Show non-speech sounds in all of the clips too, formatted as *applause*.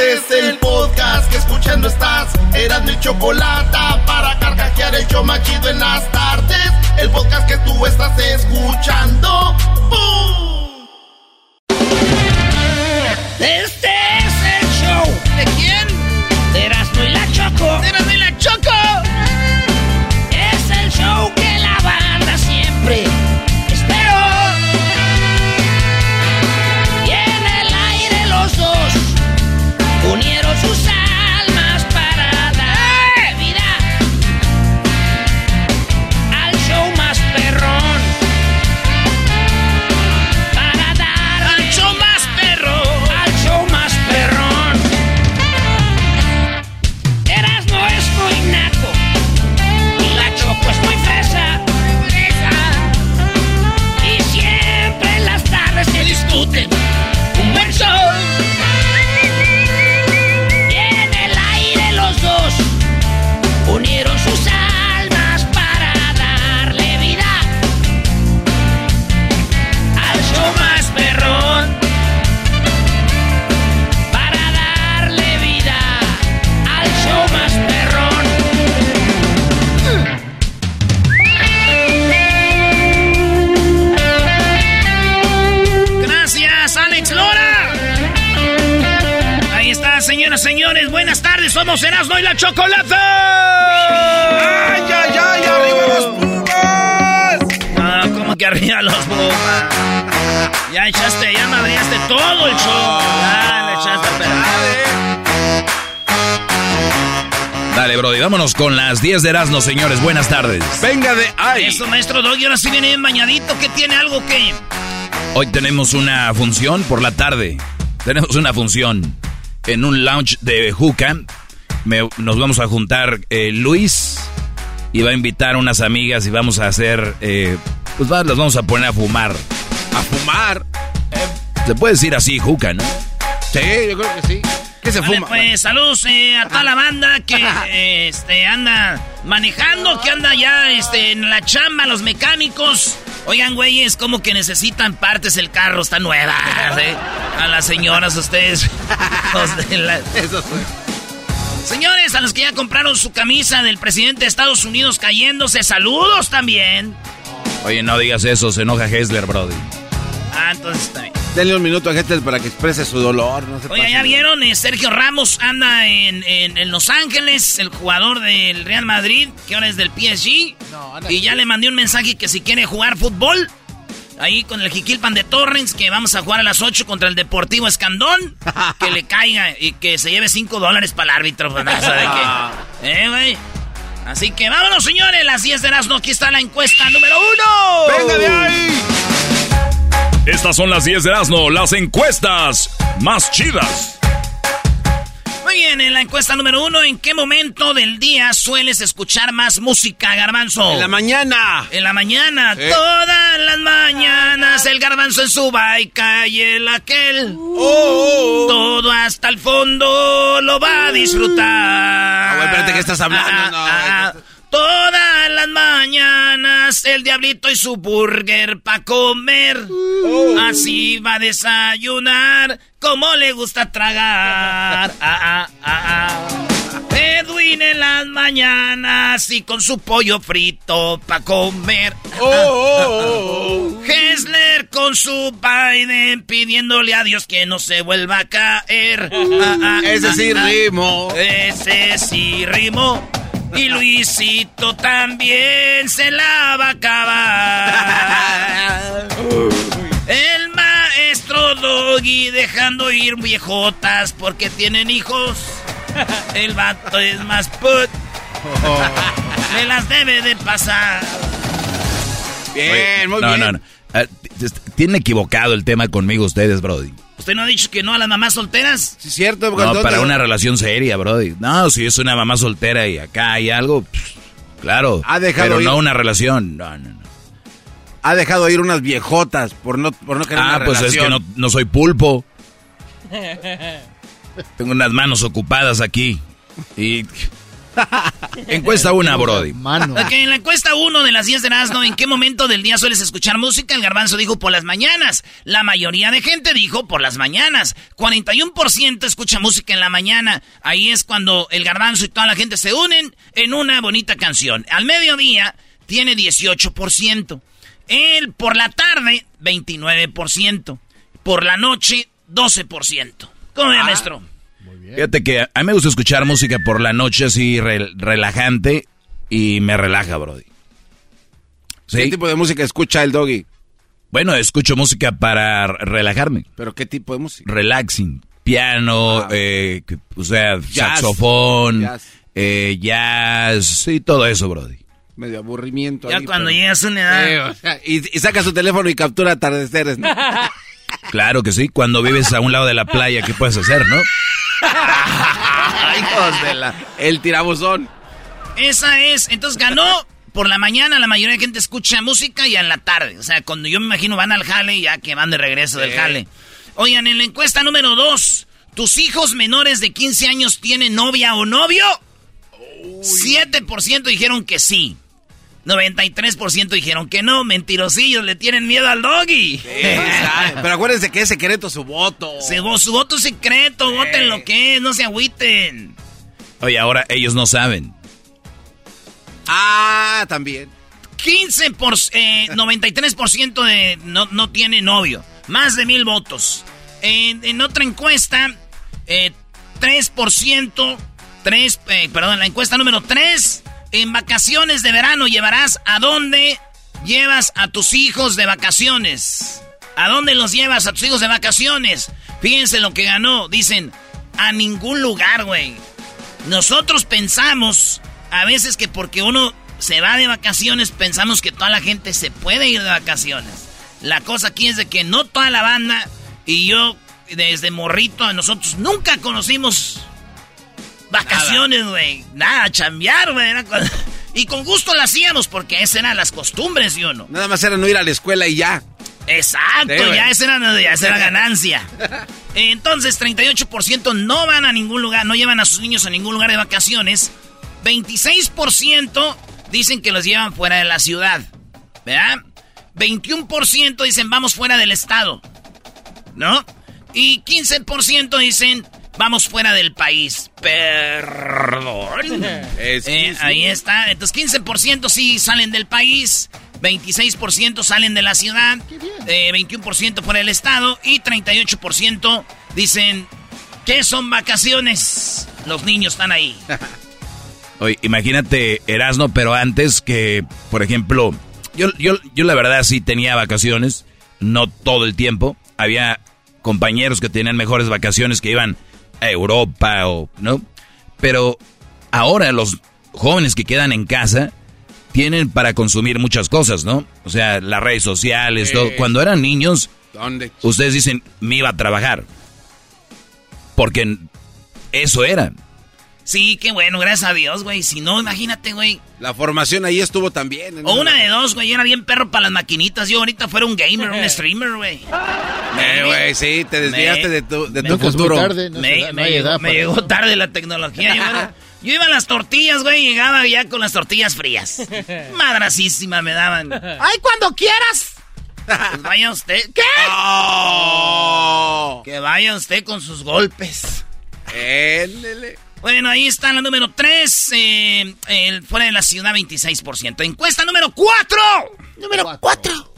Este es el podcast que escuchando estás. Eran mi chocolate para carcajear el show machido en las tardes. El podcast que tú estás escuchando. ¡Bum! Este es el show. ¿De quién? De Erasmo y la Choco. ¡De Erasmo y la Choco! Es el show que la banda siempre señores. Buenas tardes. Somos Erasmo y la Chocolate. ¡Ay, ay, ay! ¡Arriba los Pumas! Ah, ¿cómo que arriba los Pumas? Ya echaste, ya madreaste todo el show. Ya le echaste a perder. Dale, Brody, vámonos con las 10 de Erasmo, señores. Buenas tardes. Venga de ahí. Eso, maestro Doggy, ahora sí viene bien bañadito. ¿Qué tiene algo que...? Hoy tenemos una función por la tarde. Tenemos una función en un lounge de Juca. Nos vamos a juntar eh, Luis y va a invitar unas amigas y vamos a hacer... eh, pues las vamos a poner a fumar. A fumar. Se puede decir así, Juca, ¿no? Sí, yo creo que sí. ¿Qué se Vale, fuma? pues saludos eh, a toda la banda que eh, *laughs* este, anda manejando, que anda ya este, en la chamba, los mecánicos. Oigan, güeyes, como que necesitan partes el carro, está nueva. ¿eh? A las señoras, ustedes. *laughs* la- Eso fue. Señores, a los que ya compraron su camisa del presidente de Estados Unidos cayéndose, saludos también. Oye, no digas eso, se enoja Hessler, Brody. Ah, entonces está bien. Denle un minuto a Gettel para que exprese su dolor. No se Oye, pase. ya vieron, Eh, Sergio Ramos anda en, en- en Los Ángeles, el jugador del Real Madrid, que ahora es del PSG. y ya le mandé un mensaje que si quiere jugar fútbol, ahí con el Jiquilpan de Torrens, que vamos a jugar a las 8 contra el Deportivo Escandón, que le *laughs* caiga y que se lleve 5 dólares para el árbitro. pues. *laughs* ¿Eh, güey? Así que vámonos, señores, las 10 de las no, aquí está la encuesta número uno. ¡Venga de ahí! Estas son las 10 de Erasmo, las encuestas más chidas. Muy bien, en la encuesta número uno, ¿en qué momento del día sueles escuchar más música, Garbanzo? En la mañana. En la mañana, Sí. todas las mañanas, el garbanzo en su baica y el aquel. Oh, Todo hasta el fondo lo va a disfrutar. Ah, güey, espérate, ¿qué estás hablando? No, ah. Todas las mañanas el diablito y su burger pa' comer. Oh. Así va a desayunar como le gusta tragar. Ah, ah, ah, ah. Edwin en las así con su pollo frito pa' comer. Oh, oh, oh. Hessler con su Biden pidiéndole a Dios que no se vuelva a caer. Ah, ah, Ese sí rimo. Ese sí rimó. Y Luisito también se la va a acabar. El maestro Doggy dejando ir viejotas porque tienen hijos. El vato es más put. Me las debe de pasar. Bien, muy no, bien. no, no. Ah, t- t- Tienen equivocado el tema conmigo ustedes, Brody. ¿Usted no ha dicho que no a las mamás solteras? Sí, es cierto. No, ¿dónde- para una relación seria, Brody. No, si es una mamá soltera y acá hay algo, pff, claro. Ha dejado pero ir- no una relación. No, no, no. Ha dejado ir unas viejotas por no, por no querer Ah, una pues es que no, no soy pulpo. *laughs* Tengo unas manos ocupadas aquí. Y. *laughs* Encuesta una, Brody. Mano. Ok, en la encuesta 1 de las 10 de Erasmo, ¿en qué momento del día sueles escuchar música? El garbanzo dijo por las mañanas. La mayoría de gente dijo por las mañanas. 41% escucha música en la mañana. Ahí es cuando el garbanzo y toda la gente se unen en una bonita canción. Al mediodía tiene 18%. El por la tarde, 29%. Por la noche, 12%. ¿Cómo ve, maestro? Fíjate que a mí me gusta escuchar música por la noche así rel- relajante y me relaja, Brody. ¿Qué tipo de música escucha el doggy? Bueno, escucho música para relajarme. ¿Pero qué tipo de música? Relaxing. Piano, Ah. eh, o sea, Jazz. saxofón, Jazz. eh, jazz, sí, todo eso, Brody. Medio aburrimiento. Ya ahí, cuando pero- llegas a una edad... Sí, o sea, y, y saca su teléfono y captura atardeceres. ¿no? *laughs* Claro que sí, cuando vives a un lado de la playa, ¿qué puedes hacer, no? *laughs* Hijos de la... El tirabuzón. Esa es. Entonces ganó por la mañana. La mayoría de gente escucha música y en la tarde. O sea, cuando yo me imagino van al jale, ya que van de regreso del Sí. jale. Oigan, en la encuesta número 2, ¿tus hijos menores de 15 años tienen novia o novio? 7% dijeron que sí. 93% dijeron que no. Mentirosillos, le tienen miedo al doggy. *laughs* Pero acuérdense que es secreto su voto. Se- su voto es secreto, voten lo que es, no se agüiten. Oye, ahora ellos no saben. Ah, también. 15 por, eh, 93% de no, no tiene novio. Más de mil votos. En, en otra encuesta, eh, 3%, 3, eh, perdón, la encuesta número 3, en vacaciones de verano llevarás a dónde llevas a tus hijos de vacaciones. ¿A dónde los llevas a tus hijos de vacaciones? Fíjense lo que ganó. Dicen, a ningún lugar, güey. Nosotros pensamos a veces que porque uno se va de vacaciones, pensamos que toda la gente se puede ir de vacaciones. La cosa aquí es de que no toda la banda y yo desde morrito a nosotros nunca conocimos vacaciones, güey. Nada, chambear, güey. *laughs* Y con gusto la hacíamos porque esas eran las costumbres, ¿sí o no? Nada más era no ir a la escuela y ya. Exacto, Sí, ya esa era, ya esa era ganancia. *laughs* Entonces, 38% no van a ningún lugar, no llevan a sus niños a ningún lugar de vacaciones. 26% dicen que los llevan fuera de la ciudad. ¿Verdad? 21% dicen vamos fuera del estado. ¿No? Y 15% dicen vamos fuera del país. Perdón. Es *laughs* Eh, ahí está. Entonces, 15% sí salen del país, 26% salen de la ciudad, eh, 21% fuera del estado y 38% dicen que son vacaciones. Los niños están ahí. *laughs* Oye, imagínate Erasno, pero antes que, por ejemplo, yo, yo, yo la verdad sí tenía vacaciones, no todo el tiempo. Había compañeros que tenían mejores vacaciones que iban a Europa o, ¿no? Pero ahora los jóvenes que quedan en casa tienen para consumir muchas cosas, ¿no? O sea, las redes sociales, todo. Cuando eran niños, ¿Dónde? ustedes dicen, me iba a trabajar. Porque eso era. Sí, qué bueno, gracias a Dios, güey. Si no, imagínate, güey. La formación ahí estuvo también. ¿no? O una de dos, güey. Yo era bien perro para las maquinitas. Yo ahorita fuera un gamer, un *laughs* streamer, güey. Eh, güey, sí, te desviaste Me- de tu, de me- tu futuro. tarde, no, me da- me llegó, me llegó tarde la tecnología. Yo, era- *laughs* yo iba a las tortillas, güey, llegaba ya con las tortillas frías. Madrasísima me daban. ¡Ay, cuando quieras! Pues vaya usted. ¿Qué? ¡Oh! Que vaya usted con sus golpes. Éndele. Bueno, ahí está la número 3. Eh, fuera de la ciudad, 26%. Encuesta número 4. Número 4.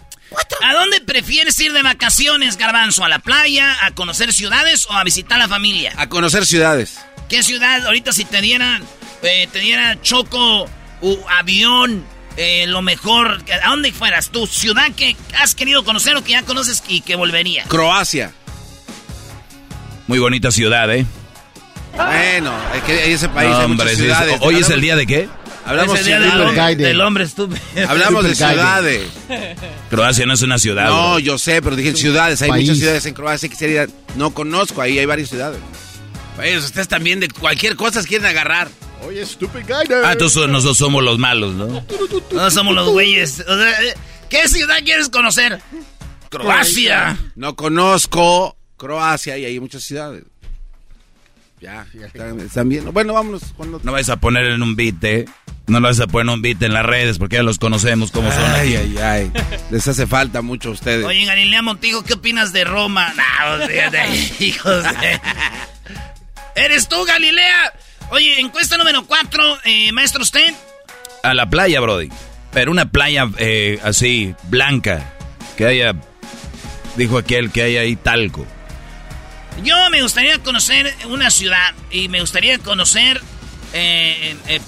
¿A dónde prefieres ir de vacaciones, Garbanzo? ¿A la playa, a conocer ciudades o a visitar a la familia? A conocer ciudades. ¿Qué ciudad? Ahorita si te dieran, eh, te diera choco, u avión, eh, lo mejor, ¿a dónde fueras? ¿Tu ciudad que has querido conocer o que ya conoces y que volvería? Croacia. Muy bonita ciudad, ¿eh? Bueno, es que ese país hay muchas ciudades. ¿Hoy es el día de qué? Hablamos día del, del, hombre estúpido. *laughs* Hablamos de ciudades. Croacia no es una ciudad. No, yo sé, pero dije ciudades. Hay muchas ciudades en Croacia que quisiera No conozco, ahí hay varias ciudades. Pues ustedes también de cualquier cosa quieren agarrar. Oye, stupid guy. Ah, entonces nosotros somos los malos, ¿no? No somos los güeyes. Eh, ¿Qué ciudad quieres conocer? Croacia. No conozco Croacia y hay muchas ciudades. Ya, están, bien. Bueno, vámonos. No vais a poner en un beat, ¿eh? No lo vas a poner en un beat en las redes porque ya los conocemos como son. Ay, ay, ay. Les hace falta mucho a ustedes. Oye, Galilea Montijo, ¿qué opinas de Roma? No, de, *laughs* hijos de... ¿Eres tú, Galilea? Oye, encuesta número 4, eh, maestro usted. A la playa, Brody. Pero una playa eh, así, blanca. Que haya, dijo aquel, que haya ahí talco. Yo me gustaría conocer una ciudad y me gustaría conocer, eh, eh,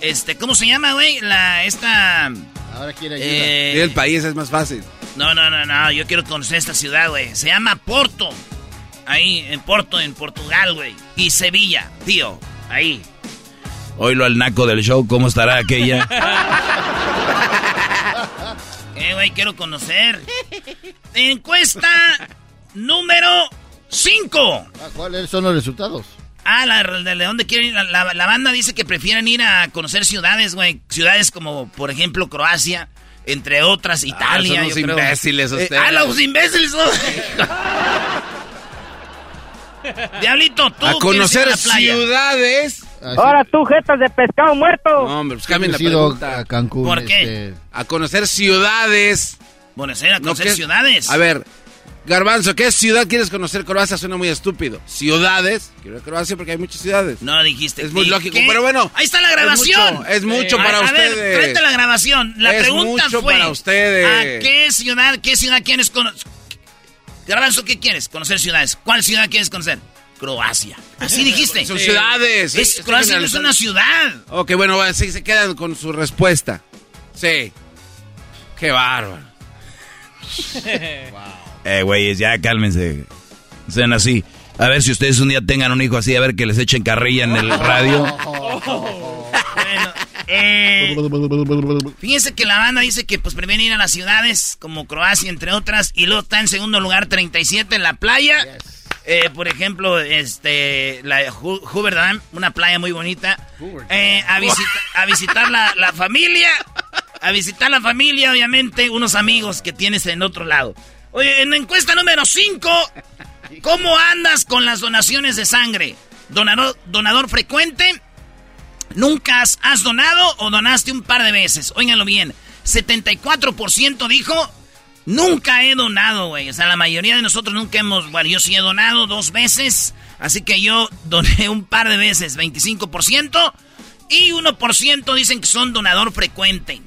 este, ¿cómo se llama, güey? La, esta... Ahora quiere ayuda. Eh, el país es más fácil. No, no, no, no, yo quiero conocer esta ciudad, güey. Se llama Porto. Ahí, en Porto, en Portugal, güey. Y Sevilla, tío, ahí. Oílo al naco del show, ¿cómo estará aquella? *laughs* eh, güey, quiero conocer. Encuesta número ¡Cinco! Ah, ¿Cuáles son los resultados? Ah, la, de dónde quieren ir. La, banda dice que prefieren ir a conocer ciudades, güey. Ciudades como, por ejemplo, Croacia, entre otras, ah, Italia. Ah, son los imbéciles eh, ustedes. ah, los imbéciles *laughs* Diablito, tú. A conocer ciudades. Ah, Ahora tú, jetas de pescado muerto. No, hombre, pues cambien la pregunta. A Cancún. ¿Por qué? Este, a conocer ciudades. Bueno, a conocer ciudades. A ver, Garbanzo, ¿qué ciudad quieres conocer? Croacia suena muy estúpido. Ciudades. Quiero Croacia porque hay muchas ciudades. No dijiste. Es muy lógico, pero bueno. Ahí está la grabación. Es mucho, para ustedes. Ver, frente a la grabación. La es pregunta mucho fue. para ustedes. ¿A qué ciudad, qué ciudad quieres conocer? Garbanzo, ¿qué quieres? Conocer ciudades. ¿Cuál ciudad quieres conocer? Croacia. Así dijiste. Son ciudades. Es, Croacia no es una ciudad. Ok, bueno, sí, se quedan con su respuesta. Sí. Qué bárbaro. *laughs* wow. Eh, güeyes, ya cálmense. Sean así. A ver si ustedes un día tengan un hijo así, a ver que les echen carrilla en el radio. bueno, eh, fíjense que la banda dice que pues prefieren ir a las ciudades como Croacia, entre otras, y luego está en segundo lugar 37 en la playa. Eh, por ejemplo, este, la Hoover Dam, una playa muy bonita. Eh, a, a, visitar la, la familia. A visitar la familia, obviamente, unos amigos que tienes en otro lado. Oye, en la encuesta número 5, ¿cómo andas con las donaciones de sangre? ¿Donador, donador frecuente? ¿Nunca has, donado o donaste un par de veces? Óiganlo bien. 74% dijo, nunca he donado, güey. O sea, la mayoría de nosotros nunca hemos, bueno, yo sí he donado dos veces. Así que yo *laughs* doné un par de veces, 25%. Y 1% dicen que son donador frecuente.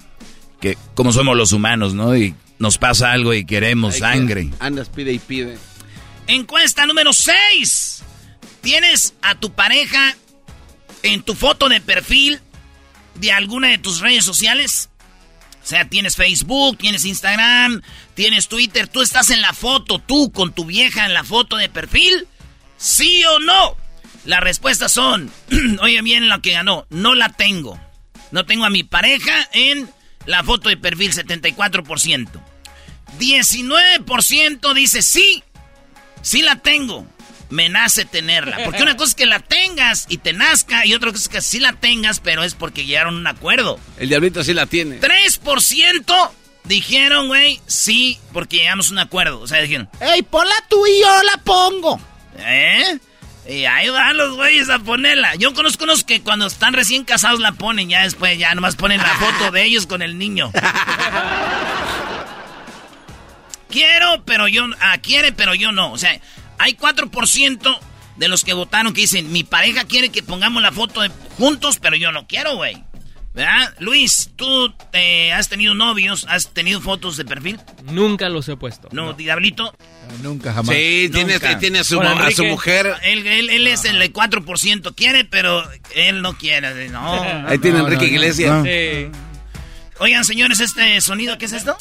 Que como somos los humanos, ¿no? Y nos pasa algo y queremos sangre. andas, pide y pide. Encuesta número 6. ¿Tienes a tu pareja en tu foto de perfil de alguna de tus redes sociales? O sea, tienes Facebook, tienes Instagram, tienes Twitter. ¿Tú estás en la foto, tú con tu vieja en la foto de perfil? ¿Sí o no? Las respuestas son, *clears throat* oye bien lo que ganó, no la tengo. No tengo a mi pareja en la foto de perfil, 74%. 19% dice sí, sí la tengo. Me nace tenerla. Porque una cosa es que la tengas y te nazca, y otra cosa es que sí la tengas, pero es porque llegaron a un acuerdo. El diablito sí la tiene. 3% dijeron, güey, sí, porque llegamos a un acuerdo. O sea, dijeron, ¡Ey, ponla tú y yo la pongo! ¿Eh? Y ahí van los güeyes a ponerla. Yo conozco unos que cuando están recién casados la ponen, ya después ya nomás ponen la foto de ellos con el niño. *laughs* Quiero, pero yo... Ah, quiere, pero yo no. O sea, hay 4% de los que votaron que dicen, mi pareja quiere que pongamos la foto de juntos, pero yo no quiero, güey. ¿Verdad? Luis, ¿tú eh, has tenido novios? ¿Has tenido fotos de perfil? Nunca los he puesto. No, Diablito. nunca, jamás. Sí, tiene, tiene a, su, a su mujer. Él, él, es el 4%, quiere, pero él no quiere. No. Ahí tiene Enrique Iglesias. Sí. Oigan, señores, ¿este sonido qué es esto?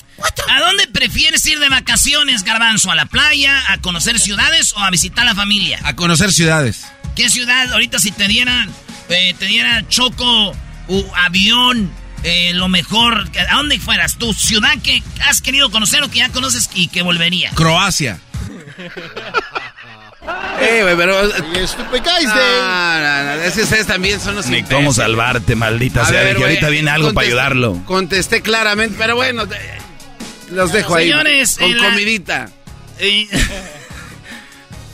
¿A dónde prefieres ir de vacaciones, Garbanzo? ¿A la playa, a conocer ciudades o a visitar a la familia? A conocer ciudades. ¿Qué ciudad? Ahorita si te dieran, eh, te diera choco, u avión, eh, lo mejor, ¿a dónde fueras? ¿Tu ciudad que has querido conocer o que ya conoces y que volvería? Croacia. *laughs* Eh, güey, pero. Guys, no, no, no, es que ustedes también son los Ni cómo salvarte, maldita sea. Ver, que ahorita viene algo para ayudarlo. Contesté claramente, pero bueno, los dejo ahí. Señores, con comidita. *laughs*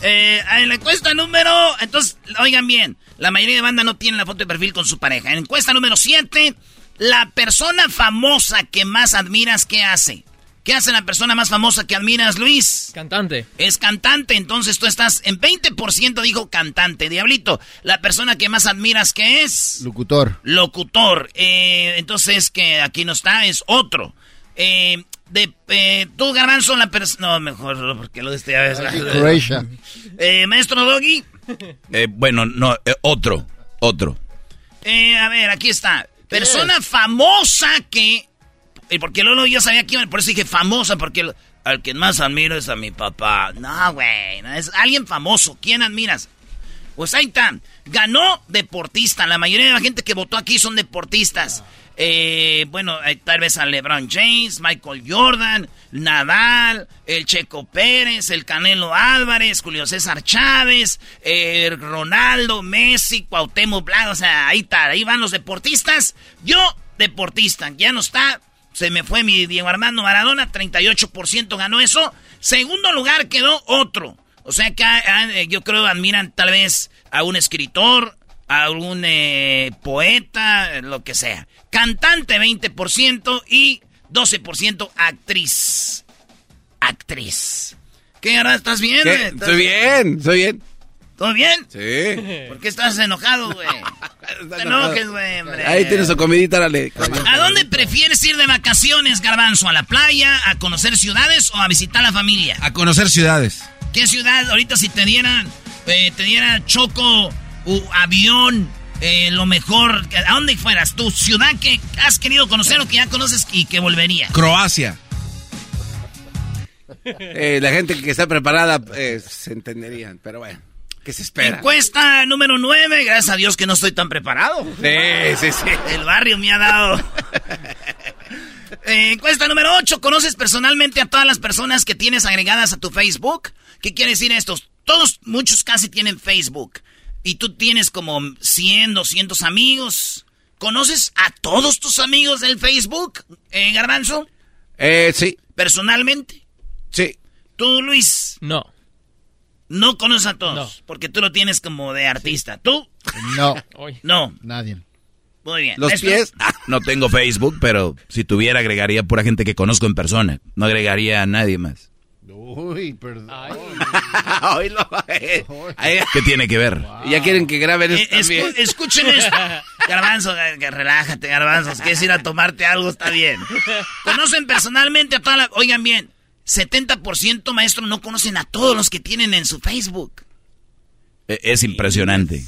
Eh, en la encuesta número. Entonces, oigan bien. La mayoría de banda no tiene la foto de perfil con su pareja. En encuesta número 7, la persona famosa que más admiras, ¿qué hace? ¿Qué hace la persona más famosa que admiras, Luis? Cantante. Es cantante, entonces tú estás en 20% dijo cantante. Diablito, la persona que más admiras, ¿qué es? Locutor. Locutor. Eh, entonces, que aquí no está, es otro. Eh, de, eh, tú, Garbanzo, la persona... No, mejor, porque lo de este... Croatia. *laughs* eh, Maestro Doggy. *laughs* Eh, bueno, no, eh, otro, otro. Eh, a ver, aquí está. Persona famosa que y porque Lolo yo sabía que por eso dije famosa, porque al que más admiro es a mi papá. No, güey, es alguien famoso. ¿Quién admiras? Pues ahí está. Ganó deportista. La mayoría de la gente que votó aquí son deportistas. Eh, bueno, tal vez a LeBron James, Michael Jordan, Nadal, el Checo Pérez, el Canelo Álvarez, Julio César Chávez, eh, Ronaldo, Messi, Cuauhtémoc Blanco. O sea, ahí está, ahí van los deportistas. Yo, deportista, ya no está se me fue mi Diego Armando Maradona, 38% ganó eso. Segundo lugar quedó otro. O sea que ah, ah, yo creo admiran tal vez a un escritor, a algún eh, poeta, lo que sea. Cantante 20% y 12% actriz. Actriz. ¿Qué, ahora estás bien? Estoy bien, estoy bien. ¿Todo bien? Sí. *laughs* ¿Por qué estás enojado, güey? *laughs* No te enojes, güey, hombre. Ahí tienes su comidita, dale. ¿A dónde prefieres ir de vacaciones, Garbanzo? ¿A la playa, a conocer ciudades o a visitar a la familia? A conocer ciudades. ¿Qué ciudad? Ahorita si te dieran, eh, te diera choco, u avión, eh, lo mejor, ¿a dónde fueras? ¿Tu ciudad que has querido conocer o que ya conoces y que volvería? Croacia. Eh, la gente que está preparada se entenderían, pero bueno. ¿Qué se espera? Encuesta número 9. Gracias a Dios que no estoy tan preparado. Sí, sí, sí. El barrio me ha dado. Eh, *laughs* encuesta número 8. ¿Conoces personalmente a todas las personas que tienes agregadas a tu Facebook? ¿Qué quiere decir esto? Todos, muchos casi tienen Facebook. Y tú tienes como 100, 200 amigos. ¿Conoces a todos tus amigos del Facebook, eh, Garbanzo? Eh, sí. ¿Personalmente? Sí. ¿Tú, Luis? No. No conoces a todos, porque tú lo tienes como de artista. ¿Tú? No. No. Nadie. Muy bien. ¿Los pies? No tengo Facebook, pero si tuviera agregaría pura gente que conozco en persona. No agregaría a nadie más. Uy, perdón. *laughs* ¿Qué tiene que ver? Ya quieren que graben esto eh, escuchen esto. *laughs* Garbanzo, relájate, garbanzos. Quieres ir a tomarte algo, está bien. *laughs* Conocen personalmente a toda la... Oigan bien, 70% maestro no conocen a todos los que tienen en su Facebook. E, es impresionante.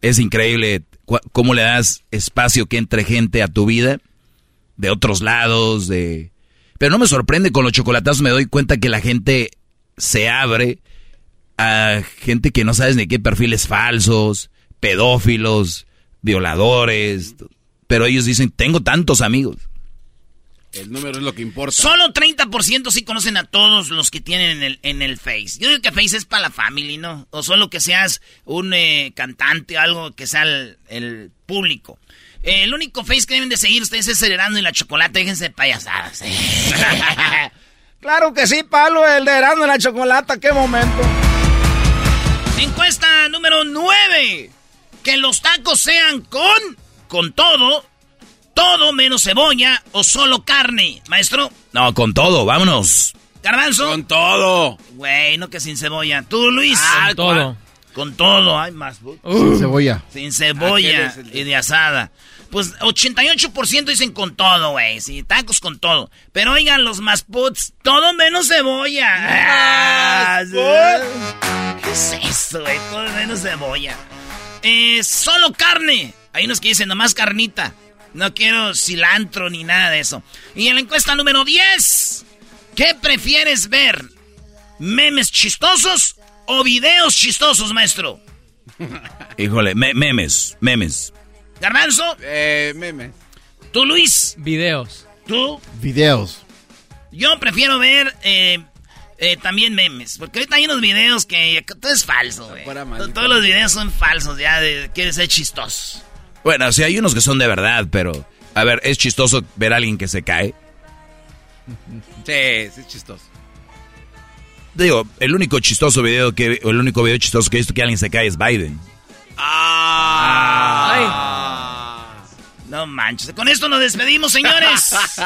Es increíble cómo le das espacio que entre gente a tu vida de otros lados, de... Pero no me sorprende con los chocolatazos, me doy cuenta que la gente se abre a gente que no sabes ni qué perfiles falsos, pedófilos, violadores, pero ellos dicen, tengo tantos amigos. El número es lo que importa. Solo 30% sí conocen a todos los que tienen en el, en el Face. Yo digo que Face es para la familia, ¿no? O solo que seas un eh, cantante o algo que sea el, público. el único Face que deben de seguir ustedes es Herando y la Chocolate. Déjense de payasadas. *laughs* claro que sí, Palo, el de Herando y la Chocolate. ¡Qué momento! Encuesta número 9. Que los tacos sean con, con todo todo menos cebolla o solo carne, maestro. No, con todo, vámonos. Garbanzo. Con todo. Güey, no que sin cebolla. ¿Tú, Luis? Ah, con todo. Con todo, hay más. Sin cebolla. Sin cebolla el y de asada. Pues 88% dicen con todo, güey. Sí, tacos con todo. Pero oigan, los más puts, todo menos cebolla. Ah, ¿Qué es eso, güey? Todo menos cebolla. Eh, solo carne. Hay unos que dicen nomás carnita. No quiero cilantro ni nada de eso. Y en la encuesta número 10, ¿qué prefieres ver? ¿Memes chistosos o videos chistosos, maestro? *laughs* Híjole, me- memes, memes. Garbanzo, Eh, meme. tú Luis, Videos. tú. Videos. Yo prefiero ver eh, eh, también memes, porque ahorita hay unos videos que todo es falso, güey. Todos los videos son falsos, ya de quieren ser chistosos. Bueno, sí hay unos que son de verdad, pero... A ver, es chistoso ver a alguien que se cae. Sí, sí, es chistoso. Digo, el único chistoso video que... o El único video chistoso que he visto que alguien se cae es Biden. No manches. Con esto nos despedimos, señores. *laughs*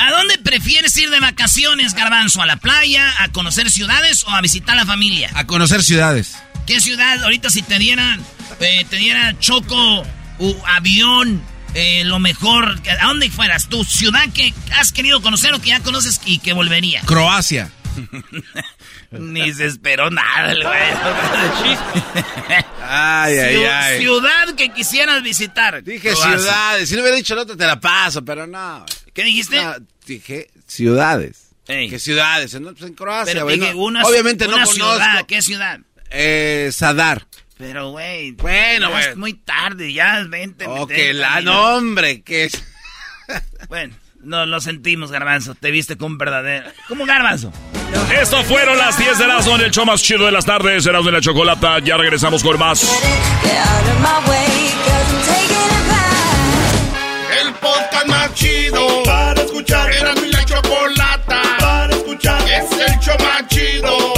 ¿A dónde prefieres ir de vacaciones, Garbanzo? ¿A la playa, a conocer ciudades o a visitar a la familia? A conocer ciudades. ¿Qué ciudad ahorita si te dieran, eh, te diera choco, u avión, eh, lo mejor, ¿a dónde fueras? ¿Tu ciudad que has querido conocer o que ya conoces y que volvería? Croacia. *laughs* Ni se esperó nada, el güey. Ay, ay, Ciu- ay. Ciudad que quisieras visitar. Dije Croacia. ciudades. Si no hubiera dicho el otro, te la paso, pero no. ¿Qué dijiste? No, dije ciudades. Ey. ¿Qué ciudades? En, pues en Croacia, Pero dije una, Obviamente una no ciudad. conozco. ¿Qué ciudad? Eh, Sadar. Pero, güey. Bueno, güey. Es muy tarde, ya es 20. Oh, 30 que la... minutos. No, hombre, que es... *laughs* Bueno, no lo sentimos, Garbanzo. Te viste con verdadero. ¿Cómo Garbanzo? Esto fueron las 10 de Erasmo en el show más chido de las tardes, Erasmo de la Chocolata. Ya regresamos con más. El podcast más chido para escuchar. Era mi la chocolata para escuchar. Es el show más chido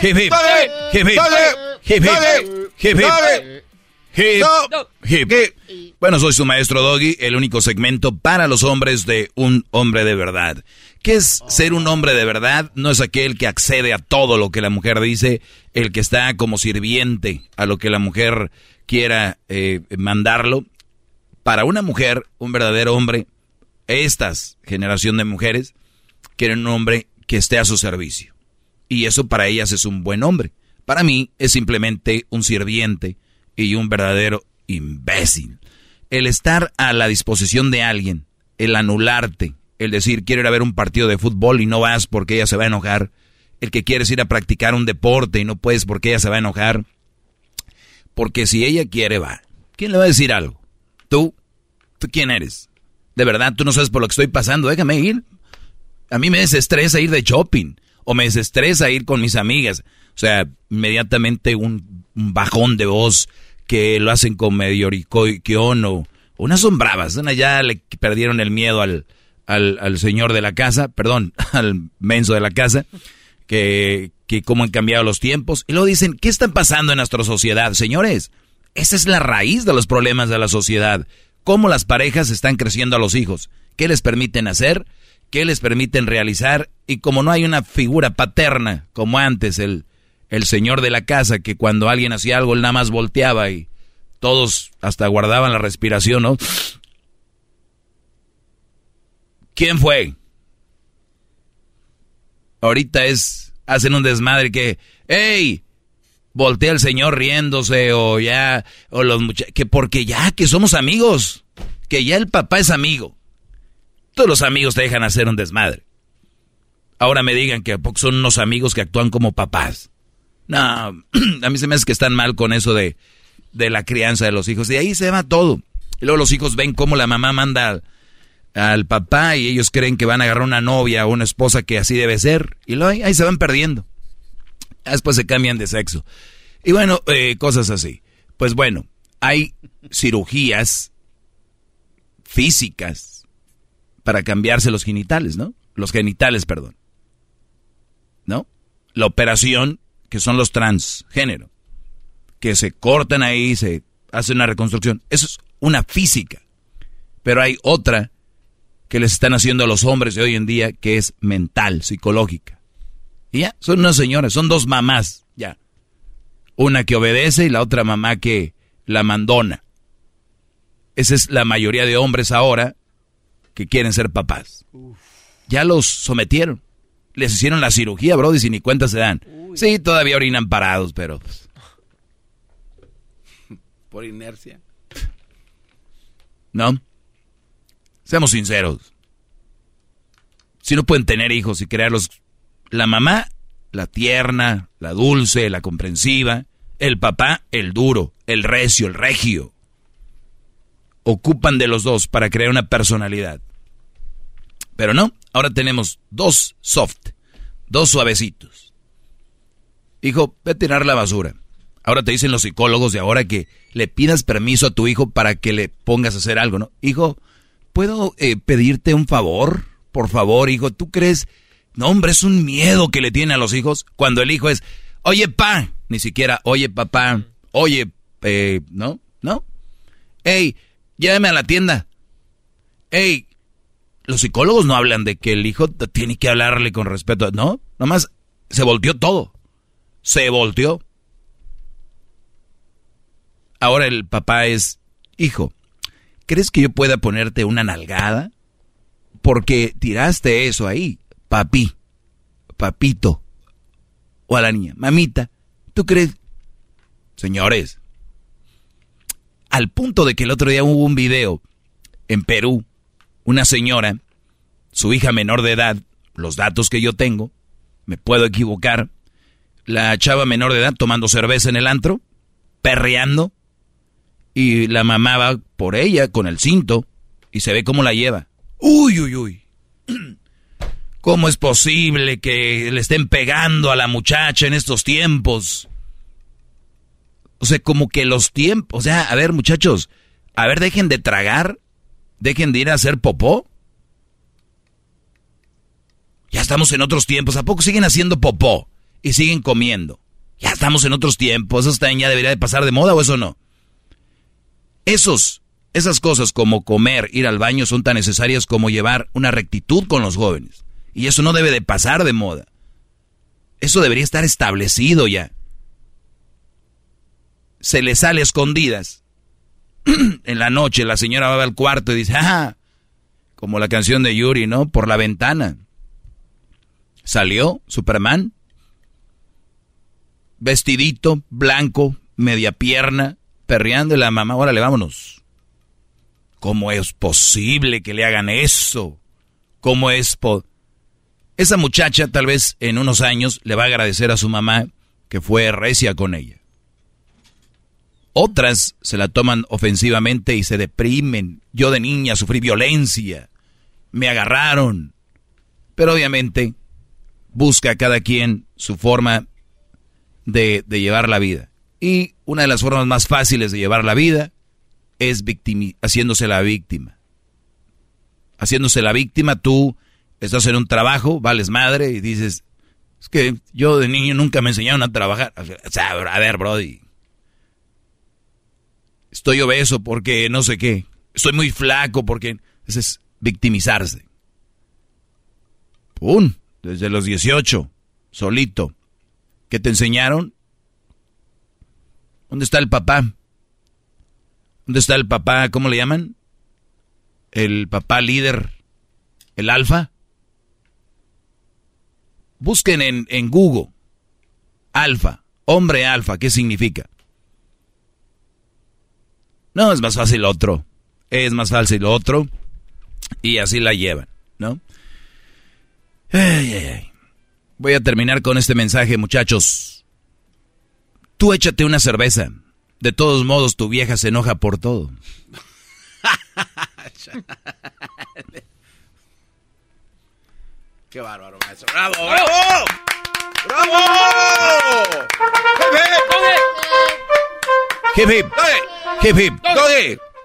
Hip, hip. Hip, hip. Hip, hip. Hip, hip. Hip. Bueno, soy su maestro Doggy, el único segmento para los hombres de un hombre de verdad. ¿Qué es ser un hombre de verdad? No es aquel que accede a todo lo que la mujer dice, el que está como sirviente a lo que la mujer quiera eh, mandarlo. Para una mujer, un verdadero hombre, estas generación de mujeres quieren un hombre que esté a su servicio. Y eso para ellas es un buen hombre. Para mí es simplemente un sirviente y un verdadero imbécil. El estar a la disposición de alguien, el anularte, el decir quiero ir a ver un partido de fútbol y no vas porque ella se va a enojar, el que quieres ir a practicar un deporte y no puedes porque ella se va a enojar, porque si ella quiere va. ¿Quién le va a decir algo? ¿Tú? ¿Tú quién eres? De verdad, tú no sabes por lo que estoy pasando, déjame ir. A mí me desestresa ir de shopping o me desestresa ir con mis amigas. O sea, inmediatamente un, bajón de voz que lo hacen con medio o unas son bravas. Una ya le perdieron el miedo al, al, señor de la casa, perdón, *laughs* al menso de la casa, que, que cómo han cambiado los tiempos. Y luego dicen, ¿qué está pasando en nuestra sociedad? Señores, esa es la raíz de los problemas de la sociedad. Cómo las parejas están creciendo a los hijos. ¿Qué les permiten hacer? ¿Qué les permiten realizar? Y como no hay una figura paterna como antes, el, el señor de la casa, que cuando alguien hacía algo, él nada más volteaba y todos hasta guardaban la respiración, ¿no? ¿Quién fue? Ahorita es, hacen un desmadre que, ¡Ey! Voltea el señor riéndose o ya, o los muchachos, que porque ya, que somos amigos, que ya el papá es amigo. Todos los amigos te dejan hacer un desmadre. Ahora me digan que son unos amigos que actúan como papás. No, *clears throat* a mí se me hace que están mal con eso de, de la crianza de los hijos. De ahí se va todo. Y luego los hijos ven cómo la mamá manda al papá y ellos creen que van a agarrar una novia o una esposa que así debe ser. Y luego ahí, ahí se van perdiendo. Después se cambian de sexo. Y bueno, eh, cosas así. Pues bueno, hay cirugías físicas para cambiarse los genitales, ¿no? Los genitales, perdón. ¿No? La operación, que son los transgénero, que se cortan ahí, se hace una reconstrucción. Eso es una física. Pero hay otra que les están haciendo a los hombres de hoy en día que es mental, psicológica. Y ya, son unas señoras, son dos mamás, ya. Una que obedece y la otra mamá que la mandona. Esa es la mayoría de hombres ahora que quieren ser papás. Ya los sometieron. Les hicieron la cirugía, bro, y ni cuenta se dan. Sí, todavía orinan parados, pero... Pues, *laughs* Por inercia. ¿No? Seamos sinceros. Si no pueden tener hijos y crearlos, la mamá, la tierna, la dulce, la comprensiva, el papá, el duro, el recio, el regio. Ocupan de los dos para crear una personalidad. Pero no, ahora tenemos dos soft, dos suavecitos. Hijo, ve a tirar la basura. Ahora te dicen los psicólogos de ahora que le pidas permiso a tu hijo para que le pongas a hacer algo, ¿no? Hijo, ¿puedo eh, pedirte un favor? Por favor, hijo, ¿tú crees? No, hombre, es un miedo que le tiene a los hijos cuando el hijo es, oye, pa, ni siquiera, oye, papá, oye, eh, ¿no? ¿No? Ey, llévame a la tienda. Ey, los psicólogos no hablan de que el hijo tiene que hablarle con respeto, ¿no? Nomás se volteó todo. Se volteó. Ahora el papá es, hijo, ¿Crees que yo pueda ponerte una nalgada? Porque tiraste eso ahí, papi, papito, o a la niña, mamita. ¿Tú crees? Señores, al punto de que el otro día hubo un video en Perú, una señora, su hija menor de edad, los datos que yo tengo, me puedo equivocar, la chava menor de edad tomando cerveza en el antro, perreando, y la mamá va por ella con el cinto y se ve cómo la lleva. Uy, uy, uy. *clears throat* ¿Cómo es posible que le estén pegando a la muchacha en estos tiempos? O sea, como que los tiempos, o sea, a ver muchachos, a ver, dejen de tragar, dejen de ir a hacer popó. Ya estamos en otros tiempos, ¿a poco siguen haciendo popó y siguen comiendo? Ya estamos en otros tiempos, eso ya debería de pasar de moda o eso no. Esos, esas cosas como comer, ir al baño son tan necesarias como llevar una rectitud con los jóvenes. Y eso no debe de pasar de moda. Eso debería estar establecido ya. Se le sale escondidas. *clears throat* en la noche la señora va al cuarto y dice, ah, como la canción de Yuri, ¿no? Por la ventana. Salió Superman, vestidito, blanco, media pierna, perreando y la mamá, órale, vámonos. ¿Cómo es posible que le hagan eso? ¿Cómo es po Esa muchacha tal vez en unos años le va a agradecer a su mamá que fue recia con ella. Otras se la toman ofensivamente y se deprimen. Yo de niña sufrí violencia. Me agarraron. Pero obviamente busca cada quien su forma de, de llevar la vida. Y una de las formas más fáciles de llevar la vida es haciéndose la víctima. Haciéndose la víctima, tú estás en un trabajo, vales madre y dices, es que yo de niño nunca me enseñaron a trabajar. O a ver, Brody. Estoy obeso porque no sé qué. Estoy muy flaco porque... Ese es victimizarse. ¡Pum! Desde los 18, solito. ¿Qué te enseñaron? ¿Dónde está el papá? ¿Dónde está el papá? ¿Cómo le llaman? El papá líder, el alfa. Busquen en, en Google, alfa, hombre alfa, ¿qué significa? No, es más fácil otro. Es más fácil otro. Y así la llevan, ¿no? Voy a terminar con este mensaje, muchachos. Tú échate una cerveza. De todos modos, tu vieja se enoja por todo. *laughs* Qué bárbaro, maestro. ¡Bravo! ¡Bravo! ¡Bravo! Hip hip. Hip hip.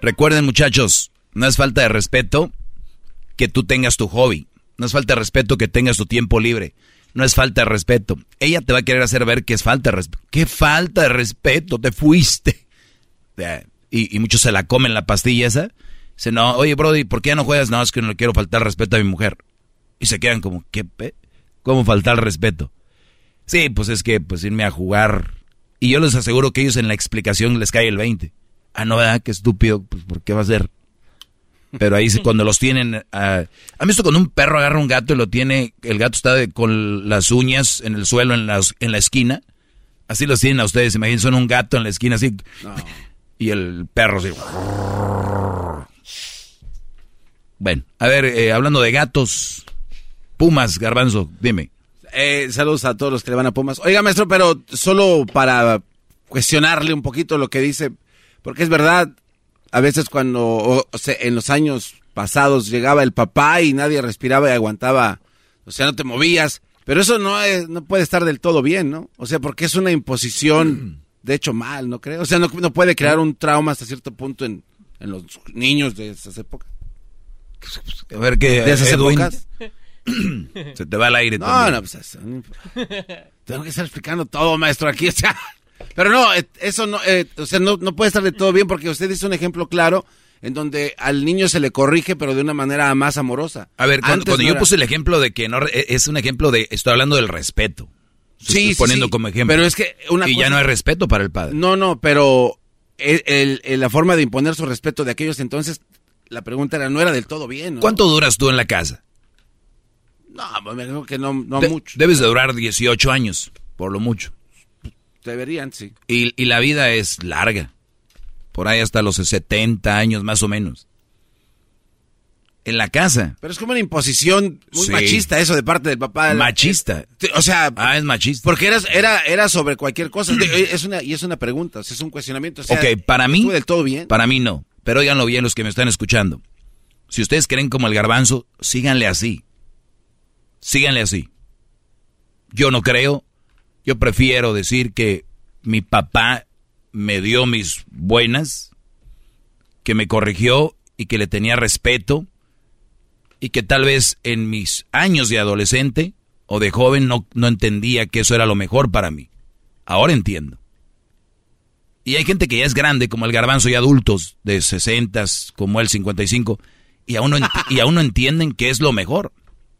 Recuerden, muchachos, no es falta de respeto que tú tengas tu hobby. No es falta de respeto que tengas tu tiempo libre. No es falta de respeto. Ella te va a querer hacer ver que es falta de respeto. ¿Qué falta de respeto? Te fuiste. Y, y muchos se la comen la pastilla esa. Dicen, no, oye, Brody, ¿por qué ya no juegas? No, es que no le quiero faltar respeto a mi mujer. Y se quedan como, ¿qué? Pe? ¿Cómo faltar respeto? Sí, pues es que pues irme a jugar. Y yo les aseguro que ellos en la explicación les cae el 20. Ah, no, ¿verdad? Qué estúpido. Pues, ¿por qué va a ser? Pero ahí *laughs* cuando los tienen... ¿Han visto cuando un perro agarra un gato y lo tiene... El gato está con las uñas en el suelo, en, las, en la esquina? Así los tienen a ustedes. Imagínense un gato en la esquina así. *laughs* Y el perro así... Bueno, a ver, eh, hablando de gatos... Pumas, Garbanzo, dime. Eh, saludos a todos los que le van a Pumas. Oiga, maestro, pero solo para cuestionarle un poquito lo que dice, porque es verdad, a veces cuando o, sea, en los años pasados llegaba el papá y nadie respiraba y aguantaba, o sea, no te movías, pero eso no es, no puede estar del todo bien, ¿no? O sea, porque es una imposición, de hecho mal, ¿no creo? O sea, no, no puede crear un trauma hasta cierto punto en, en los niños de esas épocas. A ver qué de esas épocas. Se te va el aire. No, también. no, pues eso, Tengo que estar explicando todo, maestro, aquí. O sea, pero no, eh, eso no, eh, o sea, no, no puede estar de todo bien porque usted dice un ejemplo claro en donde al niño se le corrige, pero de una manera más amorosa. A ver, cuando, cuando no yo era- puse el ejemplo de que no, re- es un ejemplo de, estoy hablando del respeto. Sí, Estoy sí, poniendo sí. como ejemplo. Pero es que una y ya no hay respeto para el padre. No, no, pero el- el- el- la forma de imponer su respeto de aquellos entonces, la pregunta era, no era del todo bien, ¿no? ¿Cuánto duras tú en la casa? No, pues me que no, no De- mucho. Debes de durar 18 años, por lo mucho. Deberían, sí. Y, y la vida es larga. Por ahí hasta los 70 años más o menos. En la casa. Pero es como una imposición muy Sí. machista eso de parte del papá. Machista. Eh, O sea, Ah, es machista. porque era, era, era sobre cualquier cosa. De- Es una, y es una pregunta, es un cuestionamiento. O sea, ok, para mí. del todo bien. Para mí no. Pero óiganlo bien los que me están escuchando. Si ustedes creen como el garbanzo, síganle así. Síganle así. Yo no creo. Yo prefiero decir que mi papá me dio mis buenas, que me corrigió y que le tenía respeto y que tal vez en mis años de adolescente o de joven no, no entendía que eso era lo mejor para mí. Ahora entiendo. Y hay gente que ya es grande, como el garbanzo, y adultos de 60, como el 55, y aún, no y aún no entienden que es lo mejor.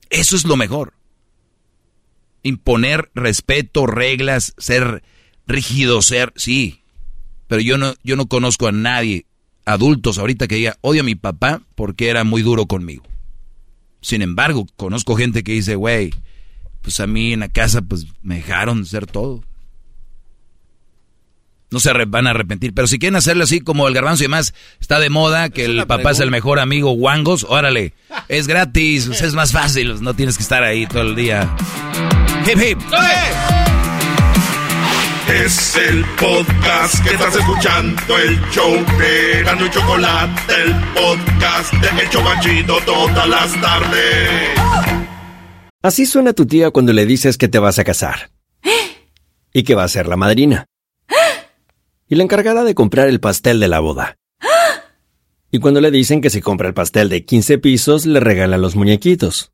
Eso es lo mejor. Imponer respeto, reglas, ser rígido, ser, sí. Pero yo no, yo no conozco a nadie, adultos ahorita que diga, odio a mi papá porque era muy duro conmigo. Sin embargo, conozco gente que dice, güey, pues a mí en la casa pues me dejaron ser todo. No se van a arrepentir. Pero si quieren hacerlo así como el garbanzo y demás, está de moda que el papá es el mejor amigo guangos, órale. *laughs* Es gratis, pues, es más fácil, no tienes que estar ahí todo el día. Hip hip. Es el podcast que estás escuchando, el show de Gano y Chocolate, el podcast de El Chobachito todas las tardes. Así suena tu tía cuando le dices que te vas a casar. *gasps* Y que va a ser la madrina. *gasps* Y la encargada de comprar el pastel de la boda. *gasps* Y cuando le dicen que si compra el pastel de 15 pisos, le regala los muñequitos.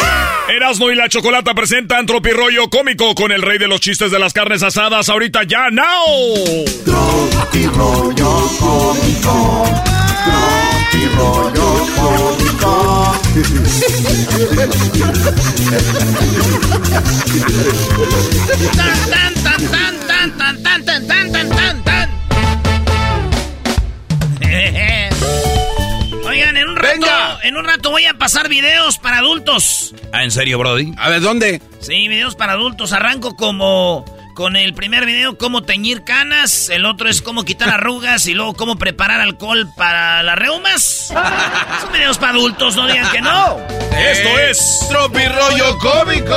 Erasmo y la Chocolata presentan Tropi rollo cómico con el rey de los chistes de las carnes asadas ahorita ya, now. Tropi rollo cómico, tropi rollo cómico. Tan, tan, tan, tan, tan, tan, tan, tan, tan, tan, Oigan, en un rato, en un rato voy a pasar videos para adultos. Ah, ¿en serio, Brody? A ver, ¿dónde? Sí, videos para adultos. Arranco como con el primer video, cómo teñir canas. El otro es cómo quitar *laughs* arrugas. Y luego cómo preparar alcohol para las reumas. Son videos para adultos, no digan que no. Esto es Tropi rollo cómico.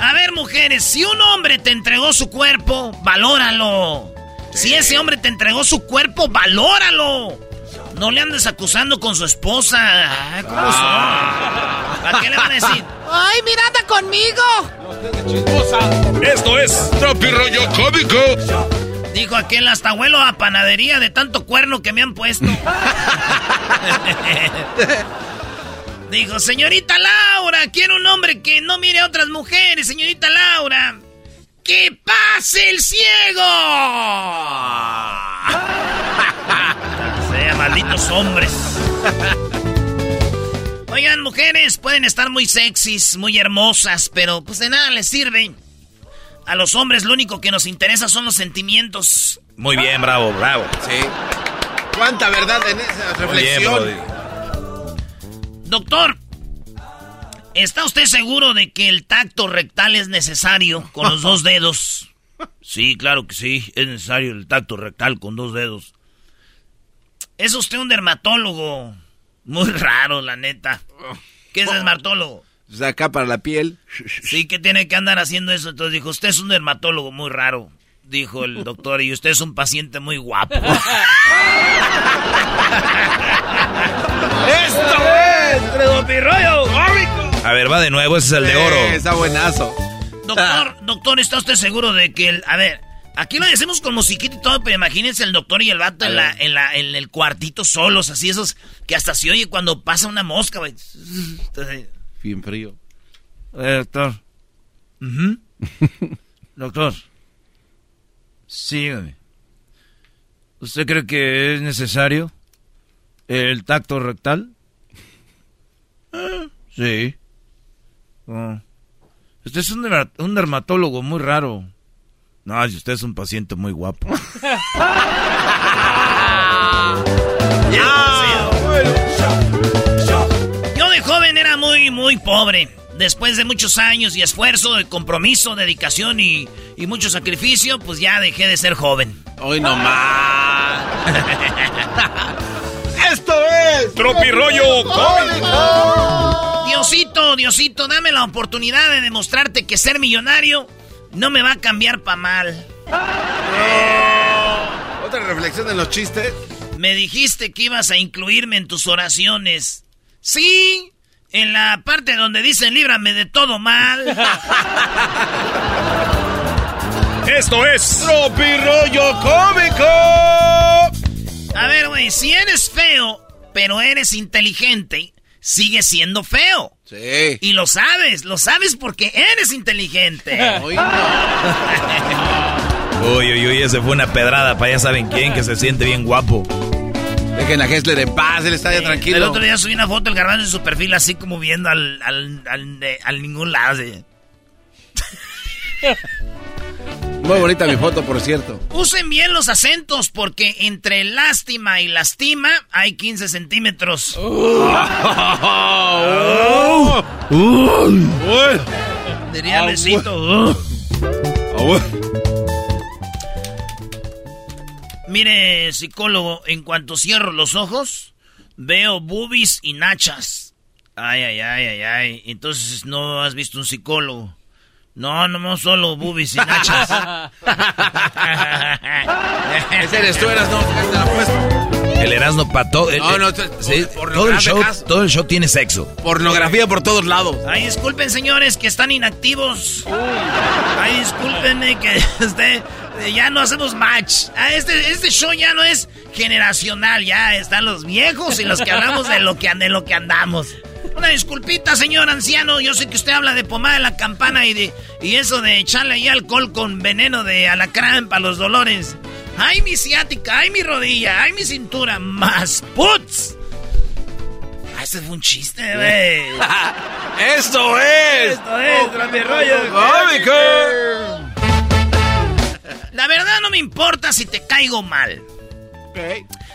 A ver, mujeres, si un hombre te entregó su cuerpo, valóralo. Si ese hombre te entregó su cuerpo, valóralo. No le andes acusando con su esposa. Ah, ¿Cómo son? ¿A qué le van a decir? ¡Ay, mira, anda conmigo! Esto es Tropi rollo cómico. Dijo aquel hasta abuelo a panadería de tanto cuerno que me han puesto. *laughs* Dijo, señorita Laura, quiero un hombre que no mire a otras mujeres, señorita Laura. ¡Que pase el ciego! Malditos hombres. Oigan, mujeres, pueden estar muy sexys, muy hermosas, pero pues de nada les sirve. A los hombres lo único que nos interesa son los sentimientos. Muy bien, bravo, bravo. Sí. ¿Cuánta verdad en esa Muy bien, reflexión? Doctor, ¿está usted seguro de que el tacto rectal es necesario con los dos dedos? *laughs* Sí, claro que sí, es necesario el tacto rectal con dos dedos. Es usted un dermatólogo. Muy raro, la neta. ¿Qué es dermatólogo? O sea, acá para la piel. Sí, que tiene que andar haciendo eso. Entonces dijo, usted es un dermatólogo muy raro. Dijo el doctor, y usted es un paciente muy guapo. *laughs* ¡Esto es! ¡Tredopirroyo! A ver, va de nuevo, ese es el de oro. Eh, Está buenazo. Doctor, doctor, ¿está usted seguro de que el... A ver, aquí lo decimos con musiquita y todo, pero imagínense el doctor y el vato en, la, en, la, en el cuartito solos, así esos que hasta se oye cuando pasa una mosca, güey. Entonces, Bien frío. Eh, doctor. *laughs* doctor. Sígame. ¿Usted cree que es necesario el tacto rectal? Eh, *laughs* sí. Oh. Usted es un, derma- un dermatólogo muy raro. No, si usted es un paciente muy guapo. *laughs* Yo de joven era muy, muy pobre. Después de muchos años y esfuerzo, de compromiso, dedicación y, y mucho sacrificio, pues ya dejé de ser joven. Hoy no más. *laughs* ¡Esto es! Tropi rollo cómico. Diosito, Diosito, dame la oportunidad de demostrarte que ser millonario no me va a cambiar pa' mal. Otra reflexión en los chistes. Me dijiste que ibas a incluirme en tus oraciones. Sí, en la parte donde dicen líbrame de todo mal. *laughs* Esto es Tropi rollo cómico. A ver, güey, si eres feo, pero eres inteligente, sigues siendo feo. Sí. Y lo sabes, lo sabes porque eres inteligente. *laughs* Hoy no. *laughs* Uy, uy, uy, ese fue una pedrada para ya saben quién, que se siente bien guapo. Dejen a Hessler en paz, él está ya tranquilo. El otro día subí una foto del garbanzo en su perfil así como viendo al, al, al, al ningún lado. *laughs* Muy bonita mi foto, por cierto. Usen bien los acentos porque entre lástima y lastima hay 15 centímetros. *laughs* Diría Ah, Luisito. Mire, psicólogo, en cuanto cierro los ojos, veo boobies y nachas. Ay, ay, ay, ay, ay. Entonces no has visto un psicólogo. No, no, solo boobies y nachas. *laughs* Ese eres tú, eras no, te la apuesto. El Erasmo para todo. el- No, no, sí, todo, el show, todo el show tiene sexo. Pornografía por todos lados. Ay, disculpen, señores, que están inactivos. Ay, discúlpenme que *laughs* este, ya no hacemos match. Ah, este, este show ya no es generacional, ya están los viejos y los que hablamos de lo que, de lo que andamos. Una disculpita, señor anciano. Yo sé que usted habla de pomada de la campana y de y eso de echarle ahí alcohol con veneno de alacrán para los dolores. Ay, mi ciática, ay, mi rodilla, ay, mi cintura. Más puts. Ah, ese fue un chiste, güey. *laughs* ¡Esto es! Esto es, Tropi Rollo Cómico. La verdad no me importa si te caigo mal.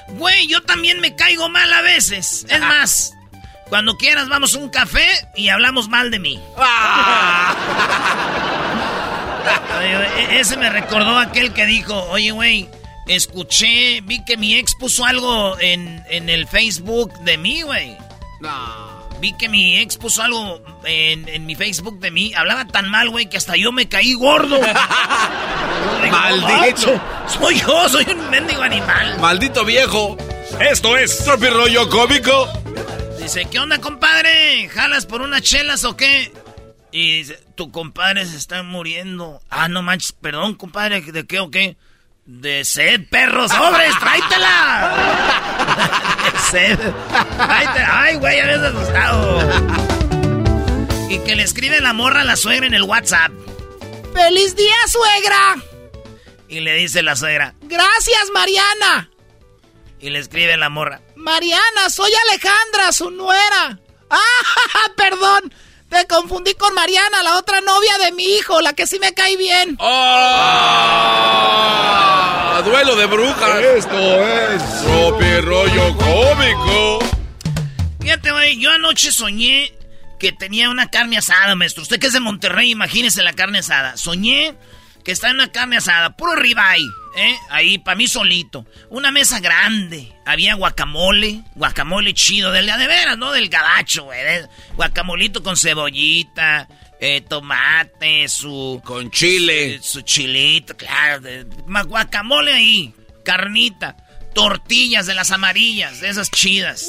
Güey, yo también me caigo mal a veces. Es más, cuando quieras vamos a un café y hablamos mal de mí. *laughs* Oye, e- ese me recordó aquel que dijo, oye, güey, escuché, vi que mi ex puso algo en, en el Facebook de mí, güey. Vi que mi ex puso algo en, en mi Facebook de mí. Hablaba tan mal, güey, que hasta yo me caí gordo. *laughs* Maldito. "No, Soy yo, soy un mendigo animal. Maldito viejo. Esto es Tropi Rollo Cómico. Dice, ¿qué onda, compadre? ¿Jalas por unas chelas o qué? Y dice, tu compadre se está muriendo. Ah, no manches, perdón, compadre, ¿de qué o qué? De sed, perros, sobres, *laughs* tráetela. De sed. Tráetela. Ay, güey, ya me has asustado. Y que le escribe la morra a la suegra en el WhatsApp. ¡Feliz día, suegra! Y le dice la suegra, ¡Gracias, Mariana! Y le escribe la morra, Mariana, soy Alejandra, su nuera. *laughs* ¡Ah, perdón! Te confundí con Mariana, la otra novia de mi hijo, la que sí me cae bien. ¡Oh! Duelo de brujas. Esto es Tropi Rollo Cómico. Fíjate, güey, yo anoche soñé que tenía una carne asada, maestro. Usted que es de Monterrey, imagínese la carne asada. Soñé que está en una carne asada, puro ribeye, ¿eh? Ahí, para mí solito. Una mesa grande. Había guacamole, guacamole chido, del de veras, ¿no? Del gabacho, güey. Guacamolito con cebollita, eh, tomate, su... Con chile. eh, su chilito, claro. de- ma- guacamole ahí, carnita, tortillas de las amarillas, de esas chidas,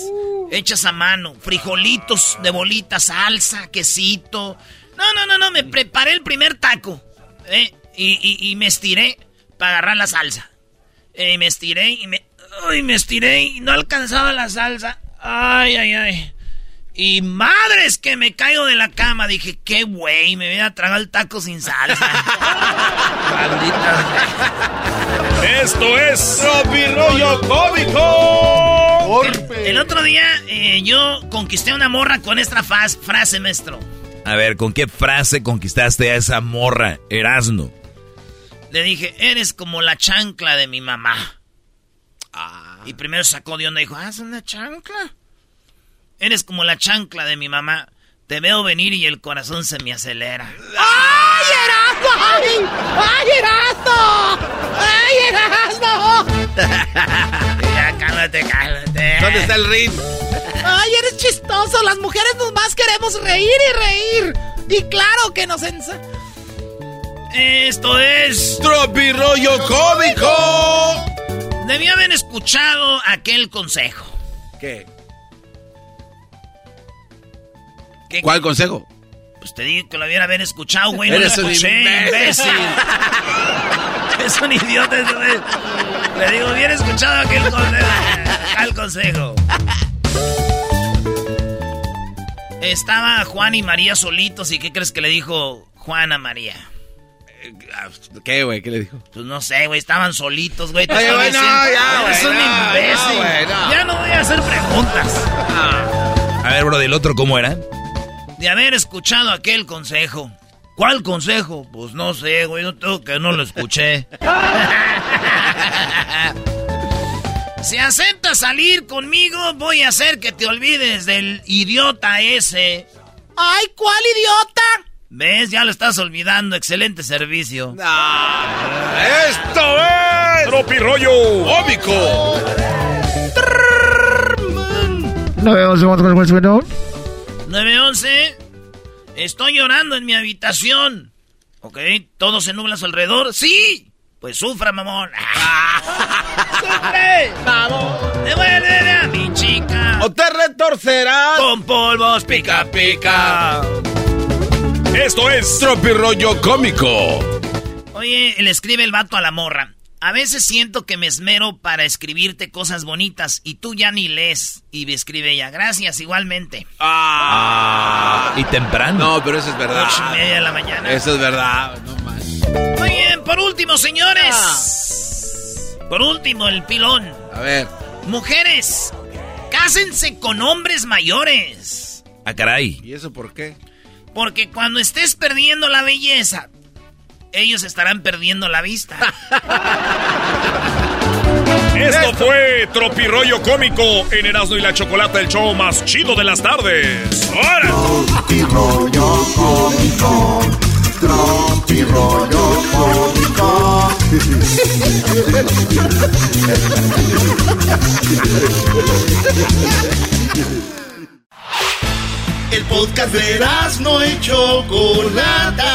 hechas a mano, frijolitos de bolita, salsa, quesito. No, no, no, no, me preparé el primer taco. ¿eh? Y, y- y me estiré para agarrar la salsa. Eh, me estiré y me... Ay, me estiré y no alcanzaba la salsa. Ay, ay, ay. Y madres que me caigo de la cama. Dije, qué güey, me voy a tragar el taco sin salsa. *laughs* Maldita. Esto es Rollo Cómico. El otro día eh, yo conquisté a una morra con esta faz- frase, maestro. A ver, ¿con qué frase conquistaste a esa morra, Erasno? Le dije, eres como la chancla de mi mamá. Y primero sacó de onda y dijo, ah, es una chancla. Eres como la chancla de mi mamá. Te veo venir y el corazón se me acelera. ¡Ay, Erasmo! ¡Ay! ¡Ay, Erasmo! ¡Ay, Erasmo! *laughs* ya, cálmate, cálmate. ¿Dónde está el ring? ¡Ay, eres chistoso! Las mujeres nomás queremos reír y reír. Y claro que nos ensa... Esto es... Tropi Rollo Cómico. Debí haber escuchado aquel consejo. ¿Qué? ¿Qué- ¿Cuál consejo? Pues te digo que lo hubiera haber escuchado, güey. No Eres lo un escuché, imbécil. imbécil. *laughs* es un idiota. Le digo, hubiera escuchado aquel consejo. Al consejo. Estaba Juan y María solitos y ¿qué crees que le dijo Juan a María? ¿Qué, güey? ¿Qué le dijo? Pues no sé, güey, estaban solitos, güey. te Oye, güey, no, ya, Eres güey, un no, imbécil. no, güey, no. Ya no voy a hacer preguntas. A ver, bro, ¿del otro cómo era? De haber escuchado aquel consejo. ¿Cuál consejo? Pues no sé, güey, no tengo que no lo escuché. *laughs* si aceptas salir conmigo, voy a hacer que te olvides del idiota ese. Ay, ¿cuál idiota? ¿Ves? Ya lo estás olvidando. Excelente servicio. ¡Esto es! ¡Tropi rollo cómico! 911, 911. Estoy llorando en mi habitación. ¿Ok? ¿Todo se nubla a su alrededor? ¡Sí! Pues sufra, mamón. ¡Sufre! ¡Vamos! ¡Devuélveme a mi chica! ¡O te retorcerás! Con polvos pica pica. Esto es Tropi rollo cómico. Oye, le escribe el vato a la morra. A veces siento que me esmero para escribirte cosas bonitas y tú ya ni lees. Y me escribe ella, gracias, igualmente. Ah, y temprano. No, pero eso es verdad. Ocho y media de la mañana. Eso es verdad. No más. Muy bien, por último, señores. Por último, el pilón. A ver. Mujeres, cásense con hombres mayores. Ah, caray. ¿Y eso por qué? Porque cuando estés perdiendo la belleza, ellos estarán perdiendo la vista. *laughs* Esto fue Tropirollo Cómico en Erasmo y la Chocolata, el show más chido de las tardes. ¡Ahora! Tropirollo cómico. Tropirollo cómico. *laughs* El podcast de no y Chocolata.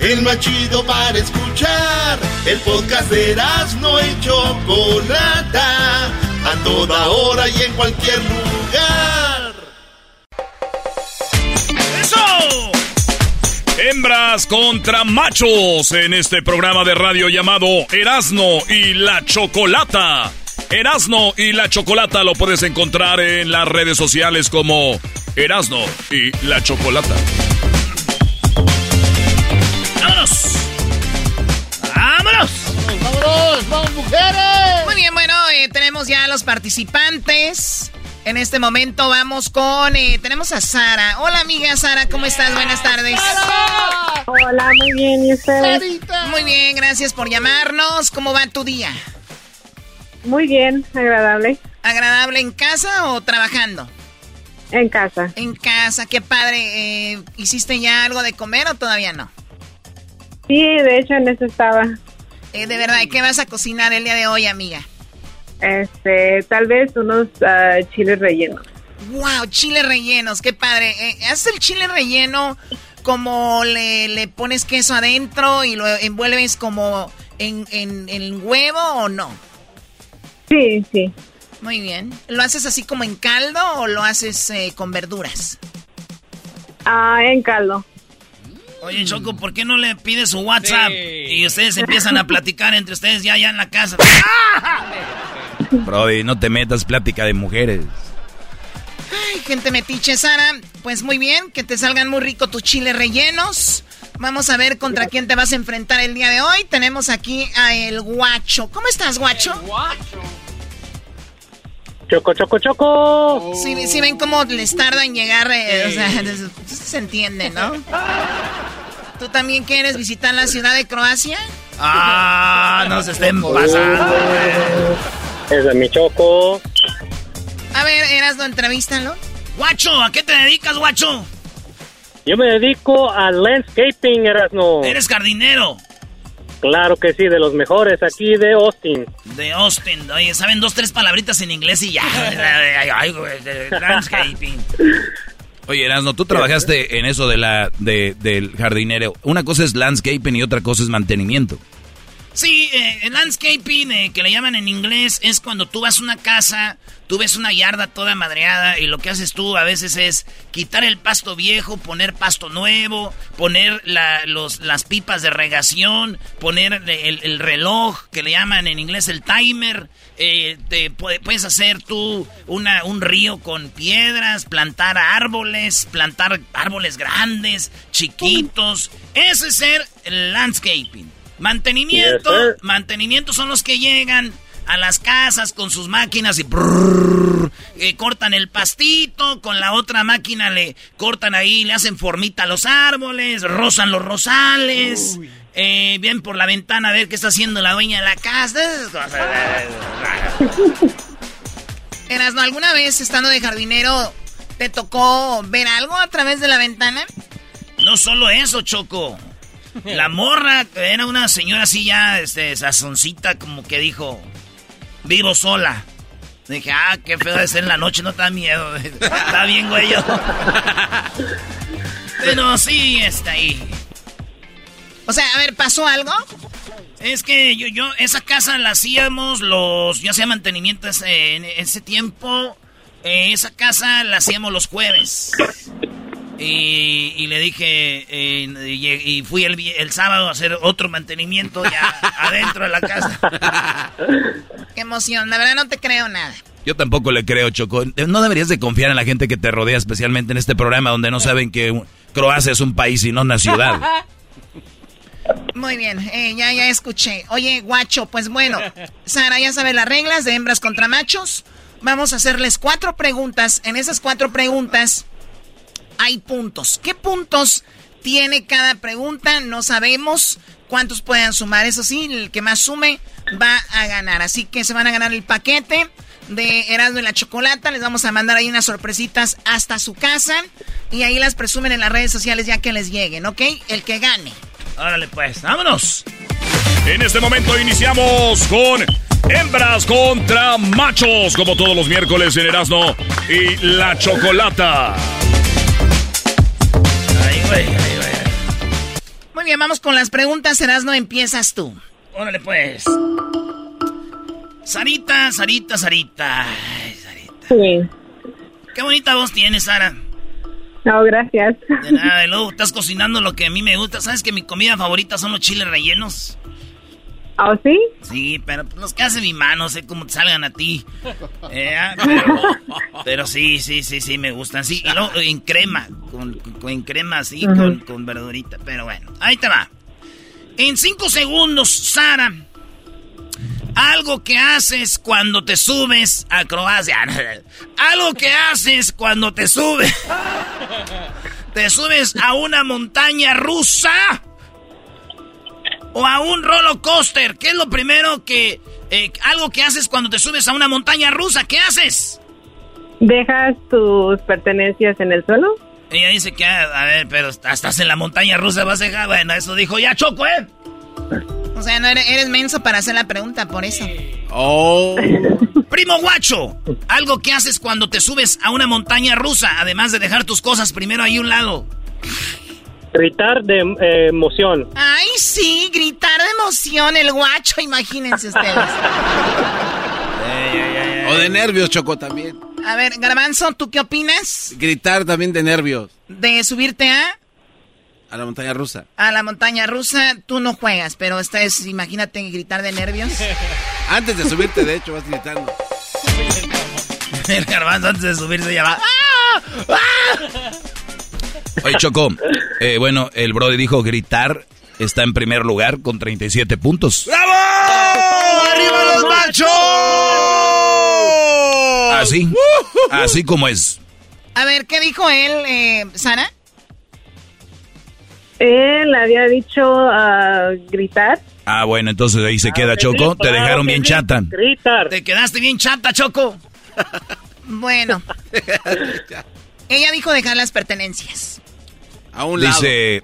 El más chido para escuchar. El podcast de no y Chocolata. A toda hora y en cualquier lugar. ¡Eso! Hembras contra machos en este programa de radio llamado Erasno y la Chocolata. Erasno y la Chocolata lo puedes encontrar en las redes sociales como Erasno y la Chocolata. ¡Vámonos! ¡Vámonos! ¡Vámonos! ¡Vamos, mujeres! Muy bien, bueno, eh, tenemos ya a los participantes. En este momento vamos con... eh, tenemos a Sara. Hola, amiga Sara, ¿cómo estás? Buenas tardes. Hola, muy bien, ¿y ustedes? Muy bien, gracias por llamarnos. ¿Cómo va tu día? Muy bien, agradable. ¿Agradable en casa o trabajando? En casa. En casa, qué padre. Eh, ¿Hiciste ya algo de comer o todavía no? Sí, de hecho en eso estaba. Eh, de verdad, ¿qué vas a cocinar el día de hoy, amiga? Este, tal vez unos ah, chiles rellenos. Wow, chiles rellenos, qué padre. Eh, ¿Haces el chile relleno como le, le pones queso adentro y lo envuelves como en, en, en huevo o no? Sí, sí. Muy bien. ¿Lo haces así como en caldo o lo haces eh, con verduras? Ah, en caldo. Oye, Choco, ¿por qué no le pides su WhatsApp? Y ustedes empiezan a platicar entre ustedes ya allá en la casa. *laughs* Brody, no te metas plática de mujeres. Ay, gente metiche, Sara. Pues muy bien, que te salgan muy rico tus chiles rellenos. Vamos a ver contra quién te vas a enfrentar el día de hoy. Tenemos aquí a el guacho. ¿Cómo estás, guacho? Choco, choco, choco. Sí, sí ven cómo les tarda en llegar, eh, o sea, se entiende, ¿no? ¿Tú también quieres visitar la ciudad de Croacia? Ah, no se estén pasando. Es de mi choco. A ver, Erasno, entrevístalo. Guacho, ¿a qué te dedicas, guacho? Yo me dedico al landscaping, Erasno. Eres jardinero. Claro que sí, de los mejores aquí de Austin. De Austin. Oye, saben dos, tres palabritas en inglés y ya. *laughs* Landscaping. Oye, Erasno, tú trabajaste en eso de la, de, del jardinero. Una cosa es landscaping y otra cosa es mantenimiento. Sí, eh, el landscaping, eh, que le llaman en inglés, es cuando tú vas a una casa, tú ves una yarda toda madreada y lo que haces tú a veces es quitar el pasto viejo, poner pasto nuevo, poner la, los, las pipas de regación, poner el, el reloj, que le llaman en inglés el timer. Eh, te puede- puedes hacer tú una, un río con piedras, plantar árboles, plantar árboles grandes, chiquitos. Ese es ser el landscaping. Mantenimiento, Yes, mantenimiento son los que llegan a las casas con sus máquinas y eh, cortan el pastito, con la otra máquina le cortan ahí, le hacen formita a los árboles, rozan los rosales, eh, ven por la ventana a ver qué está haciendo la dueña de la casa. *laughs* Erasno, ¿alguna vez estando de jardinero te tocó ver algo a través de la ventana? No solo eso, Choco. *laughs* La morra era una señora así ya, este, sazoncita, como que dijo, vivo sola. Dije, ah, qué feo de ser en la noche, no te da miedo. *laughs* Está bien, güey. *laughs* Pero sí, está ahí. O sea, a ver, ¿pasó algo? Es que yo, yo, esa casa la hacíamos los, yo hacía mantenimiento en ese tiempo. Eh, esa casa la hacíamos los jueves. Y, le dije, eh, y, fui el, el, sábado a hacer otro mantenimiento ya *laughs* adentro de la casa. Qué emoción, la verdad no te creo nada. Yo tampoco le creo, Choco. No deberías de confiar en la gente que te rodea, especialmente en este programa donde no saben que Croacia es un país y no una ciudad. *laughs* Muy bien, eh, ya, ya escuché. Oye, guacho, pues bueno, Sara, ya sabe las reglas de hembras contra machos. Vamos a hacerles cuatro preguntas. En esas cuatro preguntas hay puntos. ¿Qué puntos tiene cada pregunta? No sabemos cuántos pueden sumar. Eso sí, el que más sume va a ganar. Así que se van a ganar el paquete de Erasmo y la Chocolata. Les vamos a mandar ahí unas sorpresitas hasta su casa. Y ahí las presumen en las redes sociales ya que les lleguen, ¿ok? El que gane. Órale pues, vámonos. En este momento iniciamos con hembras contra machos, como todos los miércoles en Erasmo y la Chocolata. Muy bien, vamos con las preguntas. Erasno, empiezas tú. Órale, pues. Sarita, Sarita, Sarita. Sarita. Sí. Qué bonita voz tienes, Sara. No, gracias. De nada, y luego estás cocinando lo que a mí me gusta. ¿Sabes que mi comida favorita son los chiles rellenos? ¿Ah, sí? Sí, pero pues, los que hace mi mano, sé cómo te salgan a ti. Eh, ah, *laughs* pero, sí, sí, sí, sí, me gustan. Sí, y luego en crema, con, en crema así, con, con verdurita. Pero bueno, ahí te va. En cinco segundos, Sara, algo que haces cuando te subes a Croacia. *laughs* Algo que haces cuando te subes. *laughs* Te subes a una montaña rusa o a un roller coaster? ¿Qué es lo primero que... Eh, algo que haces cuando te subes a una montaña rusa? ¿Qué haces? ¿Dejas tus pertenencias en el suelo? Ella dice que, a, ver, pero estás en la montaña rusa, vas a dejar... Bueno, eso dijo ya Choco, ¿eh? O sea, no eres, eres menso para hacer la pregunta, por eso. Oh. *laughs* Primo guacho, algo que haces cuando te subes a una montaña rusa, además de dejar tus cosas primero ahí a un lado. Gritar de eh, emoción. Ay, sí, gritar de emoción, el guacho, imagínense ustedes. o de nervios, Choco, también. A ver, Garbanzo, ¿tú qué opinas? Gritar también de nervios. ¿De subirte a? A la montaña rusa. A la montaña rusa, tú no juegas, pero esta es, imagínate, gritar de nervios. *laughs* antes de subirte, de hecho, vas gritando. *laughs* El garbanzo antes de subirse ya va. ¡Ah! ¡Ah! Oye, Choco, eh, bueno, el Brody dijo gritar está en primer lugar con 37 puntos. ¡Bravo! ¡Arriba los machos! Así, así como es. A ver, ¿qué dijo él, eh, Sara? Él había dicho uh, gritar. Ah, bueno, entonces ahí se queda Choco. Te dejaron bien chata. Gritar. Te quedaste bien chata, Choco. *laughs* bueno. Ella dijo dejar las pertenencias. Dice,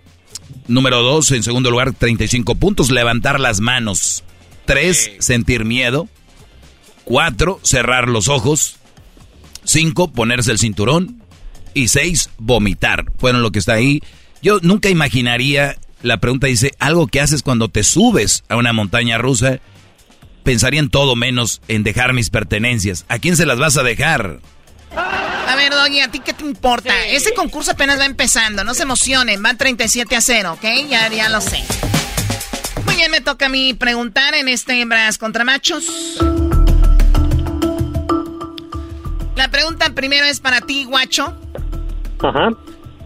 número dos, en segundo lugar, 35 puntos, levantar las manos. Tres, sentir miedo. Cuatro, cerrar los ojos. Cinco, ponerse el cinturón. Y seis, vomitar. Fueron lo que está ahí. Yo nunca imaginaría, la pregunta dice, algo que haces cuando te subes a una montaña rusa. Pensaría en todo menos en dejar mis pertenencias. ¿A quién se las vas a dejar? A ver, Doggy, ¿a ti qué te importa? Ese concurso apenas va empezando, no se emocionen, van 37 a 0, ¿ok? Ya, ya lo sé. Muy bien, me toca a mí preguntar en este hembras contra machos. La pregunta primero es para ti, guacho. Ajá.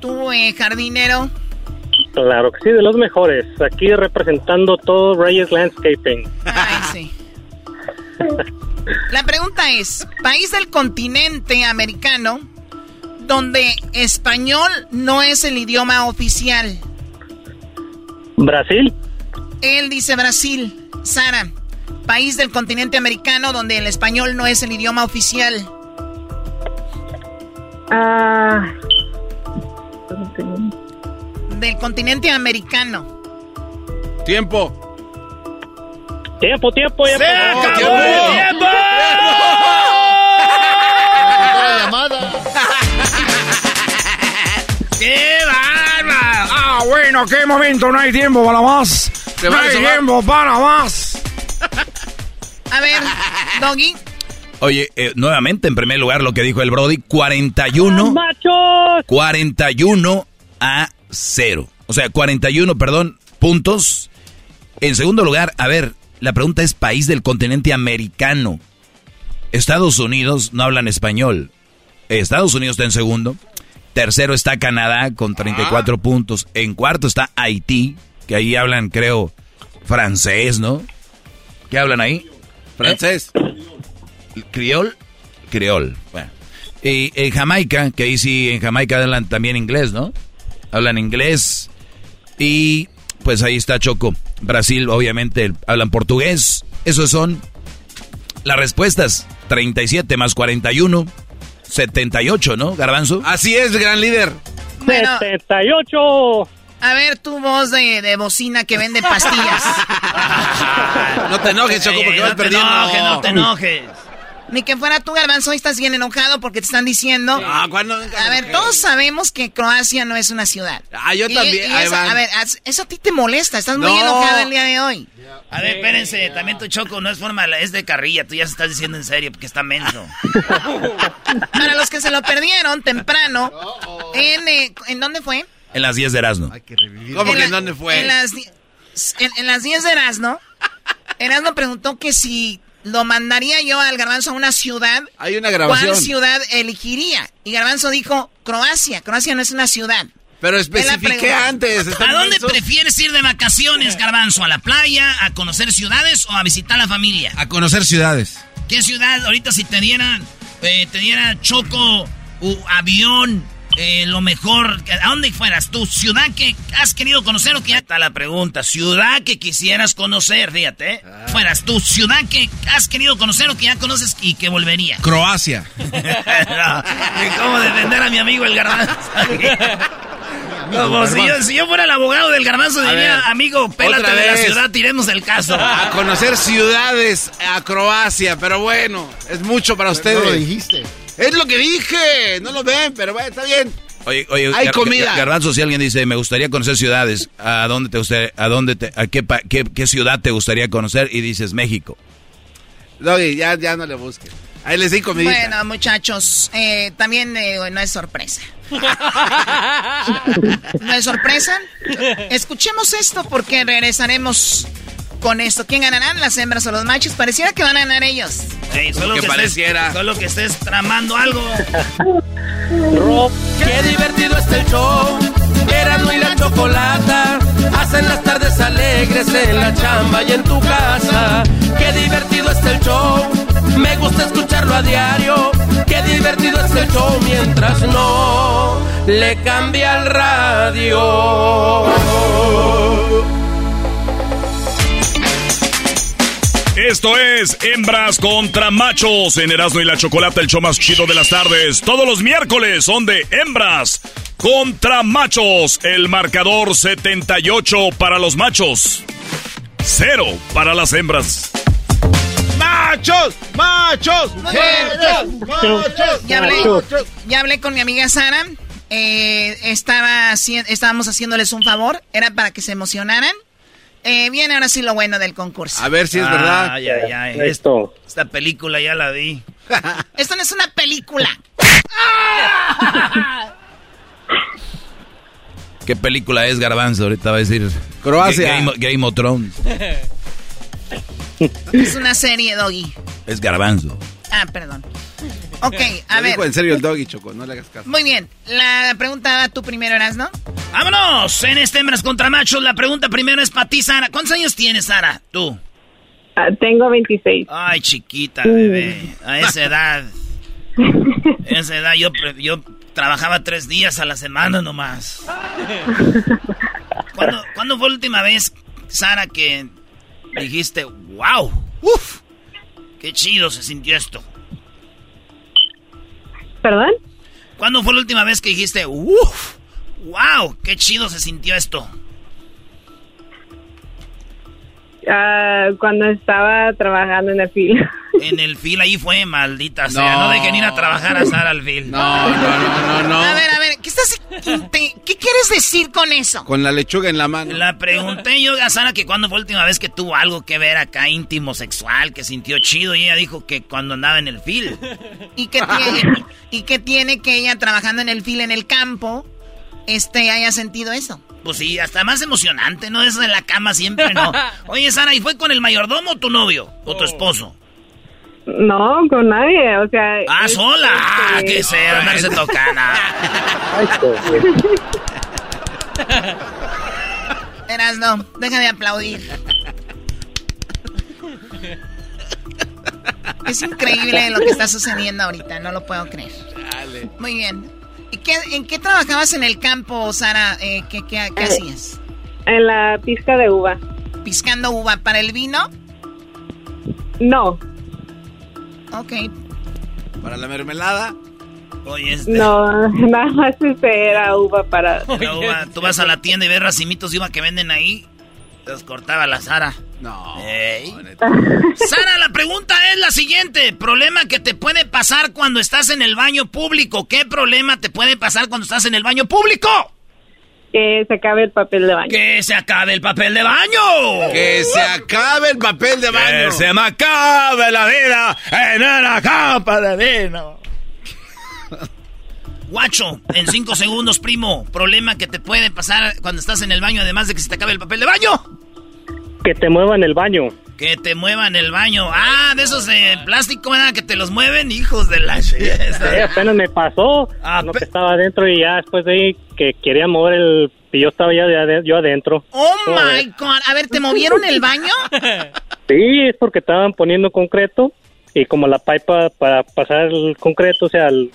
Tú, eh, jardinero. Claro que sí, de los mejores. Aquí representando todo Reyes Landscaping. Ay, sí. La pregunta es, país del continente americano donde español no es el idioma oficial. Brasil. Él dice Brasil. Sara, país del continente americano donde el español no es el idioma oficial. Ah. Del continente americano. Tiempo. Tiempo, tiempo, ya ¡Se acabó el tiempo! llamada. ¡Qué bárbaro! Ah, bueno, qué momento, no hay tiempo para más. No hay sobar. tiempo para más. A ver, Doggy. Oye, eh, nuevamente, en primer lugar, lo que dijo el Brody, 41, ¡Machos! 41 a 0. O sea, 41, perdón, puntos. En segundo lugar, a ver, la pregunta es país del continente americano. Estados Unidos no hablan español. Estados Unidos está en segundo. Tercero está Canadá con 34 puntos. En cuarto está Haití, que ahí hablan, creo, francés, ¿no? ¿Qué hablan ahí? Francés. Criol. Criol. Bueno. Y en Jamaica, que ahí sí, en Jamaica hablan también inglés, ¿no? Hablan inglés. Y pues ahí está Choco. Brasil, obviamente, hablan portugués. Esos son las respuestas. 37 más 41. 78, ¿no, Garbanzo? Así es, gran líder. Bueno, 78. a ver tu voz de, de bocina que vende pastillas. *laughs* No te enojes, Choco, porque Eh, vas no te perdiendo. enojes, no te enojes. Ni que fuera tú, Garbanzo, hoy estás bien enojado porque te están diciendo... Ah, ¿cuándo? A ver, todos sabemos que Croacia no es una ciudad. Ah, yo Y- también. y eso, a ver, eso a ti te molesta, estás muy No. enojado el día de hoy. A ver, espérense, también tu choco no es forma, es de carrilla, tú ya se estás diciendo en serio porque está menso. *laughs* Para los que se lo perdieron temprano, en, eh, ¿en dónde fue? En las 10 de Erasmo. ¿Cómo En que la- en dónde fue? En las, en, en las 10 de Erasmo, Erasmo preguntó que si lo mandaría yo al Garbanzo a una ciudad, Hay una grabación. ¿cuál ciudad elegiría? Y Garbanzo dijo, Croacia. Croacia no es una ciudad. Pero especifiqué antes. ¿están ¿A dónde mensos? prefieres ir de vacaciones, Garbanzo? ¿A la playa, a conocer ciudades o a visitar la familia? A conocer ciudades. ¿Qué ciudad ahorita si te dieran, eh, te diera choco, u- avión, eh, lo mejor, ¿a dónde fueras tú? ¿Ciudad que has querido conocer o que ya está la pregunta? ¿Ciudad que quisieras conocer? Fíjate, ¿eh? Fueras tú, ¿ciudad que has querido conocer o que ya conoces y que volvería? Croacia. *laughs* no, cómo defender a mi amigo el garbanzo. *laughs* Como si yo, si yo fuera el abogado del garbanzo, A diría, ver, amigo, pélate de la ciudad, tiremos el caso. A conocer ciudades, a Croacia, pero bueno, es mucho para ustedes. No lo dijiste. Es lo que dije, no lo ven, pero bueno, está bien. Oye, oye, Hay Gar- comida. Gar- Garbanzo, si alguien dice, me gustaría conocer ciudades, ¿a dónde te gustaría, a dónde te, a qué, pa- qué, qué ciudad te gustaría conocer? Y dices México. Doggy, ya, ya no le busquen. Ahí les di comidita. Bueno, muchachos, eh, también eh, no es sorpresa. *laughs* ¿No es sorpresa? Escuchemos esto porque regresaremos con esto. ¿Quién ganarán, las hembras o los machos? Pareciera que van a ganar ellos. Ey, solo que que, pareciera. Estés, solo que estés tramando algo. *laughs* Qué divertido está el show. Erasmo y la chocolata hacen las tardes alegres en la chamba y en tu casa. Qué divertido está el show. Me gusta escucharlo a diario. Qué divertido es el show mientras no le cambia el radio. Esto es Hembras contra Machos en Erasmo y la Chocolata, el show más chido de las tardes. Todos los miércoles son de Hembras contra Machos. El marcador 78 para los machos, 0 para las hembras. ¡Machos! ¡Machos! Mujeres, ¡Machos! Ya hablé, ¡Machos! ya hablé con mi amiga Sara. Eh, estaba, estábamos haciéndoles un favor. Era para que se emocionaran. Eh, viene ahora sí lo bueno del concurso. A ver si es verdad. Ay, ay, ay. Esto. Esta película ya la vi. *laughs* Esto no es una película. *laughs* ¿Qué película es Garbanzo? Ahorita va a decir. Croacia. Game, Game of Thrones. *laughs* Es una serie, Doggy. Es Garbanzo. Ah, perdón. Ok, a ver. dijo en serio el Doggy, Choco, no le hagas caso. Muy bien. La pregunta tú primero eras, ¿no? ¡Vámonos! En este Hembras contra Machos, la pregunta primero es para ti, Sara. ¿Cuántos años tienes, Sara? Tú. Ah, tengo 26. Ay, chiquita, bebé. A esa edad. A esa edad yo, yo trabajaba tres días a la semana nomás. *laughs* ¿Cuándo, cuándo fue la última vez, Sara, que dijiste, wow, uf, qué chido se sintió esto? ¿Perdón? ¿Cuándo fue la última vez que dijiste, uff, wow, qué chido se sintió esto? Ah, cuando estaba trabajando en el film. *laughs* En el fil ahí fue, maldita sea. No, No. dejen ir a trabajar a Sara al fil. No, no, no, no, no. A ver, a ver, ¿qué estás te- qué quieres decir con eso? Con la lechuga en la mano. La pregunté yo a Sara que cuándo fue la última vez que tuvo algo que ver acá íntimo sexual, que sintió chido, y ella dijo que cuando andaba en el fil. ¿Y qué tiene, y qué tiene que ella trabajando en el fil en el campo este haya sentido eso? Pues sí, hasta más emocionante, ¿no? Eso de la cama siempre, ¿no? *laughs* Oye, Sara, ¿y fue con el mayordomo o tu novio? ¿O tu esposo? No, con nadie, o sea... Ah, es- sola. Ah, este, que sea, andarse tocando. Eras no, deja de aplaudir. *laughs* Es increíble lo que está sucediendo ahorita, no lo puedo creer. Muy bien. ¿Y qué, ¿En qué trabajabas en el campo, Sara? Eh, ¿Qué, qué, qué hacías? En la pizca de uva. ¿Piscando uva para el vino? No, Ok. Para la mermelada. Oye, este, no, *laughs* nada más este era uva para... la uva, *laughs* tú vas a la tienda y ves racimitos de uva que venden ahí. Los cortaba la Sara. No. *laughs* Sara, la pregunta es la siguiente. Problema que te puede pasar cuando estás en el baño público. ¿Qué problema te puede pasar cuando estás en el baño público? Que se acabe el papel de baño. Que se acabe el papel de baño. Que se acabe el papel de baño. Que se me acabe la vida en una capa de vino. Guacho, en cinco *laughs* segundos, primo. Problema que te puede pasar cuando estás en el baño, además de que se te acabe el papel de baño. Que te muevan el baño. Que te muevan el baño. Ah, de esos de plástico, ¿verdad? Que te los mueven, hijos de la... Eh, apenas me pasó. Ah, no que estaba adentro y ya después de ahí que quería mover el... Y yo estaba ya de ade- yo adentro. Oh ¿Cómo my? God. A ver, ¿te movieron el baño? *laughs* Sí, es porque estaban poniendo concreto y como la pipa para pasar el concreto, o sea, el-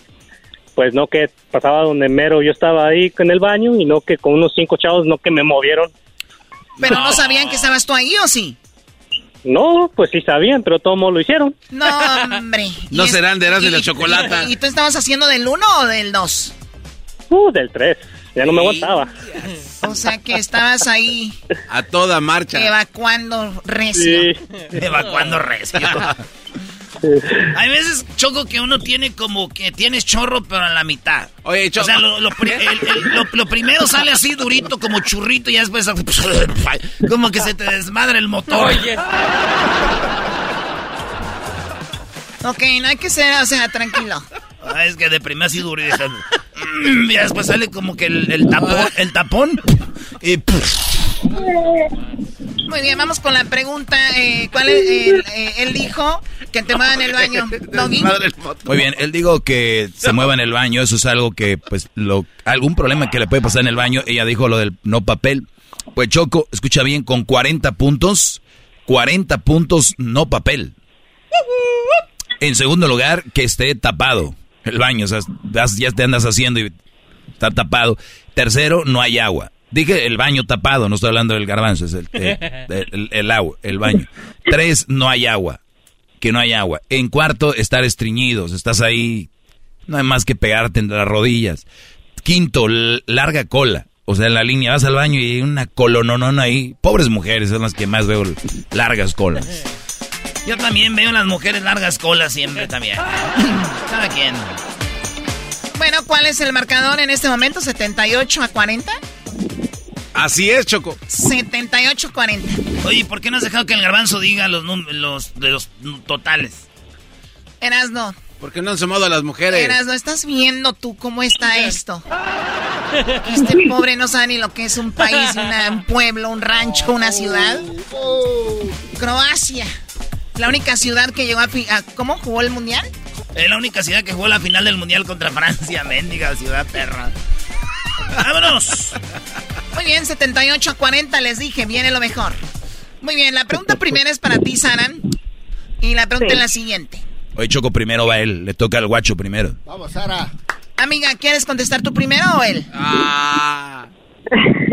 pues no que pasaba donde mero yo estaba ahí en el baño y no que con unos cinco chavos no que me movieron. Pero no sabían que estabas tú ahí, ¿o sí? No, pues sí sabían, pero todos lo hicieron. No, hombre. *laughs* No es- serán de Eras de la y- Chocolata. ¿Y, y tú estabas haciendo del 1 o del 2? Uh, del 3. Ya no me aguantaba. O sea que estabas ahí A toda marcha. evacuando recio. Evacuando recio. *laughs* Hay veces, Choco, que uno tiene como que tienes chorro, pero a la mitad. Oye, Choco. O sea, lo, lo pri- el- el- lo- lo primero sale así durito, como churrito, y después *laughs* como que se te desmadra el motor. Ok, no hay que ser, o sea, tranquilo. Ah, es que de primero así duro y después, *laughs* mm, y después sale como que el, el tapón, el tapón y Muy bien, vamos con la pregunta. Eh, ¿Cuál es? el- eh, él dijo que te muevan el baño. *laughs* Doggy. Muy bien, él dijo que se mueva en el baño, eso es algo que, pues, lo, algún problema que le puede pasar en el baño. Ella dijo lo del no papel. Pues Choco, escucha bien, con 40 puntos, 40 puntos no papel. En segundo lugar, que esté tapado el baño, o sea, ya te andas haciendo y está tapado. Tercero, no hay agua. Dije el baño tapado, no estoy hablando del garbanzo, es el, *laughs* el- el- el agua, el baño. Tres, no hay agua que no hay agua. En cuarto, estar estreñidos. Estás ahí, no hay más que pegarte entre las rodillas. Quinto, larga cola. O sea, en la línea vas al baño y hay una colononona ahí. Pobres mujeres son las que más veo largas colas. Yo también veo las mujeres largas colas siempre también. *laughs* Cada quien. Bueno, ¿cuál es el marcador en este momento? ¿78 a 40? Así es, Choco. 78 a 40. Oye, ¿por qué no has dejado que el garbanzo diga los, los, de los totales? Erasno, Porque no han sumado a las mujeres. Erasno, ¿estás viendo tú cómo está esto? Este pobre no sabe ni lo que es un país, una- un pueblo, un rancho, una ciudad. Croacia. La única ciudad que llegó a, a- ¿Cómo jugó el mundial? Es la única ciudad que jugó la final del mundial contra Francia, mendiga ciudad perra. ¡Vámonos! Muy bien, 78 a 40 les dije, viene lo mejor. Muy bien, la pregunta primera es para ti, Sara. Y la pregunta Sí. es la siguiente. Hoy Choco primero va él, le toca al guacho primero. Vamos, Sara. Amiga, ¿quieres contestar tú primero o él? Ah, *laughs*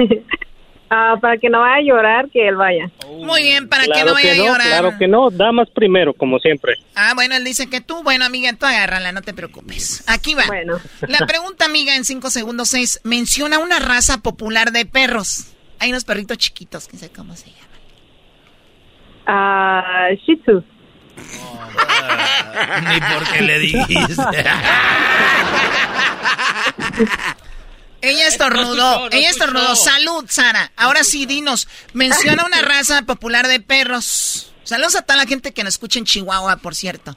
para que no vaya a llorar, que él vaya. Muy bien, para que no vaya a no, llorar. claro que no. Damas primero, como siempre. Ah, bueno, él dice que tú. Bueno, amiga, tú agárrala, no te preocupes. Aquí va. La pregunta, amiga, en cinco segundos es, menciona una raza popular de perros. Hay unos perritos chiquitos, que sé cómo se llaman. Ah, Shih Tzu. Ni porque le dijiste. *laughs* Ella estornudó, ella estornudó. Salud, Sara. Ahora sí, dinos, menciona una *laughs* raza popular de perros. Saludos a toda la gente que nos escucha en Chihuahua, por cierto.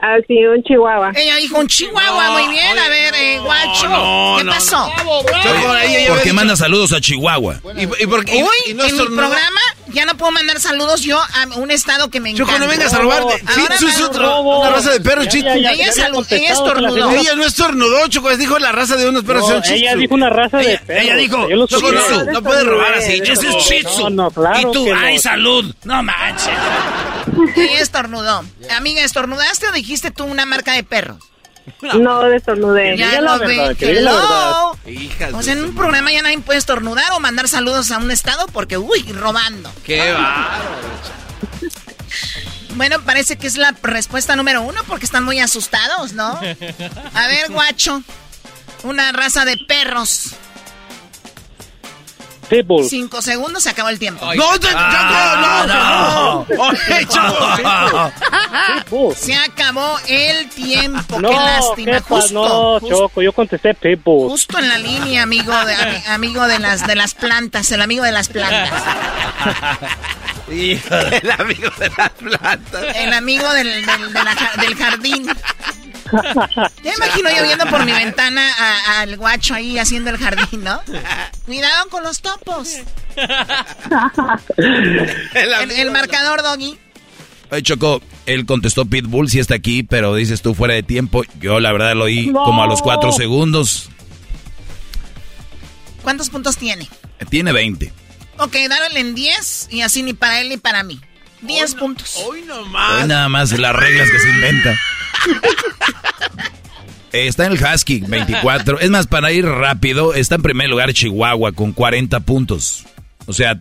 Ah, sí, un chihuahua. Ella dijo un chihuahua, muy bien. A ver, eh, guacho, no, ¿qué no, pasó? ¿Por qué manda saludos a Chihuahua? ¿Y, y por qué? Uy, y no en mi programa ya no puedo mandar saludos yo a un estado que me encanta. Choco, no vengas a robarte. Shih Tzu es otro- una raza de perros, Tzu. Ella, salud, ella estornudó. Ella no estornudó, Choco, dijo la raza de unos perros. No, son ella dijo una raza de Ella- perros. Ella dijo, Yo lo Choco, no, no puede robar así. Ese es claro y tú, ay, salud. No manches. *laughs* Ella estornudó. Amiga, ¿estornudaste o dijiste tú una marca de perros? *laughs* No destornudé. Ya lo ve. Hello. Hijas O sea, en un programa ya nadie puede estornudar o mandar saludos a un estado porque, uy, robando. Qué bárbaro. *laughs* Bueno, parece que es la respuesta número uno porque están muy asustados, ¿no? A ver, guacho. Una raza de perros. Pitbull. Cinco segundos, se acabó el tiempo. No, Choco, no, no. Oye, Choco. Se acabó el tiempo. No, Qué lástima. ¿qué pa- Justo, no, Choco, yo contesté Pitbull. justo en la línea, amigo de, ami- amigo de las de las plantas, el amigo de las plantas. *laughs* *laughs* El amigo de las plantas. El amigo del, del, de la ja- del jardín. Ya imagino yo viendo por mi ventana al guacho ahí haciendo el jardín, ¿no? Cuidado con los topos. El, el marcador, Doggy. Oye, Choco, él contestó Pitbull, sí está aquí, pero dices tú fuera de tiempo. Yo la verdad lo oí como a los cuatro segundos. ¿Cuántos puntos tiene? Tiene 20. Ok, dárale en 10 y así ni para él ni para mí. 10 puntos. Hoy nomás. Hoy nada más las reglas que se inventa. Eh, Está en el Husky, 24. Es más, para ir rápido, está en primer lugar Chihuahua con 40 puntos. O sea,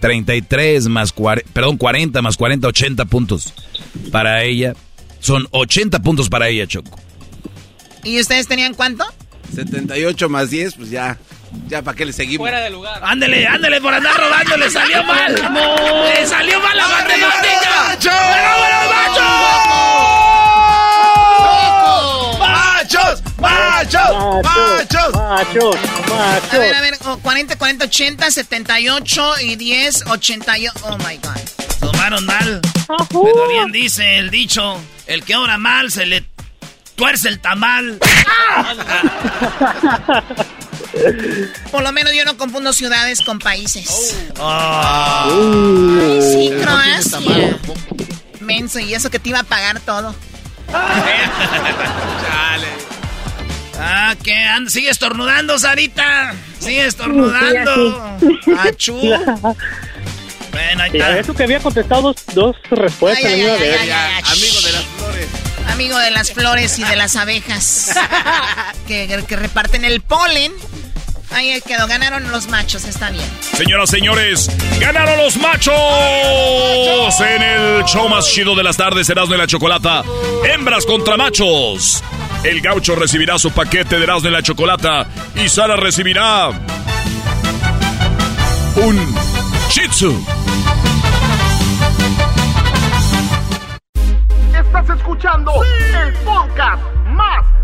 33 más 40, perdón, 40 más 40, 80 puntos para ella. Son 80 puntos para ella, Choco. ¿Y ustedes tenían cuánto? 78 más 10, pues ya. Ya, ¿para qué le seguimos? Fuera de lugar. Ándele, ándele por andar robando, le salió mal. No. Le salió mal la ¡Arriba matemática. ¡Machos! ¡Machos! ¡Machos! Machos, A machos. ver, a ver, oh, 40, 40, 80, 78 y 10, 88. Oh my God. Tomaron mal. Pero bien dice el dicho, el que obra mal se le tuerce el tamal. *laughs* Por lo menos yo no confundo ciudades con países. Ay, sí, tienes Croacia. Menso, y eso que te iba a pagar todo. Ah, que sigue estornudando, Sarita. Sigue estornudando. Achú. *laughs* Bueno, ahí está. eso que había contestado dos, dos respuestas. Ay, ay, en una ay, vez. ay, ay, ay. Amigo de las flores. Amigo de las flores y de las abejas *laughs* que, que reparten el polen. Ahí quedó, ganaron los machos, está bien. Señoras, señores, ganaron los machos en el show más chido de las tardes, Erasmo y la Chocolata. Hembras contra machos. El gaucho recibirá su paquete de Erasmo y la Chocolata y Sara recibirá un Shih Tzu. Estás escuchando el podcast más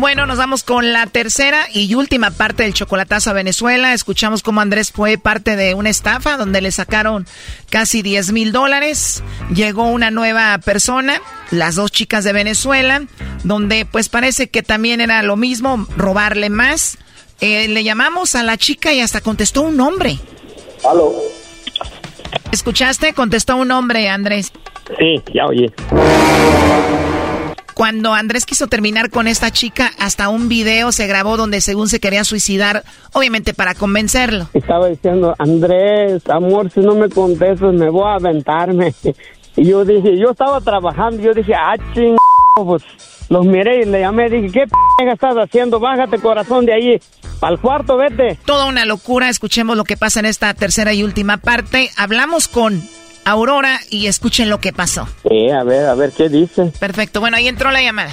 Bueno, nos vamos con la tercera y última parte del chocolatazo a Venezuela. Escuchamos cómo Andrés fue parte de una estafa donde le sacaron casi 10 mil dólares. Llegó una nueva persona, las dos chicas de Venezuela, donde pues parece que también era lo mismo, robarle más. Eh, le llamamos a la chica y hasta contestó un nombre. ¿Aló? ¿Escuchaste? Contestó un hombre, Andrés. Sí, ya oye. Cuando Andrés quiso terminar con esta chica, hasta un video se grabó donde según se quería suicidar, obviamente para convencerlo. Estaba diciendo, Andrés, amor, si no me contestas me voy a aventarme. *laughs* Y yo dije, yo estaba trabajando, yo dije, ah, ching, pues los miré y le llamé, dije, ¿qué p estás haciendo? Bájate corazón de ahí, al cuarto vete. Toda una locura, escuchemos lo que pasa en esta tercera y última parte. Hablamos con Aurora y escuchen lo que pasó. Eh, a ver, a ver, ¿qué dice? Perfecto, bueno, ahí entró la llamada.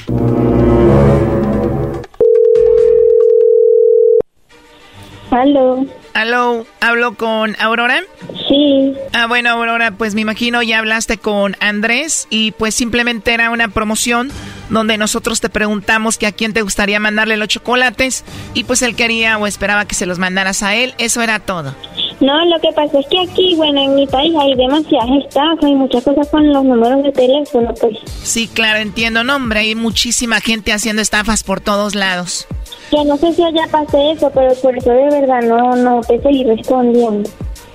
Aló. Aló, ¿hablo con Aurora? Sí. Ah, bueno, Aurora, pues me imagino ya hablaste con Andrés y pues simplemente era una promoción donde nosotros te preguntamos que a quién te gustaría mandarle los chocolates y pues él quería o esperaba que se los mandaras a él, eso era todo. No, lo que pasa es que aquí, bueno, en mi país hay demasiadas estafas y muchas cosas con los números de teléfono, pues. Sí, claro, entiendo, no, hombre, hay muchísima gente haciendo estafas por todos lados. Yo no sé si allá pase eso, pero por eso de verdad no, no te seguí respondiendo.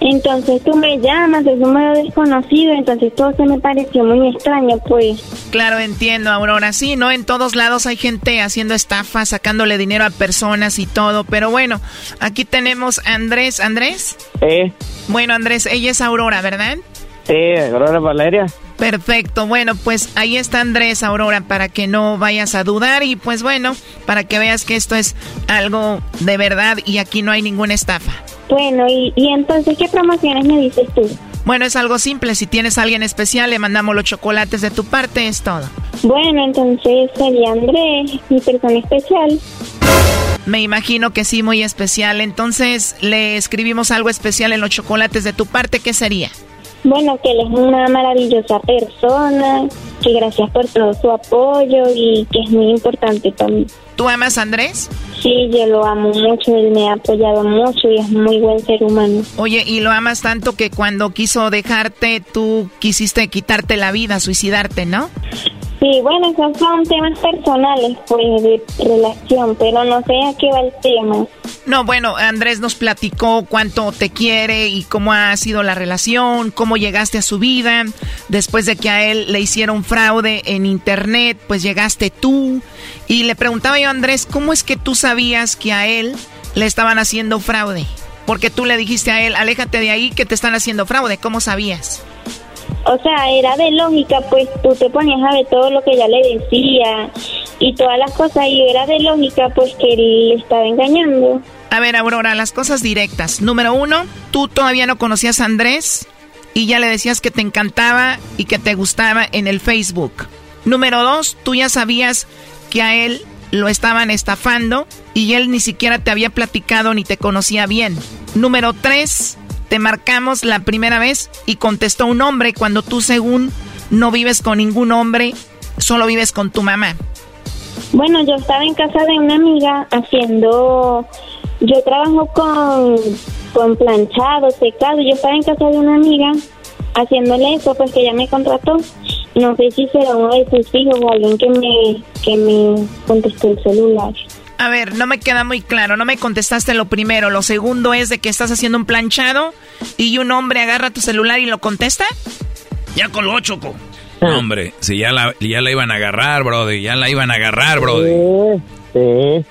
Entonces tú me llamas, es un número desconocido, entonces todo se me pareció muy extraño, pues. Claro, entiendo, Aurora. Sí, ¿no? En todos lados hay gente haciendo estafas, sacándole dinero a personas y todo. Pero bueno, aquí tenemos a Andrés. ¿Andrés? Sí. Bueno, Andrés, ella es Aurora, ¿verdad? Sí, Aurora Valeria. Perfecto, bueno, pues ahí está Andrés, Aurora, para que no vayas a dudar y pues bueno, para que veas que esto es algo de verdad y aquí no hay ninguna estafa. Bueno, y, y entonces, ¿qué promociones me dices tú? Bueno, es algo simple, si tienes a alguien especial, le mandamos los chocolates de tu parte, es todo. Bueno, entonces sería Andrés, mi persona especial. Me imagino que sí, muy especial. Entonces, le escribimos algo especial en los chocolates de tu parte, ¿qué sería? Bueno, que él es una maravillosa persona, que gracias por todo su apoyo y que es muy importante para mí. ¿Tú amas a Andrés? Sí, yo lo amo mucho, él me ha apoyado mucho y es muy buen ser humano. Oye, y lo amas tanto que cuando quiso dejarte, tú quisiste quitarte la vida, suicidarte, ¿no? Sí, bueno, esos son temas personales, pues, de relación, pero no sé a qué va el tema. No, bueno, Andrés nos platicó cuánto te quiere y cómo ha sido la relación, cómo llegaste a su vida. Después de que a él le hicieron fraude en internet, pues llegaste tú. Y le preguntaba yo a Andrés, ¿cómo es que tú sabías que a él le estaban haciendo fraude? Porque tú le dijiste a él, aléjate de ahí que te están haciendo fraude. ¿Cómo sabías? O sea, era de lógica, pues tú te ponías a ver todo lo que ella le decía y todas las cosas y era de lógica, pues que él le estaba engañando. A ver, Aurora, las cosas directas. Número uno, tú todavía no conocías a Andrés y ya le decías que te encantaba y que te gustaba en el Facebook. Número dos, tú ya sabías que a él lo estaban estafando y él ni siquiera te había platicado ni te conocía bien. Número tres, te marcamos la primera vez y contestó un hombre cuando tú según no vives con ningún hombre, solo vives con tu mamá. Bueno, yo estaba en casa de una amiga haciendo, yo trabajo con, con planchado, secado, yo estaba en casa de una amiga haciéndole eso, pues que ella me contrató. No sé si será uno de sus hijos o alguien que me, que me contestó el celular. A ver, no me queda muy claro, no me contestaste lo primero. Lo segundo es de que estás haciendo un planchado y un hombre agarra tu celular y lo contesta. Ya colgó, Choco. No, hombre, si ya la, ya la iban a agarrar, brody, ya la iban a agarrar, brody. Sí, sí.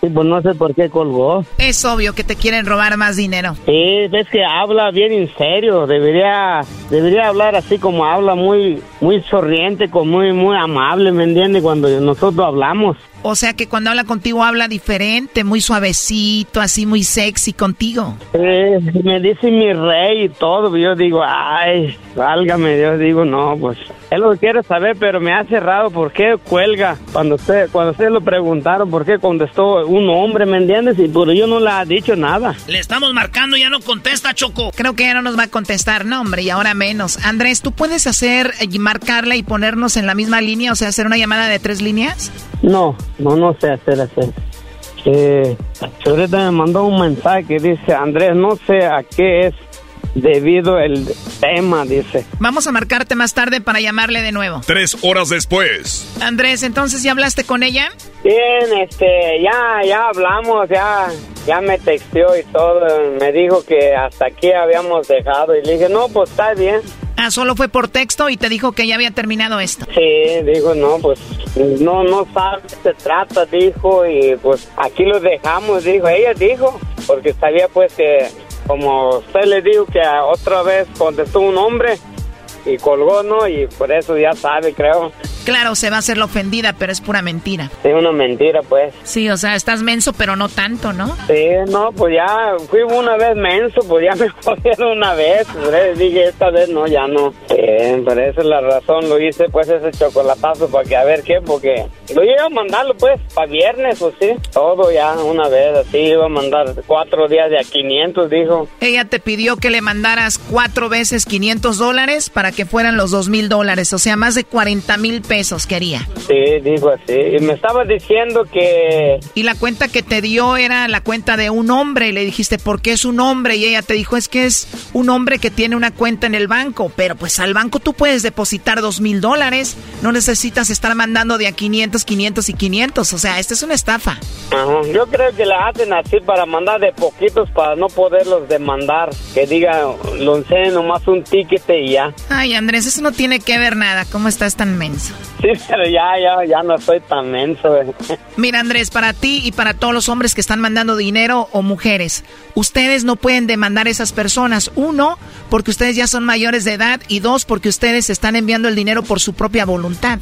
Sí, pues no sé por qué colgó. Es obvio que te quieren robar más dinero. Sí, ves que habla bien en serio. Debería, debería hablar así como habla, muy, muy sonriente, como muy, muy amable, ¿me entiendes? Cuando nosotros hablamos. O sea que cuando habla contigo habla diferente, muy suavecito, así muy sexy contigo. Eh, me dice mi rey y todo, yo digo, ay, válgame, yo digo, no, pues, él lo quiere saber, pero me hace raro, ¿por qué cuelga? Cuando usted, cuando ustedes lo preguntaron, ¿por qué contestó un hombre, me entiendes? Y pero yo no le ha dicho nada. Le estamos marcando, ya no contesta, Choco. Creo que ya no nos va a contestar, no, hombre, y ahora menos. Andrés, ¿tú puedes hacer, eh, marcarla y ponernos en la misma línea, o sea, hacer una llamada de tres líneas? No, no, no sé hacer así. Eh, ahorita me mandó un mensaje dice, Andrés, no sé a qué es debido el tema, dice. Vamos a marcarte más tarde para llamarle de nuevo. Tres horas después. Andrés, entonces, ¿ya hablaste con ella? Bien, este, ya, ya hablamos, ya, ya me texteó y todo, me dijo que hasta aquí habíamos dejado y le dije, no, pues está bien. Ah, solo fue por texto y te dijo que ya había terminado esto. Sí, dijo, no, pues no, no sabe qué se trata, dijo, y pues aquí lo dejamos, dijo, ella dijo, porque sabía pues que como usted le dijo que otra vez contestó un hombre y colgó, ¿no? Y por eso ya sabe, creo. Claro, se va a hacer la ofendida, pero es pura mentira. Es una mentira, pues. Sí, o sea, estás menso, pero no tanto, ¿no? Sí, no, pues ya fui una vez menso, pues ya *laughs* me jodieron una vez. Pues, dije, esta vez no, ya no. Sí, pero esa es la razón, lo hice, pues, ese chocolatazo para que a ver qué, porque lo iba a mandarlo, pues, para viernes, pues sí. Todo ya una vez, así, iba a mandar cuatro días de a 500, dijo. Ella te pidió que le mandaras cuatro veces 500 dólares para que fueran los dos mil dólares, o sea, más de 40 mil pesos quería. Sí, dijo así. Y me estaba diciendo que... Y la cuenta que te dio era la cuenta de un hombre y le dijiste, ¿por qué es un hombre? Y ella te dijo, es que es un hombre que tiene una cuenta en el banco, pero pues al banco tú puedes depositar dos mil dólares, no necesitas estar mandando de a 500, 500 y 500, o sea, esta es una estafa. Ajá. Yo creo que la hacen así para mandar de poquitos para no poderlos demandar, que diga, lo nomás un ticket y ya. Ay, Andrés, eso no tiene que ver nada, ¿cómo estás tan menso? Sí, pero ya, ya, ya no soy tan menso. Mira, Andrés, para ti y para todos los hombres que están mandando dinero o mujeres, ustedes no pueden demandar a esas personas. Uno, porque ustedes ya son mayores de edad y dos, porque ustedes están enviando el dinero por su propia voluntad.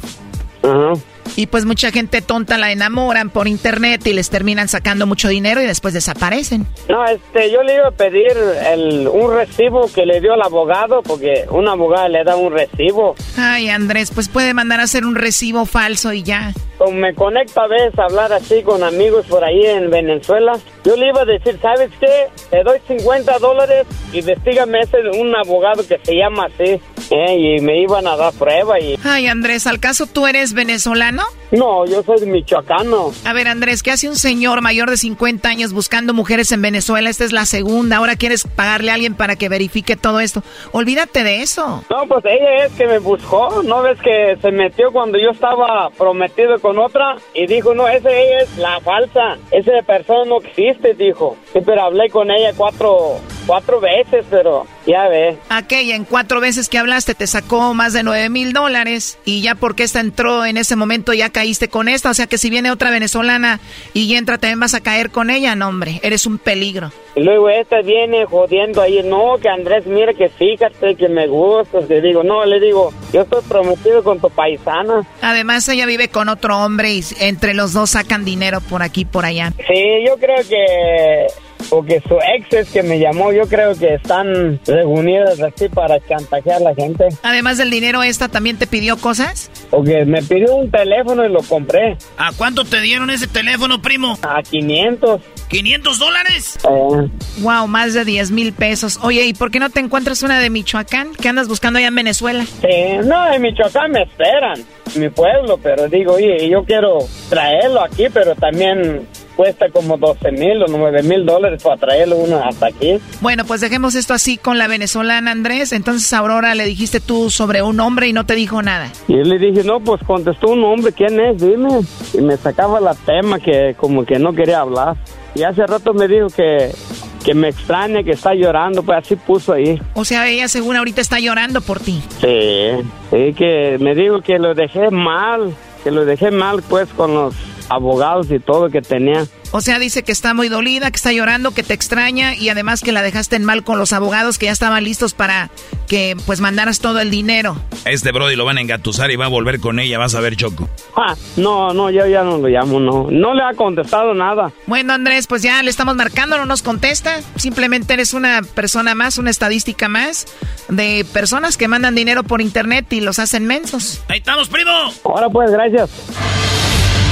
Ajá. Y pues mucha gente tonta la enamoran por internet y les terminan sacando mucho dinero y después desaparecen. No, este, yo le iba a pedir el, un recibo que le dio al abogado, porque un abogado le da un recibo. Ay, Andrés, pues puede mandar a hacer un recibo falso y ya. Como me conecto a veces a hablar así con amigos por ahí en Venezuela, yo le iba a decir, ¿sabes qué? Te doy 50 dólares y investigame ese un abogado que se llama así. ¿eh? Y me iban a dar prueba y... Ay, Andrés, ¿al caso tú eres venezolano? No, yo soy michoacano. A ver, Andrés, ¿qué hace un señor mayor de 50 años buscando mujeres en Venezuela? Esta es la segunda. Ahora quieres pagarle a alguien para que verifique todo esto. Olvídate de eso. No, pues ella es que me buscó, ¿no ves que se metió cuando yo estaba prometido con otra? Y dijo, no, esa ella es la falsa, esa persona no existe, dijo. Sí, pero hablé con ella cuatro, cuatro veces, pero ya ve. Aquella, en cuatro veces que hablaste, te sacó más de 9 mil dólares y ya porque esta entró en ese momento ya caíste con esta. O sea que si viene otra venezolana y entra, también vas a caer con ella. No, hombre, eres un peligro. Luego esta viene jodiendo ahí, no, que Andrés, mira que fíjate que me gustas. Le digo, no, le digo, yo estoy prometido con tu paisana. Además, ella vive con otro hombre y entre los dos sacan dinero por aquí por allá. Sí, yo creo que o que su ex es que me llamó, yo creo que están reunidas así para chantajear a la gente. Además del dinero, ¿esta también te pidió cosas? O que me pidió un teléfono y lo compré. ¿A cuánto te dieron ese teléfono, primo? A 500. ¿500 dólares? Eh. Wow, más de 10 mil pesos. Oye, ¿y por qué no te encuentras una de Michoacán? ¿Qué andas buscando allá en Venezuela? Sí, no, en Michoacán me esperan, mi pueblo, pero digo, oye, yo quiero traerlo aquí, pero también cuesta como 12 mil o 9 mil dólares para traerlo uno hasta aquí. Bueno, pues dejemos esto así con la venezolana Andrés. Entonces, Aurora, le dijiste tú sobre un hombre y no te dijo nada. Y yo le dije, no, pues contestó un hombre, ¿quién es? Dime. Y me sacaba la tema que como que no quería hablar. Y hace rato me dijo que, que me extraña, que está llorando, pues así puso ahí. O sea, ella según ahorita está llorando por ti. Sí, sí, que me dijo que lo dejé mal, que lo dejé mal pues con los abogados y todo que tenía. O sea, dice que está muy dolida, que está llorando, que te extraña y además que la dejaste en mal con los abogados que ya estaban listos para que pues mandaras todo el dinero. Este Brody lo van a engatusar y va a volver con ella, vas a ver Choco. Ah, no, no, yo ya no lo llamo, no. No le ha contestado nada. Bueno, Andrés, pues ya le estamos marcando, no nos contesta. Simplemente eres una persona más, una estadística más de personas que mandan dinero por internet y los hacen mensos. Ahí estamos, primo. Ahora pues, gracias.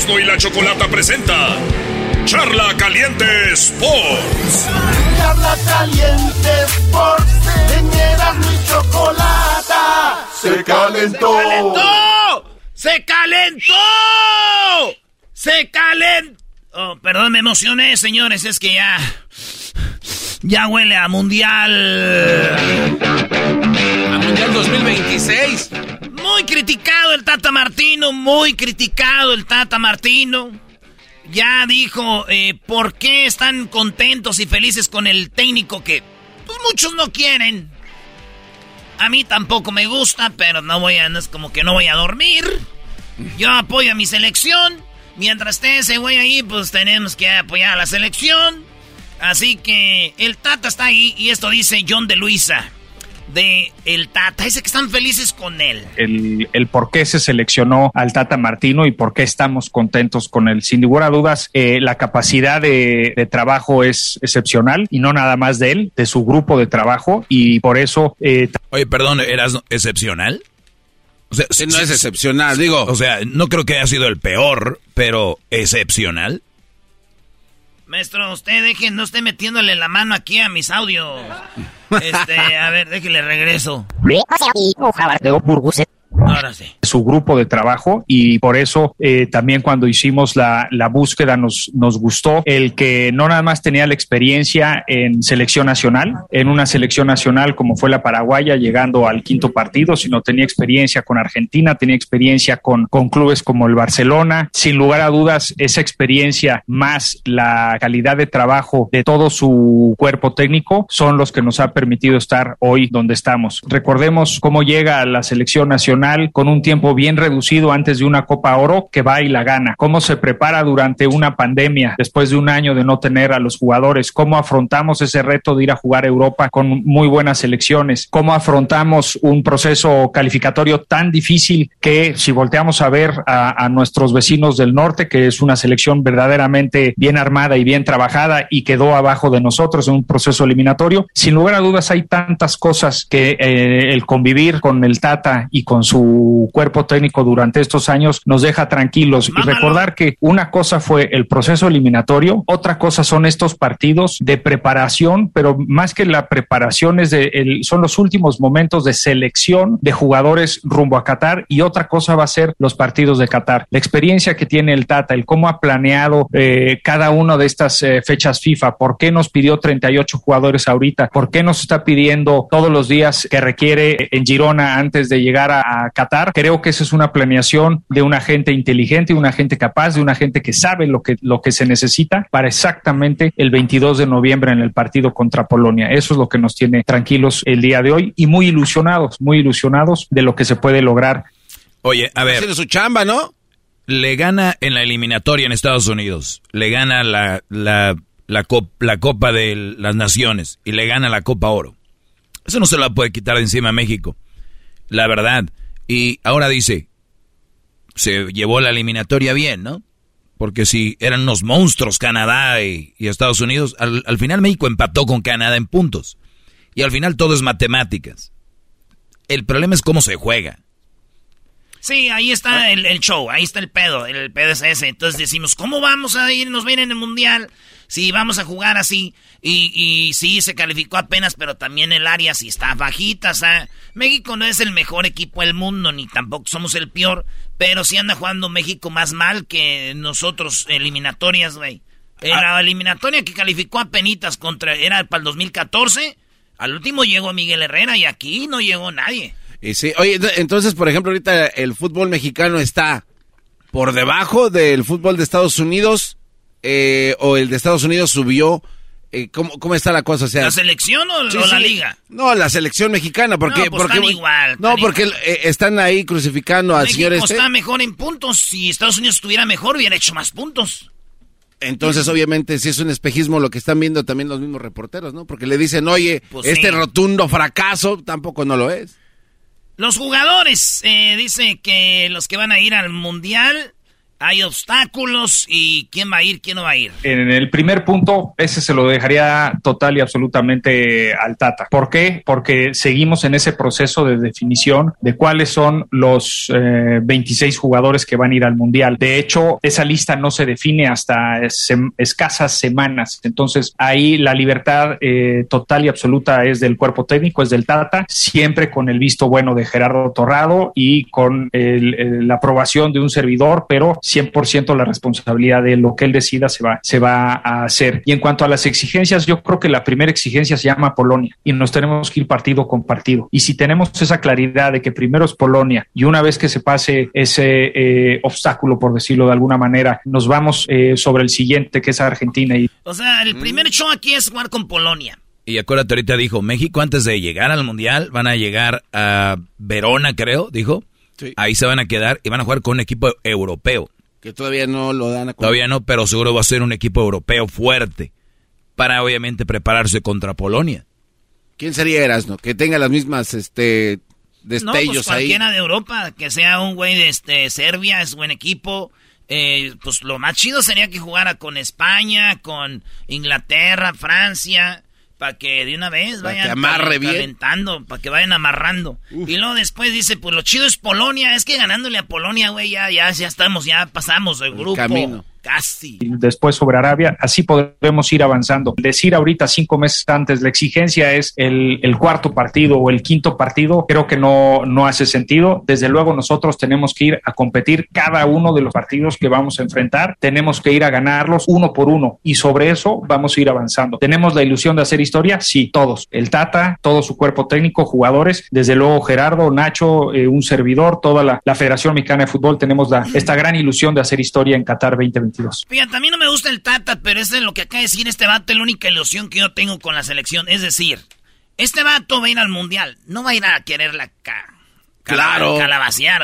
Erasmo y la chocolata presenta Charla Caliente Sports. Charla Caliente Sports. En Erasmo y Chocolata. Se calentó. ¡Se calentó! ¡Se calentó! Oh, perdón, me emocioné, señores. Es que ya. Ya huele a mundial. A mundial 2026. Muy criticado el Tata Martino, muy criticado el Tata Martino. Ya dijo eh, por qué están contentos y felices con el técnico que pues, muchos no quieren. A mí tampoco me gusta, pero no voy a, no es como que no voy a dormir. Yo apoyo a mi selección. Mientras esté ese güey ahí, pues tenemos que apoyar a la selección. Así que el Tata está ahí y esto dice John de Luisa de el Tata. Dice que están felices con él. El, el, por qué se seleccionó al Tata Martino y por qué estamos contentos con él. Sin ninguna duda, eh, la capacidad de, de, trabajo es excepcional y no nada más de él, de su grupo de trabajo y por eso... Eh, Oye, perdón, ¿eras excepcional? O sea, sí, no es excepcional, digo. O sea, no creo que haya sido el peor, pero excepcional. Maestro, usted deje, no esté metiéndole la mano aquí a mis audios. Este, a ver, déjele regreso. Ahora sí. Su grupo de trabajo y por eso eh, también cuando hicimos la, la, búsqueda nos, nos gustó el que no nada más tenía la experiencia en selección nacional, en una selección nacional como fue la paraguaya llegando al quinto partido, sino tenía experiencia con Argentina, tenía experiencia con, con clubes como el Barcelona. Sin lugar a dudas, esa experiencia más la calidad de trabajo de todo su cuerpo técnico son los que nos ha permitido estar hoy donde estamos. Recordemos cómo llega a la selección nacional con un tiempo bien reducido antes de una Copa Oro que va y la gana. Cómo se prepara durante una pandemia después de un año de no tener a los jugadores. Cómo afrontamos ese reto de ir a jugar a Europa con muy buenas selecciones. Cómo afrontamos un proceso calificatorio tan difícil que si volteamos a ver a, a nuestros vecinos del norte, que es una selección verdaderamente bien armada y bien trabajada y quedó abajo de nosotros en un proceso eliminatorio, sin lugar a dudas hay tantas cosas que eh, el convivir con el Tata y con su cuerpo técnico durante estos años nos deja tranquilos y recordar que una cosa fue el proceso eliminatorio, otra cosa son estos partidos de preparación, pero más que la preparación es de el- son los últimos momentos de selección de jugadores rumbo a Qatar y otra cosa va a ser los partidos de Qatar. La experiencia que tiene el Tata, el cómo ha planeado eh, cada una de estas eh, fechas FIFA, por qué nos pidió 38 jugadores ahorita, por qué nos está pidiendo todos los días que requiere en Girona antes de llegar a, a Qatar. Creo que esa es una planeación de una gente inteligente, una gente capaz, de una gente que sabe lo que, lo que se necesita para exactamente el 22 de noviembre en el partido contra Polonia. Eso es lo que nos tiene tranquilos el día de hoy y muy ilusionados, muy ilusionados de lo que se puede lograr Oye, a ver. Haciendo su chamba, ¿no? Le gana en la eliminatoria en Estados Unidos. Le gana la, la, la, cop- la Copa de las Naciones. Y le gana la Copa Oro. Eso no se la puede quitar de encima a México. La verdad. Y ahora dice, se llevó la eliminatoria bien, ¿no? Porque si eran unos monstruos Canadá y, y Estados Unidos, al, al final México empató con Canadá en puntos. Y al final todo es matemáticas. El problema es cómo se juega. Sí, ahí está el, el show, ahí está el pedo, el pedo es ese. Entonces decimos, ¿cómo vamos a ir, nos ir en el mundial? Si vamos a jugar así. Y, y sí, se calificó apenas, pero también el área sí está bajita. O sea, México no es el mejor equipo del mundo, ni tampoco somos el peor. Pero sí anda jugando México más mal que nosotros, eliminatorias, güey. En la eliminatoria que calificó a penitas contra, era para el 2014. Al último llegó Miguel Herrera y aquí no llegó nadie. Y sí, oye, ent- entonces, por ejemplo, ahorita el fútbol mexicano está por debajo del fútbol de Estados Unidos eh, o el de Estados Unidos subió. Eh, ¿cómo, ¿Cómo está la cosa? O sea, ¿La selección o, Sí, o la sí. liga? No, la selección mexicana, porque... No, pues porque están igual, No, están porque eh, están ahí crucificando al señor este. está mejor en puntos. Si Estados Unidos estuviera mejor, hubiera hecho más puntos. Entonces, obviamente, si es un espejismo lo que están viendo también los mismos reporteros, ¿no? Porque le dicen, oye, Pues este rotundo fracaso tampoco no lo es. Los jugadores, eh, dice que los que van a ir al mundial, hay obstáculos y quién va a ir, quién no va a ir. En el primer punto, ese se lo dejaría total y absolutamente al Tata. ¿Por qué? Porque seguimos en ese proceso de definición de cuáles son los eh, 26 jugadores que van a ir al Mundial. De hecho, esa lista no se define hasta sem- escasas semanas. Entonces, ahí la libertad eh, total y absoluta es del cuerpo técnico, es del Tata, siempre con el visto bueno de Gerardo Torrado y con el- el- la aprobación de un servidor, pero 100% la responsabilidad de lo que él decida se va, se va a hacer. Y en cuanto a las exigencias, yo creo que la primera exigencia se llama Polonia y nos tenemos que ir partido con partido. Y si tenemos esa claridad de que primero es Polonia y una vez que se pase ese eh, obstáculo, por decirlo de alguna manera, nos vamos eh, sobre el siguiente, que es Argentina. Y O sea, el primer show aquí es jugar con Polonia. Y acuérdate, ahorita dijo, México antes de llegar al Mundial van a llegar a Verona, creo, dijo. Ahí se van a quedar y van a jugar con un equipo europeo. Que todavía no lo dan a Todavía no, pero seguro va a ser un equipo europeo fuerte para obviamente prepararse contra Polonia. ¿Quién sería Erasno? Que tenga las mismas este No, destellos pues ahí. cualquiera de Europa, que sea un güey de este, Serbia, es buen equipo. Eh, pues lo más chido sería que jugara con España, con Inglaterra, Francia, para que de una vez vayan que amarre calentando, para que vayan amarrando. Y luego después dice, pues lo chido es Polonia, es que ganándole a Polonia, güey, ya, ya, ya estamos, ya pasamos el grupo. camino. Casi. después sobre Arabia, así podremos ir avanzando. Decir ahorita cinco meses antes, la exigencia es el, cuarto partido o el quinto partido, creo que no, no hace sentido. Desde luego nosotros tenemos que ir a competir cada uno de los partidos que vamos a enfrentar, tenemos que ir a ganarlos uno por uno y sobre eso vamos a ir avanzando. ¿Tenemos la ilusión de hacer historia? Sí, todos. El Tata, todo su cuerpo técnico, jugadores, desde luego Gerardo, Nacho, eh, un servidor, toda la, Federación Mexicana de Fútbol, tenemos esta gran ilusión de hacer historia en Qatar 2022. Fíjate, a mí no me gusta el Tata, pero es lo que acaba de decir este vato, es la única ilusión que yo tengo con la selección. Es decir, este vato va a ir al mundial, no va a ir a quererla acá. Claro.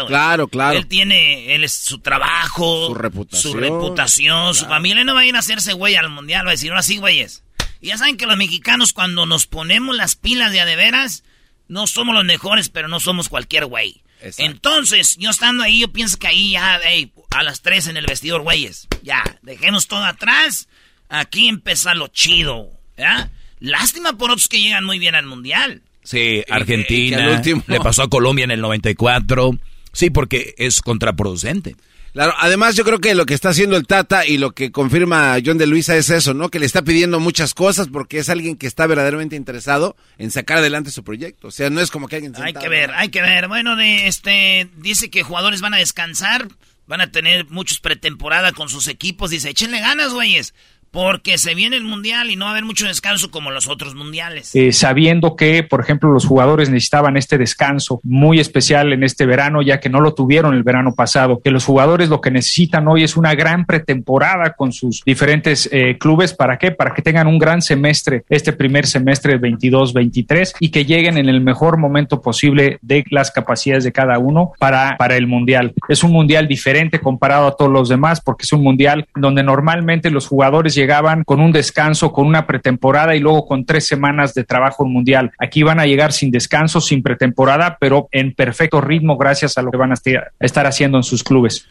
Claro, claro. Él tiene él es su trabajo, Su reputación. su, reputación, su familia. No va a ir a hacerse güey al mundial, va a decir, ahora sí, güeyes. Y ya saben que los mexicanos, cuando nos ponemos las pilas de a de veras, no somos los mejores, pero no somos cualquier güey. Entonces, yo estando ahí, yo pienso que ahí ya, ey, a las tres en el vestidor, güeyes. Ya, dejemos todo atrás. Aquí empieza lo chido. ¿Ya? Lástima por otros que llegan muy bien al mundial. Sí, que Argentina. Le pasó a Colombia en el 94. Sí, porque es contraproducente. Claro, además yo creo que lo que está haciendo el Tata y lo que confirma John de Luisa es eso, ¿no? Que le está pidiendo muchas cosas porque es alguien que está verdaderamente interesado en sacar adelante su proyecto. O sea, no es como que alguien Hay sentado, que ver, hay que ver. Bueno, de este dice que jugadores van a descansar, van a tener muchos pretemporada con sus equipos. Dice, échenle ganas, güeyes, porque se viene el mundial y no va a haber mucho descanso como los otros mundiales. eh, sabiendo que, por ejemplo, los jugadores necesitaban este descanso muy especial en este verano, ya que no lo tuvieron el verano pasado, que los jugadores lo que necesitan hoy es una gran pretemporada con sus diferentes eh, clubes. ¿Para qué? Para que tengan un gran semestre, este primer semestre 22-23, y que lleguen en el mejor momento posible de las capacidades de cada uno para, para el Mundial. Es un Mundial diferente comparado a todos los demás, porque es un Mundial donde normalmente los jugadores llegaban con un descanso, con una pretemporada y luego con tres semanas de trabajo en mundial. Aquí van a llegar sin descanso, sin pretemporada, pero en perfecto ritmo gracias a lo que van a estar haciendo en sus clubes.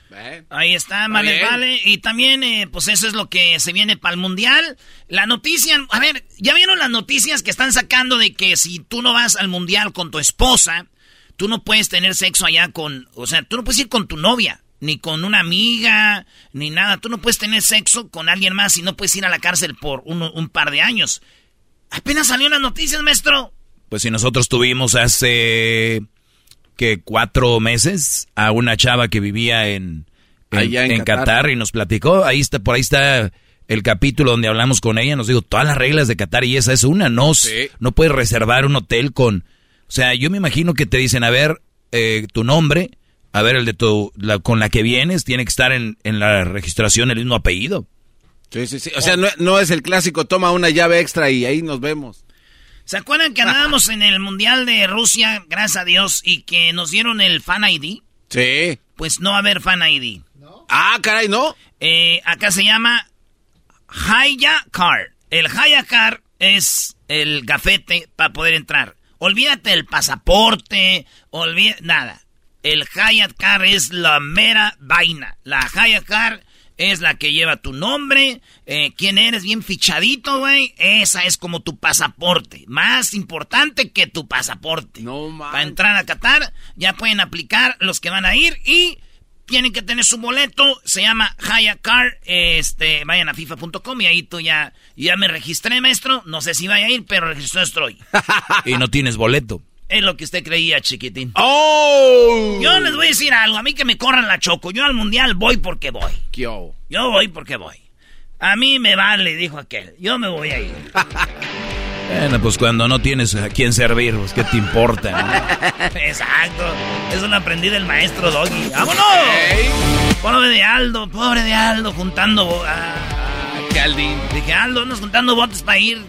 Ahí está, vale, vale. Y también, eh, pues eso es lo que se viene para el mundial. La noticia, a ver, ¿ya vieron las noticias que están sacando de que si tú no vas al mundial con tu esposa, tú no puedes tener sexo allá con, o sea, tú no puedes ir con tu novia, ni con una amiga, ni nada. Tú no puedes tener sexo con alguien más y no puedes ir a la cárcel por un par de años. Apenas salió las noticias, maestro. Pues si nosotros tuvimos hace que cuatro meses a una chava que vivía en, en, Allá en en Qatar. Qatar. y nos platicó, ahí está, por ahí está el capítulo donde hablamos con ella, nos dijo todas las reglas de Qatar y esa es una, no, s- no puedes reservar un hotel con, o sea, yo me imagino que te dicen, a ver, eh, tu nombre, a ver el de tu, la, con la que vienes, tiene que estar en, en la registración el mismo apellido. Sí, sí, sí. O sea, no, no es el clásico, toma una llave extra y ahí nos vemos. ¿Se acuerdan que andábamos en el Mundial de Rusia, gracias a Dios, y que nos dieron el Fan ID? Sí. Pues no va a haber Fan ID. Ah, caray, ¿no? Eh, acá se llama Haya Card. El Haya Card es el gafete para poder entrar. Olvídate del pasaporte, olvídate, nada. El Hyatt Card es la mera vaina. La Hyatt Card es la que lleva tu nombre, eh, quién eres bien fichadito, güey. Esa es como tu pasaporte. Más importante que tu pasaporte. No, Para entrar a Qatar ya pueden aplicar los que van a ir y tienen que tener su boleto. Se llama Hyatt Card. Este, vayan a FIFA.com y ahí tú ya, ya me registré, maestro. No sé si vaya a ir, pero registrado estoy. *laughs* Y no tienes boleto. Es lo que usted creía, chiquitín. ¡Oh! Yo les voy a decir algo. A mí que me corran la choco. Yo al mundial voy porque voy. Yo. Yo voy porque voy. A mí me vale, dijo aquel. Yo me voy a ir. *laughs* Bueno, pues cuando no tienes a quién servir, pues qué te importa. *laughs* Exacto. Eso lo aprendí del maestro Doggy. ¡Vámonos! Pobre de Aldo, pobre de Aldo, juntando. bo- Ah, qué Aldín. Dije, Aldo, andas juntando botes para ir.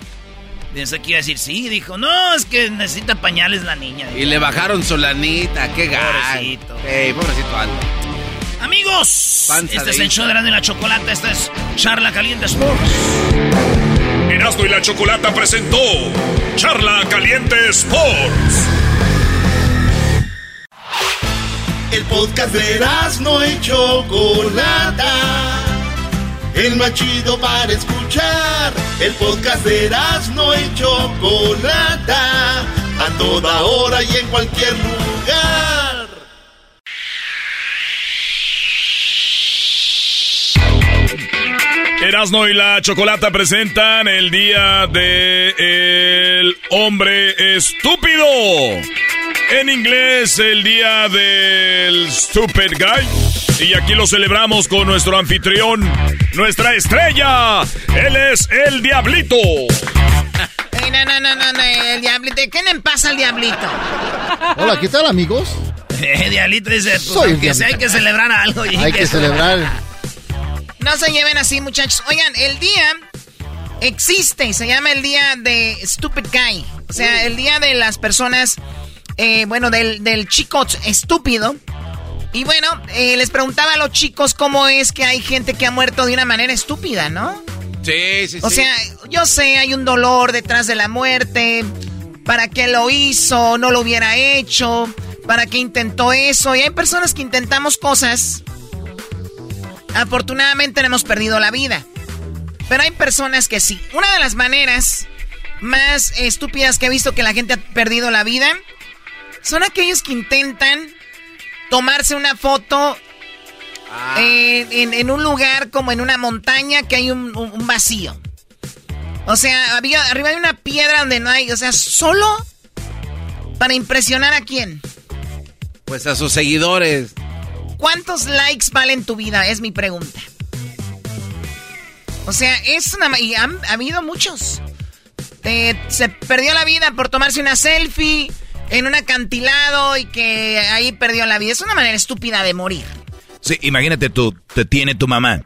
Pensé que iba a decir sí. Dijo, no, es que necesita pañales la niña. Y le bajaron su lanita, qué gato. Pobrecito. Ey, pobrecito Aldo. Amigos, Panza este de es el show de la, de la chocolate. Este es Charla Caliente Sports. Erasmo y la Chocolata presentó Charla Caliente Sports. El podcast de no y Chocolata. El más chido para escuchar. El podcast de no y Chocolata. A toda hora y en cualquier lugar. Erasmo y la Chocolata presentan el día de el hombre estúpido. En inglés, el día del stupid guy. Y aquí lo celebramos con nuestro anfitrión, nuestra estrella. Él es el Diablito. No, no, no, no, no, el diablito. ¿Qué le pasa al diablito? Hola, ¿qué tal, amigos? Eh, Diablito dice, pues, Soy el aunque sea, hay Diablito. que celebrar algo. y Hay que celebrar. No se lleven así, muchachos. Oigan, el día existe y se llama el día de Stupid Guy. O sea, el día de las personas eh, bueno, del, del chico estúpido. Y bueno, eh, les preguntaba a los chicos cómo es que hay gente que ha muerto de una manera estúpida, ¿no? Sí, sí, O sí. sea, yo sé, hay un dolor detrás de la muerte. ¿Para qué lo hizo? ¿No lo hubiera hecho? ¿Para qué intentó eso? Y hay personas que intentamos cosas. Afortunadamente no hemos perdido la vida. Pero hay personas que sí. Una de las maneras más estúpidas que he visto que la gente ha perdido la vida son aquellos que intentan tomarse una foto eh, en, en un lugar como en una montaña que hay un, un- un vacío. O sea, había, arriba hay una piedra donde no hay, o sea, solo para impresionar a quién. Pues a sus seguidores. ¿Cuántos likes valen tu vida? Es mi pregunta. O sea, es una... Y han ha habido muchos. Eh, se perdió la vida por tomarse una selfie en un acantilado y que ahí perdió la vida. Es una manera estúpida de morir. Sí, imagínate tú, te tiene tu mamá,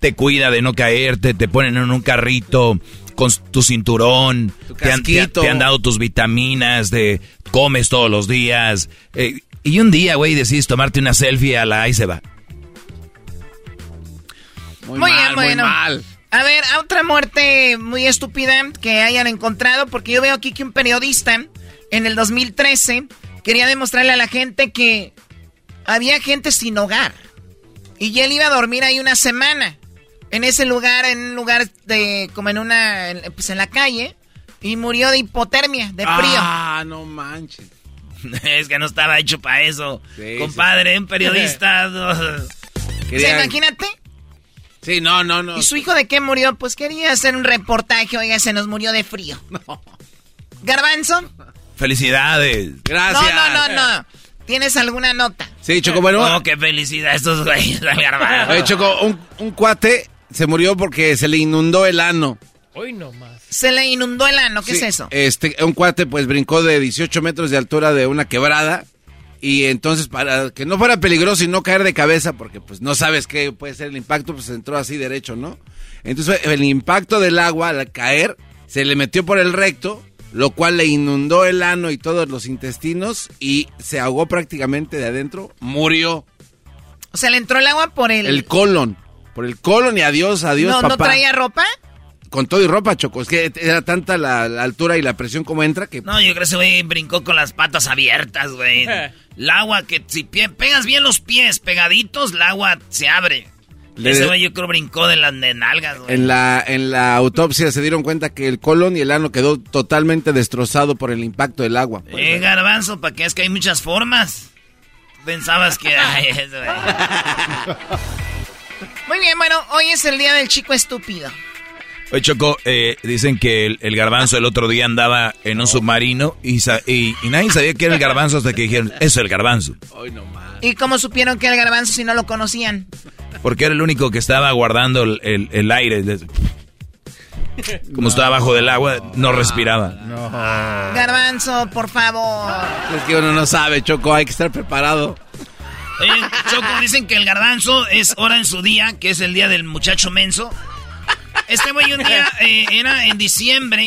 te cuida de no caerte, te ponen en un carrito con tu cinturón, te, han, te- han dado tus vitaminas, de comes todos los días, eh, y un día, güey, decides tomarte una selfie a la ahí se va. Muy, Muy mal, bien, muy bueno. mal. A ver, a otra muerte muy estúpida que hayan encontrado, porque yo veo aquí que un periodista en el 2013 quería demostrarle a la gente que había gente sin hogar. Y él iba a dormir ahí una semana. En ese lugar, en un lugar de, como en una, pues en la calle. Y murió de hipotermia, de frío. Ah, no manches. *laughs* es que no estaba hecho para eso. Sí, Compadre, un periodista. *laughs* O sea, imagínate. Sí, no, no, no. ¿Y su hijo de qué murió? Pues quería hacer un reportaje, oiga, se nos murió de frío. *laughs* Garbanzo. Felicidades. Gracias. No, no, no, no. ¿Tienes alguna nota? Sí, Choco, bueno. Oh, qué felicidad estos güeyes. Oye, Choco, un, un cuate se murió porque se le inundó el ano. Hoy no más. Se le inundó el ano, ¿qué Sí, es eso? Este, un cuate pues brincó de 18 metros de altura de una quebrada y entonces para que no fuera peligroso y no caer de cabeza porque pues no sabes qué puede ser el impacto, pues entró así derecho, ¿no? Entonces el impacto del agua al caer se le metió por el recto, lo cual le inundó el ano y todos los intestinos y se ahogó prácticamente de adentro, murió. O sea, le entró el agua por el... El colon, por el colon y adiós, adiós no, papá. ¿No traía ropa? Con todo y ropa, Choco, es que era tanta la, la altura y la presión como entra que No, yo creo que ese güey brincó con las patas abiertas, güey. El agua que si pie- pegas bien los pies pegaditos, el agua se abre. Le- Ese güey yo creo brincó de las de nalgas, güey. En la, en la autopsia se dieron cuenta que el colon y el ano quedó totalmente destrozado por el impacto del agua. Eh, garbanzo, para que es que hay muchas formas. Pensabas que... Ay, *laughs* güey. Muy bien, bueno, hoy es el día del chico estúpido. Oye, Choco, eh, dicen que el, el garbanzo el otro día andaba en un submarino y, y, y nadie sabía que era el garbanzo hasta que dijeron, eso es el garbanzo. ¿Y cómo supieron que era el garbanzo si no lo conocían? Porque era el único que estaba guardando el, el- el aire. Como estaba abajo del agua, no respiraba. Garbanzo, por favor. Es que uno no sabe, Choco, hay que estar preparado. Oye, Choco, dicen que el garbanzo es hora en su día, que es el día del muchacho menso. Este güey un día eh, era en diciembre,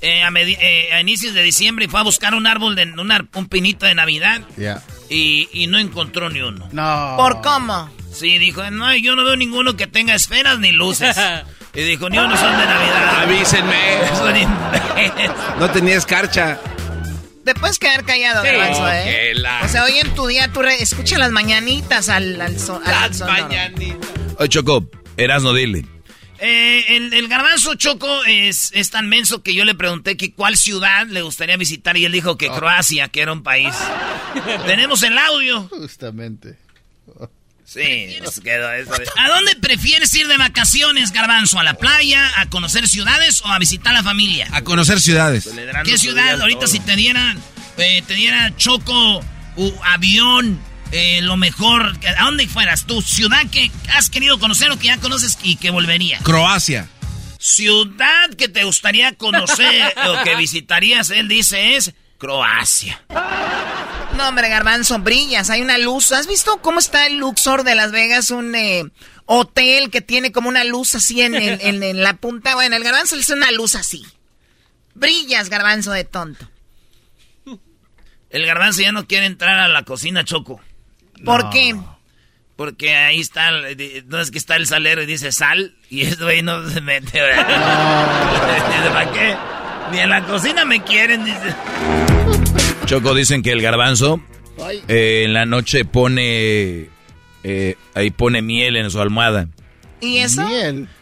eh, a, medi- eh, a inicios de diciembre, y fue a buscar un árbol, de un, ar- un pinito de Navidad Ya. Y, y no encontró ni uno. No. ¿Por cómo? Sí, dijo, no, yo no veo ninguno que tenga esferas ni luces. *laughs* Y dijo, ni uno son de Navidad. Avísenme. *laughs* Son imbéciles. No tenía escarcha. Te puedes quedar callado, garbanzo, ¿eh? la- O sea, hoy en tu día tú re- escucha las mañanitas al, al, son- al sonoro. Oye, Choco, Erasno, dile. Eh, el, el garbanzo Choco es, es tan menso que yo le pregunté que cuál ciudad le gustaría visitar y él dijo que Croacia, que era un país. *laughs* Tenemos el audio. Justamente. Sí, nos quedó eso. ¿A dónde prefieres ir de vacaciones, garbanzo? ¿A la playa, a conocer ciudades o a visitar a la familia? A conocer ciudades. ¿Qué ciudad? Ahorita si te dieran, eh, te diera Choco, u- avión, eh, lo mejor, ¿a dónde fueras tú? ¿Ciudad que has querido conocer o que ya conoces y que volvería? Croacia. Ciudad que te gustaría conocer *laughs* o que visitarías, él dice, es Croacia. No, hombre, garbanzo, brillas. Hay una luz. ¿Has visto cómo está el Luxor de Las Vegas? Un eh, hotel que tiene como una luz así en, el- en- en la punta. Bueno, el garbanzo le hace una luz así. Brillas, garbanzo de tonto. El garbanzo ya no quiere entrar a la cocina, Choco. ¿Por qué? Porque ahí está, no es que está el salero y dice sal, y eso ahí no se mete. *laughs* ¿Para qué? Ni en la cocina me quieren, dice. Choco, dicen que el garbanzo eh, en la noche pone... eh, ahí pone miel en su almohada. ¿Y eso?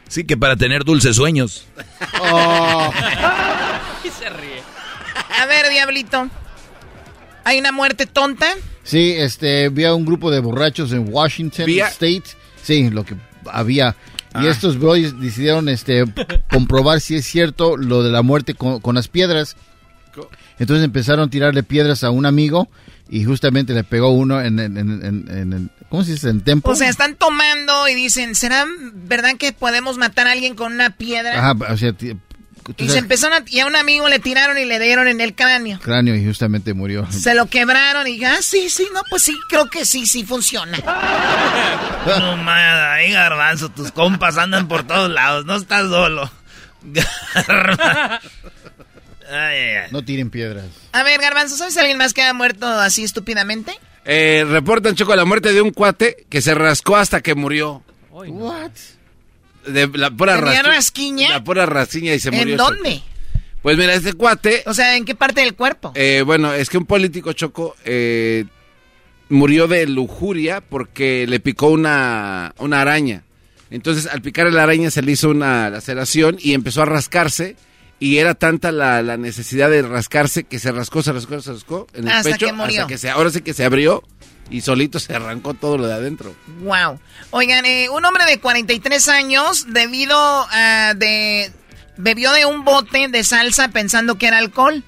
Sí, que para tener dulces sueños. *laughs* y se ríe. A ver, Diablito. ¿Hay una muerte tonta? Sí, este, había un grupo de borrachos en Washington ¿Vía? State. Sí, lo que había. Y Ah. estos boys decidieron este, comprobar si es cierto lo de la muerte con, con las piedras. Entonces empezaron a tirarle piedras a un amigo y justamente le pegó uno en, en, en, en- en el- ¿cómo se dice? En tempo. O sea, están tomando y dicen, ¿será verdad que podemos matar a alguien con una piedra? Ajá, o sea, Y se empezaron a, y a un amigo le tiraron y le dieron en el cráneo. cráneo y justamente murió. Se lo quebraron y ah, sí, sí, no, pues sí, creo que sí, sí funciona. *laughs* No mames, ahí garbanzo, tus compas andan por todos lados, no estás solo. Garbanzo. *laughs* Ay, ay, ay. No tiren piedras. A ver, Garbanzo, ¿sabes alguien más que ha muerto así estúpidamente? Eh, reportan, Choco, la muerte de un cuate que se rascó hasta que murió. What? De la pura ¿Tenía rasqui- rasquiña? La pura rasquiña y se murió. ¿En Choco. dónde? Pues mira, este cuate... O sea, ¿en qué parte del cuerpo? Eh, bueno, es que un político choco eh, murió de lujuria porque le picó una, una araña. Entonces, al picar la araña se le hizo una laceración y empezó a rascarse. Y era tanta la, la necesidad de rascarse que se rascó, se rascó, se rascó en el Hasta pecho. que murió. Hasta que se, ahora sí que se abrió y solito se arrancó todo lo de adentro. Wow. Oigan, eh, un hombre de 43 años, debido a de bebió de un bote de salsa pensando que era alcohol.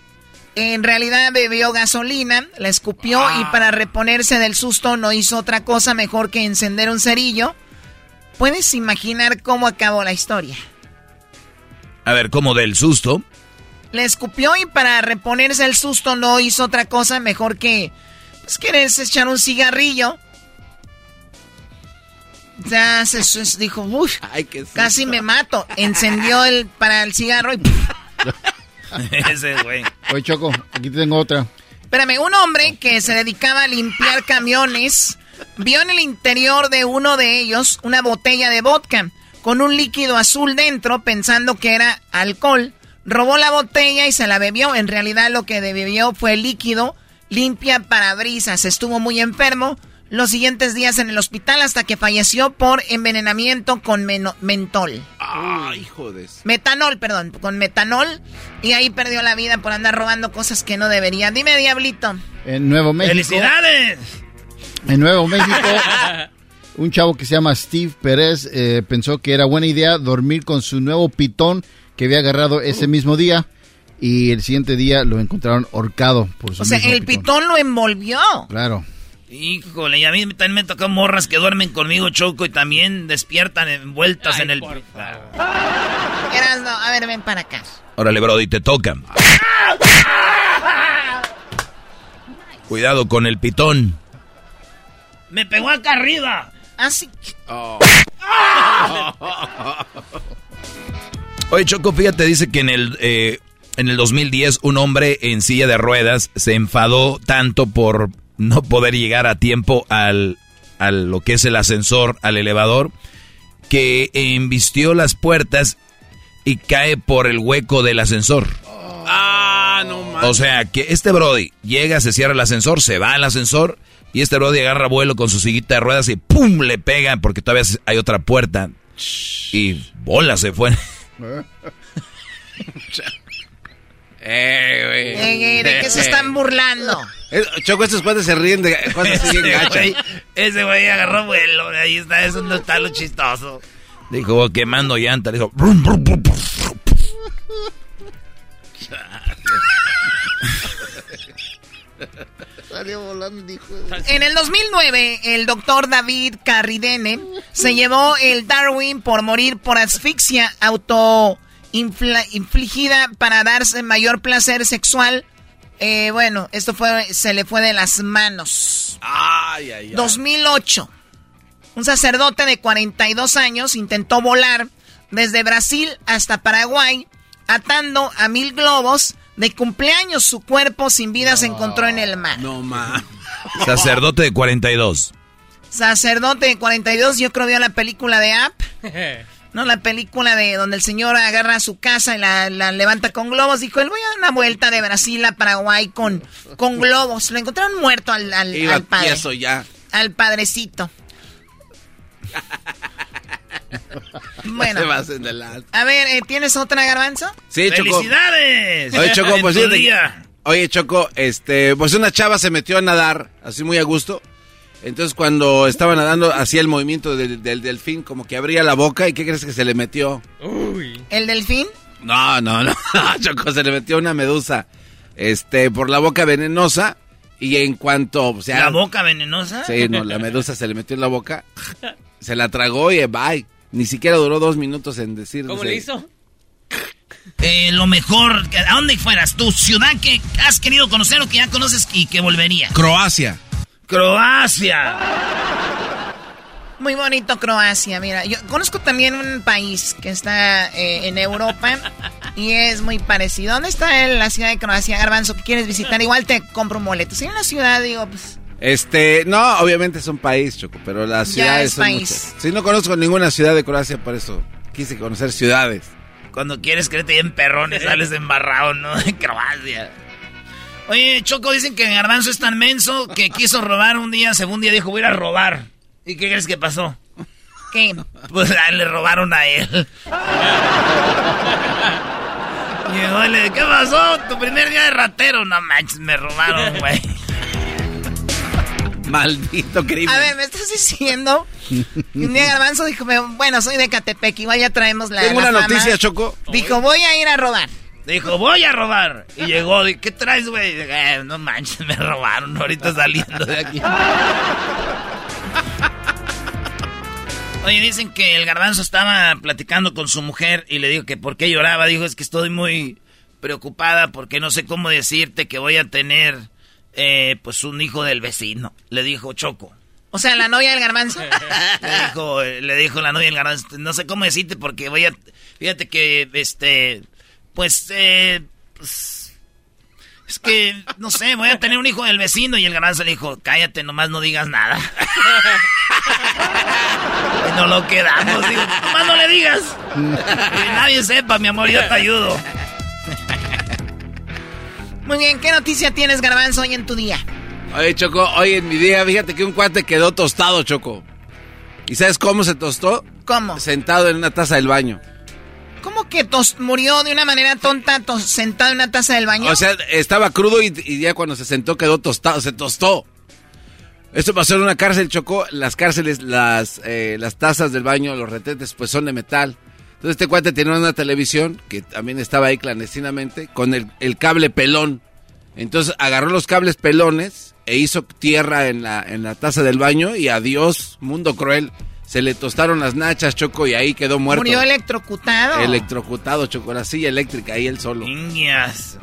En realidad bebió gasolina, la escupió y para reponerse del susto no hizo otra cosa mejor que encender un cerillo. ¿Puedes imaginar cómo acabó la historia? A ver, como del susto. Le escupió y para reponerse del susto no hizo otra cosa mejor que... Pues quieres echar un cigarrillo. Ya se, se- dijo, uff, casi me mato. Encendió el para el cigarro y... *laughs* Ese güey. Oye, Choco, aquí te tengo otra. Espérame, un hombre que se dedicaba a limpiar camiones vio en el interior de uno de ellos una botella de vodka con un líquido azul dentro pensando que era alcohol. Robó la botella y se la bebió. En realidad lo que bebió fue líquido limpia parabrisas. Estuvo muy enfermo los siguientes días en el hospital hasta que falleció por envenenamiento con meno- mentol. Ah, hijo de... Metanol, perdón, con metanol. Y ahí perdió la vida por andar robando cosas que no debería. Dime, Diablito. En Nuevo México. ¡Felicidades! En Nuevo México, *laughs* un chavo que se llama Steve Pérez eh, pensó que era buena idea dormir con su nuevo pitón que había agarrado ese mismo día y el siguiente día lo encontraron ahorcado por su O sea, el pitón lo envolvió. Claro. Híjole, y a mí también me tocó morras que duermen conmigo, Choco, y también despiertan envueltas en el... Erasno, a ver, ven para acá. Órale, Brody, te toca. Cuidado con el pitón. Me pegó acá arriba. Así. Oye, Choco, fíjate, dice que en el, eh, en el 2010 un hombre en silla de ruedas se enfadó tanto por no poder llegar a tiempo al, al lo que es el ascensor, al elevador, que embistió las puertas y cae por el hueco del ascensor. Ah, no mames. O sea, que este Brody llega, se cierra el ascensor, se va al ascensor y este Brody agarra vuelo con su sillita de ruedas y ¡pum! le pega porque todavía hay otra puerta. Y bola se fue. *laughs* *laughs* Eh, güey. Ey, ey, ¿De qué se están burlando? Eh, Choco, estos cuates se ríen de cosas así bien Ese gachas. güey, ese güey agarró vuelo, ahí está, eso no está lo chistoso. Dijo, quemando llanta. Dijo, "Brum, brum, brum, brum". Salió volando, dijo. En el 2009, el doctor David Carridene se llevó el Darwin por morir por asfixia autoinfligida para darse mayor placer sexual. Eh, bueno, esto fue, se le fue de las manos. Ay, ay, ay. 2008. Un sacerdote de 42 años intentó volar desde Brasil hasta Paraguay, atando a mil globos de cumpleaños. Su cuerpo sin vida se encontró en el mar. No, ma. *laughs* Sacerdote de 42. Sacerdote de 42, yo creo vio la película de App. *laughs* ¿no? La película de donde el señor agarra su casa y la, la levanta con globos. Dijo, él voy a dar una vuelta de Brasil a Paraguay con, con globos. Lo encontraron muerto al, al, Iba al padre. tieso ya. Al padrecito. *laughs* Bueno. A ver, eh, ¿tienes otra garbanzo? Sí, Choco. ¡Felicidades! Oye, Choco, pues. Oye, Choco, este, pues una chava se metió a nadar, así muy a gusto. Entonces, cuando estaba nadando, hacía el movimiento del, del delfín, como que abría la boca, ¿y qué crees que se le metió? ¿El delfín? No, no, no, *laughs* Choco, se le metió una medusa, este, por la boca venenosa, y en cuanto, o sea... ¿La boca venenosa? Sí, no, la medusa se le metió en la boca, se la tragó y bye. Ni siquiera duró dos minutos en decir... ¿Cómo le hizo? Eh, lo mejor, ¿a dónde fueras? ¿Tu ciudad que has querido conocer o que ya conoces y que volvería? Croacia. Croacia. Muy bonito Croacia, mira. Yo conozco también un país que está eh, en Europa y es muy parecido. ¿Dónde está la ciudad de Croacia, Garbanzo, que quieres visitar? Igual te compro un boleto. Si en una ciudad, digo, pues... Este, no, obviamente es un país, Choco, pero las ciudades es son país. muchas. Sí, no conozco ninguna ciudad de Croacia, por eso quise conocer ciudades. Cuando quieres creerte bien perrón y *laughs* sales embarrado, ¿no? De Croacia. Oye, Choco, dicen que Garbanzo es tan menso que quiso robar un día, según día dijo, voy a ir a robar. ¿Y qué crees que pasó? ¿Qué? Pues ah, le robaron a él. Llegó y le ¿qué pasó? Tu primer día de ratero. No manches, me robaron, güey. Maldito crimen. A ver, me estás diciendo un día Garbanzo dijo, bueno, soy de Catepec, igual ya traemos la Tengo la una fama". noticia, Choco. Dijo, voy a ir a robar. Dijo, voy a robar. Y llegó, ¿qué traes, güey? Eh, no manches, me robaron ahorita saliendo de aquí. *laughs* Oye, dicen que el garbanzo estaba platicando con su mujer y le dijo que por qué lloraba. Dijo, es que estoy muy preocupada porque no sé cómo decirte que voy a tener, eh, pues, un hijo del vecino. Le dijo Choco. O sea, la novia del Garbanzo. *laughs* Le dijo, le dijo la novia del garbanzo, no sé cómo decirte porque voy a, fíjate que, este, pues, eh, pues, es que, no sé, voy a tener un hijo del vecino y el garbanzo le dijo, cállate, nomás no digas nada. y no lo quedamos, digo, nomás no le digas. Que nadie sepa, mi amor, yo te ayudo. Muy bien, ¿qué noticia tienes, Garbanzo, hoy en tu día? Oye, Choco, hoy en mi día, fíjate que un cuate quedó tostado, Choco. ¿Y sabes cómo se tostó? ¿Cómo? Sentado en una taza del baño. ¿Cómo que tos murió de una manera tonta sentado en una taza del baño? O sea, estaba crudo y, ya cuando se sentó quedó tostado, se tostó. Esto pasó en una cárcel, Choco. Las cárceles, las, eh, las tazas del baño, los retetes, pues son de metal. Entonces este cuate tenía una televisión, que también estaba ahí clandestinamente, con el, el cable pelón. Entonces agarró los cables pelones e hizo tierra en la, en la taza del baño y adiós, mundo cruel. Se le tostaron las nachas, Choco, y ahí quedó muerto. Murió electrocutado. Electrocutado, Choco, la silla eléctrica, ahí él solo. Niñas.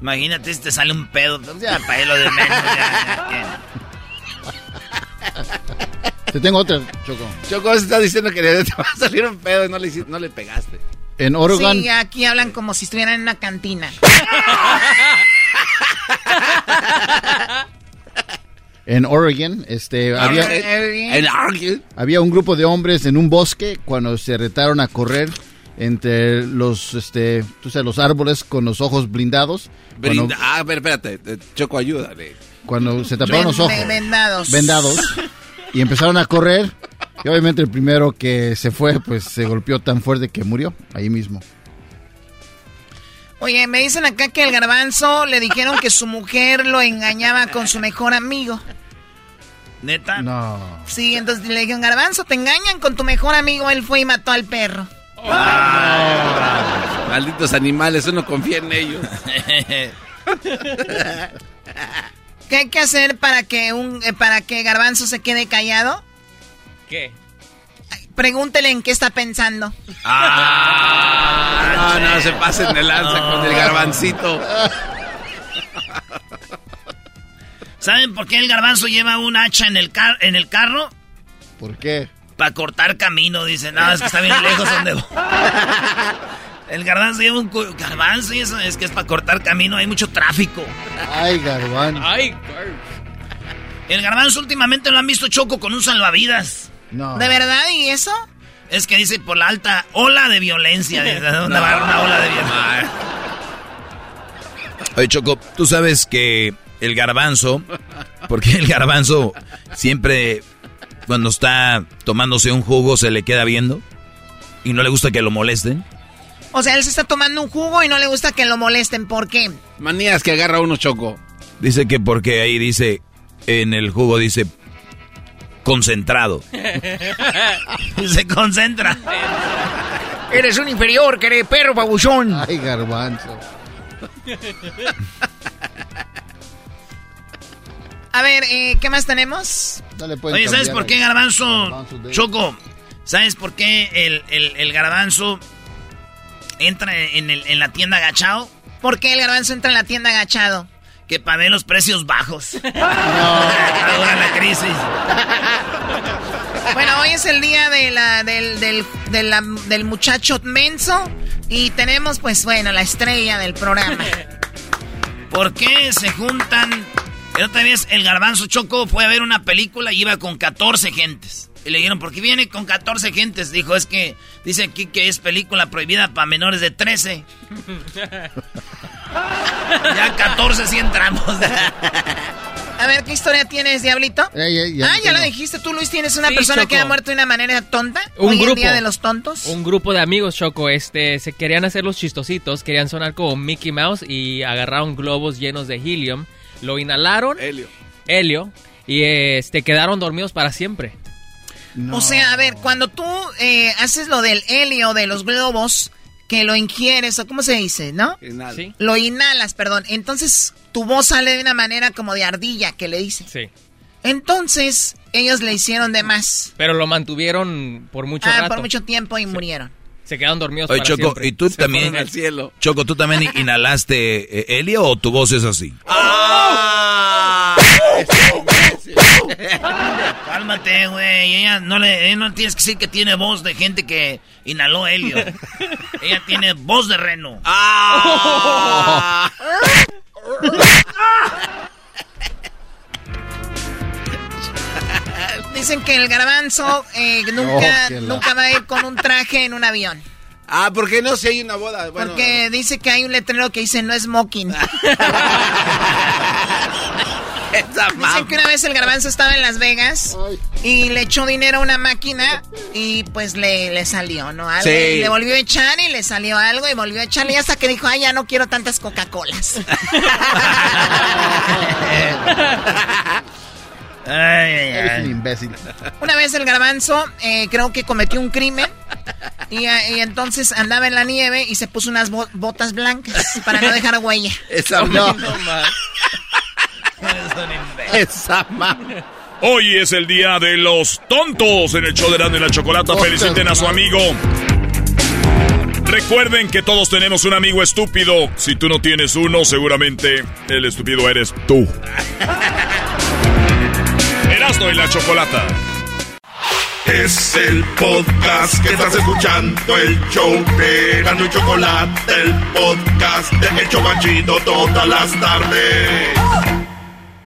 Imagínate si te sale un pedo. Ya, para lo de menos. ya, ya, Te tengo otra, Choco. Choco, se está diciendo que *laughs* te va a salir un pedo y no le, hiciste- no le pegaste. En Oregon, Sí, aquí hablan como si estuvieran en una cantina. *laughs* en Oregon, este, había, En Oregon. había un grupo de hombres en un bosque cuando se retaron a correr entre los, este, tú sabes, los árboles con los ojos blindados. Cuando, Ah, pero espérate, Choco, ayúdale. cuando se taparon los ojos. ven- vendados. vendados y empezaron a correr y obviamente el primero que se fue pues se golpeó tan fuerte que murió ahí mismo. Oye, me dicen acá que el garbanzo le dijeron que su mujer lo engañaba con su mejor amigo. ¿Neta? No. Sí, entonces le dijeron, garbanzo, te engañan con tu mejor amigo. Él fue y mató al perro. Malditos animales, uno confía en ellos. *laughs* ¿Qué hay que hacer para que un eh, para que garbanzo se quede callado? ¿Qué? Pregúntele en qué está pensando. Ah, no, no, se pasen de lanza con el garbancito. ¿Saben por qué el garbanzo lleva un hacha en el, car en el carro? ¿Por qué? Para cortar camino, dice. No, es que está bien lejos donde voy. El garbanzo lleva un garbanzo y eso es que es para cortar camino, hay mucho tráfico. Ay, garbanzo. Ay, el garbanzo últimamente lo han visto choco con un salvavidas. No. ¿De verdad? ¿Y eso? Es que dice por la alta ola de violencia. ¿De dónde va una ola de violencia? Oye, Choco, tú sabes que el garbanzo, porque el garbanzo siempre cuando está tomándose un jugo se le queda viendo y no le gusta que lo molesten. O sea, él se está tomando un jugo y no le gusta que lo molesten. ¿Por qué? Manías que agarra uno choco. Dice que porque ahí dice, en el jugo dice concentrado. *laughs* Se concentra. Eres un inferior, que eres perro babuchón. Ay, garbanzo. A ver, eh, ¿qué más tenemos? Oye, ¿sabes por qué garbanzo, Choco? ¿Sabes por qué el, el- el garbanzo entra en, el- en la tienda agachado? ¿Por qué el garbanzo entra en la tienda agachado? Que para ver los precios bajos. *laughs* Ahora la crisis. Bueno, hoy es el día de la, del, del, de la- del muchacho menso y tenemos, pues bueno, la estrella del programa. *laughs* ¿Por qué se juntan? El otra vez el garbanzo Choco fue a ver una película y iba con 14 gentes. Y le dijeron, ¿por qué viene con 14 gentes? Dijo, es que dice aquí que es película prohibida para menores de 13. *laughs* ya 14 sí entramos. A ver, ¿qué historia tienes, Diablito? Ey, ya ah, ya lo dijiste tú, Luis. ¿Tienes una Sí, persona Choco. que ha muerto de una manera tonta? Un Hoy el grupo. día de los tontos. Un grupo de amigos, Choco, este, se querían hacer los chistositos, querían sonar como Mickey Mouse y agarraron globos llenos de helium, lo inhalaron, helio, helio, y este, quedaron dormidos para siempre. O sea, a ver, cuando tú eh, haces lo del helio de los globos, que lo ingieres, o cómo se dice, ¿no? Sí. Lo inhalas, perdón. Entonces tu voz sale de una manera como de ardilla, que le dicen. Sí. Entonces ellos le hicieron de más. Pero lo mantuvieron por mucho ah, rato. por mucho tiempo y murieron. Se quedaron dormidos Oye, para Choco, siempre. ¿y tú *laughs* también? Choco, ¿tú también inhalaste eh, helio o tu voz es así? *laughs* Cálmate, güey. Ella no le ella no tienes que decir que tiene voz de gente que inhaló helio. Ella tiene voz de reno. *laughs* Dicen que el garbanzo eh, nunca, nunca va a ir con un traje en un avión. Ah, ¿por qué no? Si hay una boda. Bueno, Porque dice que hay un letrero que dice no smoking. *laughs* Dicen que una vez el garbanzo estaba en Las Vegas y le echó dinero a una máquina y pues le, le salió, ¿no? Algo, Sí. y le volvió a echar y le salió algo y volvió a echarle y hasta que dijo, ay, ya no quiero tantas Coca-Colas. *laughs* Eres un imbécil. Una vez el garbanzo eh, creo que cometió un crimen y, eh, y entonces andaba en la nieve y se puso unas bo- botas blancas para no dejar huella. Esa no. Esa ma- Hoy es el día de los tontos en el show de Erasmo y la Chocolata. Feliciten a su amigo. Recuerden que todos tenemos un amigo estúpido. Si tú no tienes uno, seguramente el estúpido eres tú. *laughs* Erasmo y la Chocolata. Es el podcast que estás escuchando, el show de Erasmo y Chocolate, el podcast de El Chobachito todas las tardes.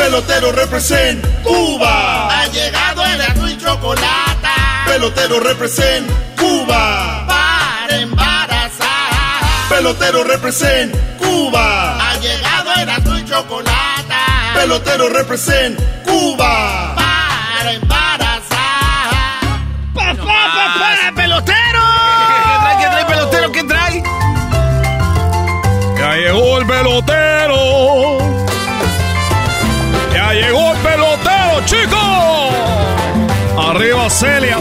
Pelotero represent Cuba. Ha llegado el azul y chocolate. Pelotero represent Cuba. Para embarazar. Pelotero represent Cuba. Ha llegado el azul y chocolate. Pelotero represent Cuba. Para embarazar. ¡Papá, papá, pelotero! ¿Qué trae, qué trae, pelotero? ¿Qué trae? Ya llegó el pelotero. Arriba Celia.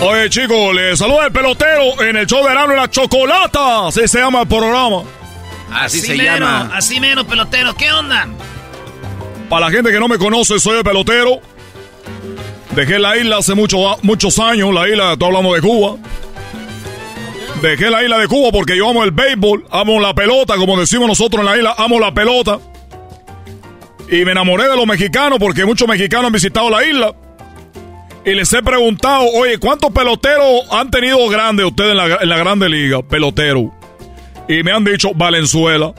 Oye chicos, les saluda el pelotero en el show de verano y la chocolata. Así se llama el programa. Así, así se llama. Así menos pelotero. ¿Qué onda? Para la gente que no me conoce, soy el pelotero. Dejé la isla hace mucho, muchos años, la isla, todos hablamos de Cuba. Dejé la isla de Cuba porque yo amo el béisbol, amo la pelota, como decimos nosotros en la isla, amo la pelota. Y me enamoré de los mexicanos porque muchos mexicanos han visitado la isla. Y les he preguntado, oye, ¿cuántos peloteros han tenido grandes ustedes en la, en la grande liga? Pelotero. Y me han dicho, Valenzuela.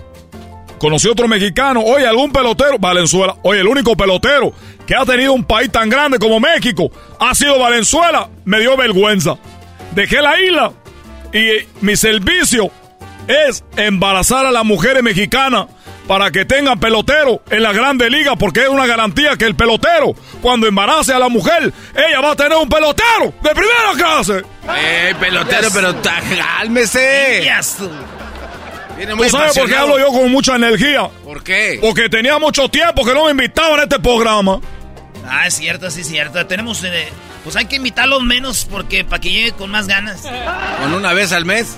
Conocí otro mexicano, oye, algún pelotero, Valenzuela. Oye, el único pelotero que ha tenido un país tan grande como México ha sido Valenzuela. Me dio vergüenza. Dejé la isla y mi servicio es embarazar a las mujeres mexicanas para que tengan pelotero en la grande liga porque es una garantía que el pelotero cuando embarace a la mujer ella va a tener un pelotero de primera clase. Eh, pelotero, pero cálmese. Muy ¿Tú sabes por qué hablo yo con mucha energía? ¿Por qué? Porque tenía mucho tiempo que no me invitaban a este programa. Ah, es cierto, sí es cierto. Tenemos... eh, pues hay que invitarlos menos porque para que llegue con más ganas. Con una vez al mes.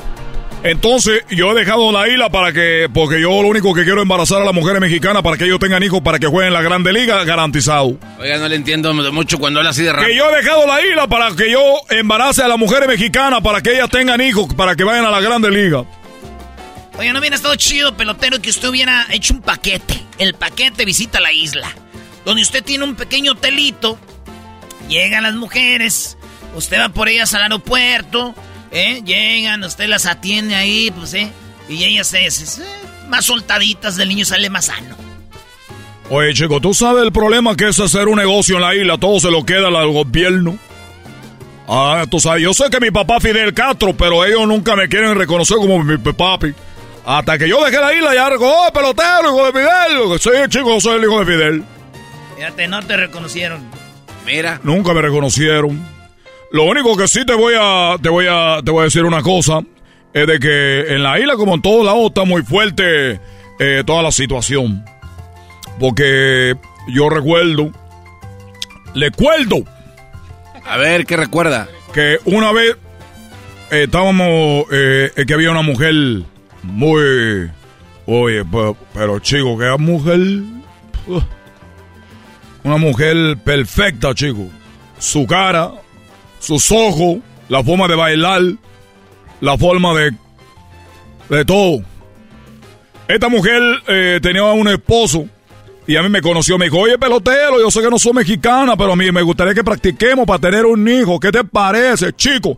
Entonces, yo he dejado la isla para que, porque yo lo único que quiero es embarazar a las mujeres mexicanas para que ellos tengan hijos para que jueguen en la Grande Liga, garantizado. Oiga, no le entiendo mucho cuando habla así de rápido. Que yo he dejado la isla para que yo embarace a las mujeres mexicanas para que ellas tengan hijos, para que vayan a la Grande Liga. Oye, ¿no hubiera estado chido, pelotero, que usted hubiera hecho un paquete? El paquete visita la isla. Donde usted tiene un pequeño hotelito. Llegan las mujeres. Usted va por ellas al aeropuerto. ¿Eh? Llegan, usted las atiende ahí, pues, ¿eh? Y ellas se, se- eh, más soltaditas, del niño sale más sano. Oye, chico, ¿tú sabes el problema que es hacer un negocio en la isla? Todo se lo queda al gobierno. Ah, tú sabes, yo sé que mi papá Fidel Castro, pero ellos nunca me quieren reconocer como mi papi. Hasta que yo dejé la isla ya, oh, pelotero, hijo de Fidel. Sí, chico, soy el hijo de Fidel. Fíjate, no te reconocieron. Mira. Nunca me reconocieron. Lo único que sí te voy a, te voy a, te voy a decir una cosa, es de que en la isla, como en todos lados, está muy fuerte eh, toda la situación. Porque yo recuerdo, recuerdo. A ver, ¿qué recuerda? Que una vez eh, estábamos, eh, que había una mujer muy, oye, pero, pero chico, que era mujer, una mujer perfecta, chico. Su cara, sus ojos, la forma de bailar, la forma de, de todo. Esta mujer eh, tenía un esposo y a mí me conoció, me dijo, oye pelotero, yo sé que no soy mexicana, pero a mí me gustaría que practiquemos para tener un hijo. ¿Qué te parece, chico?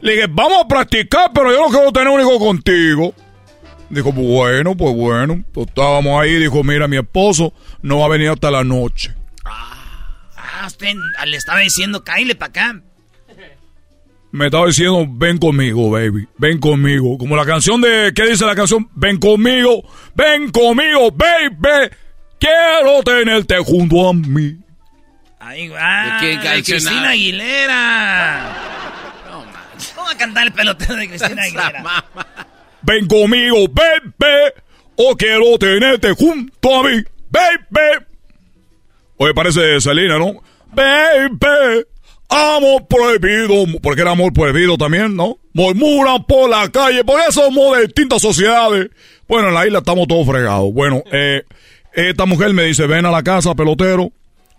Le dije, vamos a practicar, pero yo no quiero tener un hijo contigo. Dijo, bueno, pues bueno. Pues estábamos ahí, dijo, mira, mi esposo no va a venir hasta la noche. Ah, usted le estaba diciendo, cáile para acá. Me estaba diciendo, ven conmigo, baby, ven conmigo. Como la canción de, ¿qué dice la canción? Ven conmigo, ven conmigo, baby. Quiero tenerte junto a mí. Ahí va. ¿De qué de canción Cristina? Aguilera. ¿Cómo va a cantar el pelotero de Cristina *laughs* Aguilera? Ven conmigo, baby. O quiero tenerte junto a mí, baby. Oye, parece Selena, ¿no? Baby. Amor prohibido, porque era amor prohibido también, ¿no? Murmuran por la calle, por eso somos de distintas sociedades. Bueno, en la isla estamos todos fregados. Bueno, *laughs* eh, esta mujer me dice, ven a la casa, pelotero.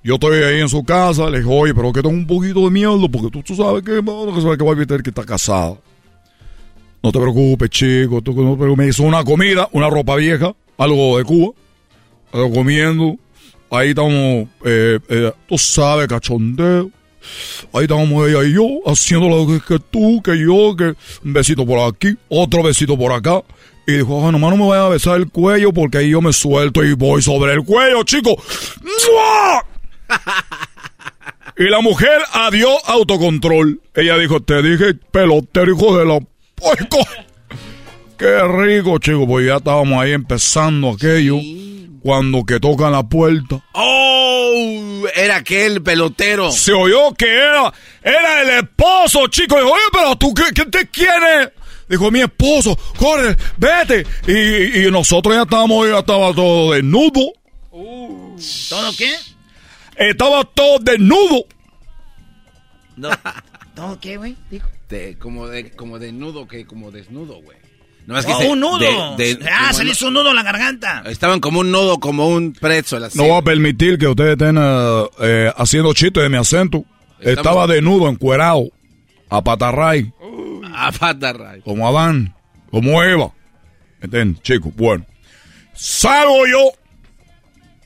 Yo estoy ahí en su casa, le digo, oye, pero que tengo un poquito de miedo, porque tú, tú sabes que, sabes que voy a tener que estar casada. No te preocupes, chico, tú, no me hizo una comida, una ropa vieja, algo de Cuba, algo comiendo. Ahí estamos, eh, eh, tú sabes, cachondeo. Ahí estábamos ella y yo, haciendo lo que, que tú, que yo, que un besito por aquí, otro besito por acá. Y dijo, ah, nomás no me vayas a besar el cuello porque ahí yo me suelto y voy sobre el cuello, chico. ¡Mua! *laughs* Y la mujer adió autocontrol. Ella dijo, te dije, pelotero, hijo de la puerco. *laughs* Qué rico, chico, pues ya estábamos ahí empezando aquello. Cuando que tocan la puerta. ¡Oh! Era aquel pelotero. Se oyó que era, era el esposo, chico. Dijo, oye, pero tú, ¿qué, qué te quieres? Dijo, mi esposo, corre, vete. Y, y nosotros ya estábamos, ya estaba todo desnudo. ¿Todo qué? Estaba todo desnudo. No. *laughs* ¿Todo qué, güey? Dijo. De, como, de, como desnudo, que como desnudo, güey. No, es que oh, un nudo. ah, se le hizo un nudo en la garganta. Estaban como un nudo, como un pretzel. Así. No voy a permitir que ustedes estén uh, eh, haciendo chistes de mi acento. Estaba desnudo, encuerado, a patarray. a patarray. Como Adán, como Eva. ¿Entiendes, chicos? Bueno. Salgo yo.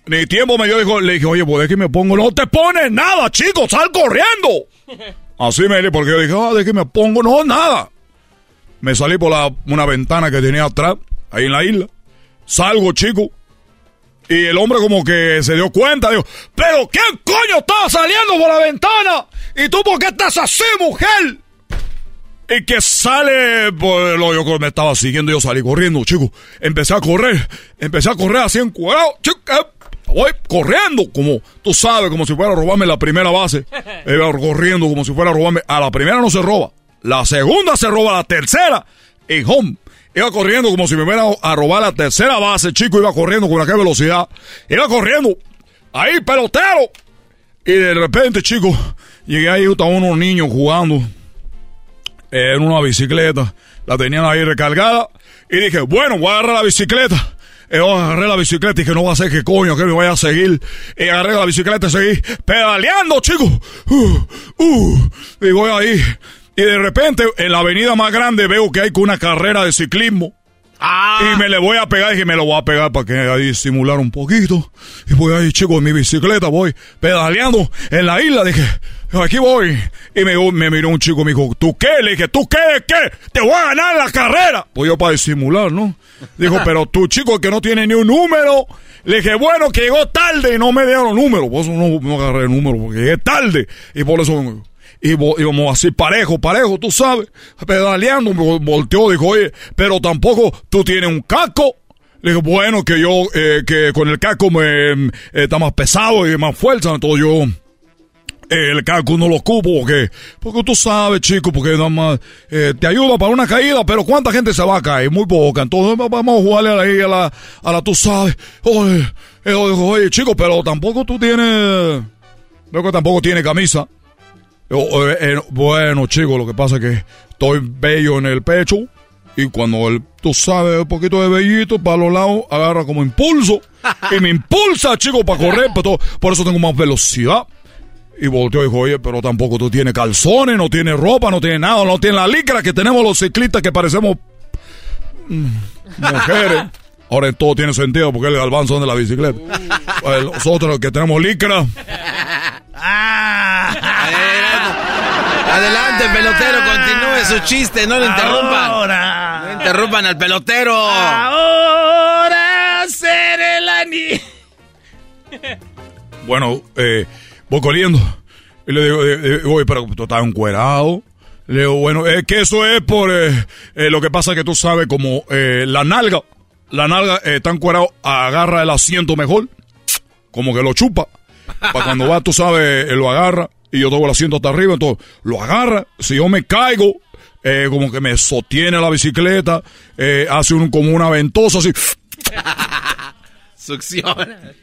Ni tiempo me dio, dijo, le dije, oye, pues es que me pongo. No te pones nada, chicos, sal corriendo. *laughs* Así me dije, porque yo dije, ah, de que me pongo, no, nada. Me salí por la, una ventana que tenía atrás, ahí en la isla. Salgo, chico. Y el hombre como que se dio cuenta, dijo, pero ¿quién coño estaba saliendo por la ventana? ¿Y tú por qué estás así, mujer? Y que sale, pues lo yo me estaba siguiendo, yo salí corriendo, chico. Empecé a correr, empecé a correr así encuadrado, chico. Eh, voy corriendo, como tú sabes, como si fuera a robarme la primera base. Iba *laughs* corriendo como si fuera a robarme. A la primera no se roba. La segunda se roba la tercera y home. Iba corriendo como si me fuera a robar la tercera base, chico. Iba corriendo con aquella velocidad. Iba corriendo. Ahí, pelotero. Y de repente, chico, llegué ahí, estaban unos niños jugando en una bicicleta. La tenían ahí recargada. Y dije, bueno, voy a agarrar la bicicleta. Y agarré la bicicleta y dije, no va a ser que coño, que me vaya a seguir. Y agarré la bicicleta y seguí pedaleando, chico. Uh, uh, y voy ahí. Y de repente, en la avenida más grande, veo que hay una carrera de ciclismo. Ah. Y me le voy a pegar, y me lo voy a pegar para que ahí simular un poquito. Y voy ahí, chico, en mi bicicleta, voy pedaleando en la isla. Dije, aquí voy. Y me, me miró un chico, me dijo, ¿tú qué? Le dije, ¿tú qué? ¿Qué? Te voy a ganar la carrera. Pues yo para disimular, ¿no? Dijo, *laughs* pero tu chico que no tiene ni un número. Le dije, bueno, que llegó tarde y no me dieron número. Por eso no, no agarré el número, porque llegué tarde. Y por eso y íbamos así parejo, parejo, tú sabes, pedaleando, me volteó, dijo, oye, pero tampoco tú tienes un casco. Le dije, bueno, que yo, eh, que con el casco me eh, está más pesado y más fuerza, entonces yo el casco no lo ocupo porque, porque tú sabes, chico, porque nada más eh, te ayuda para una caída, pero ¿cuánta gente se va a caer? Muy poca. Entonces vamos a jugarle a la, a la tú sabes. Oye, oye, chico, pero tampoco tú tienes, veo que tampoco tiene camisa. Eh, eh, bueno, chicos, lo que pasa es que estoy bello en el pecho y cuando el, tú sabes, un poquito de bellito para los lados, agarra como impulso *laughs* y me impulsa, chicos, para correr, pero por eso tengo más velocidad. Y volteó y dijo, oye, pero tampoco tú tienes calzones, no tienes ropa, no tienes nada, no tienes la licra que tenemos los ciclistas que parecemos mm, mujeres. *laughs* Ahora todo tiene sentido porque el galván son de la bicicleta. Pues, nosotros que tenemos licra. *laughs* Adelante, pelotero, continúe su chiste, no lo interrumpan. Ahora. No interrumpan al pelotero. Ahora seré la ni. *laughs* Bueno, eh, voy corriendo. Y le digo, eh, eh, oye, pero tú estás encuerado. Le digo, bueno, es que eso es por eh, lo que pasa que tú sabes como la nalga. La nalga está encuerado, agarra el asiento mejor. Como que lo chupa. Para cuando va, tú sabes, lo agarra y yo tengo el asiento hasta arriba, entonces lo agarra, si yo me caigo, eh, como que me sostiene la bicicleta, eh, hace un, como una ventosa así. *laughs* Succiona.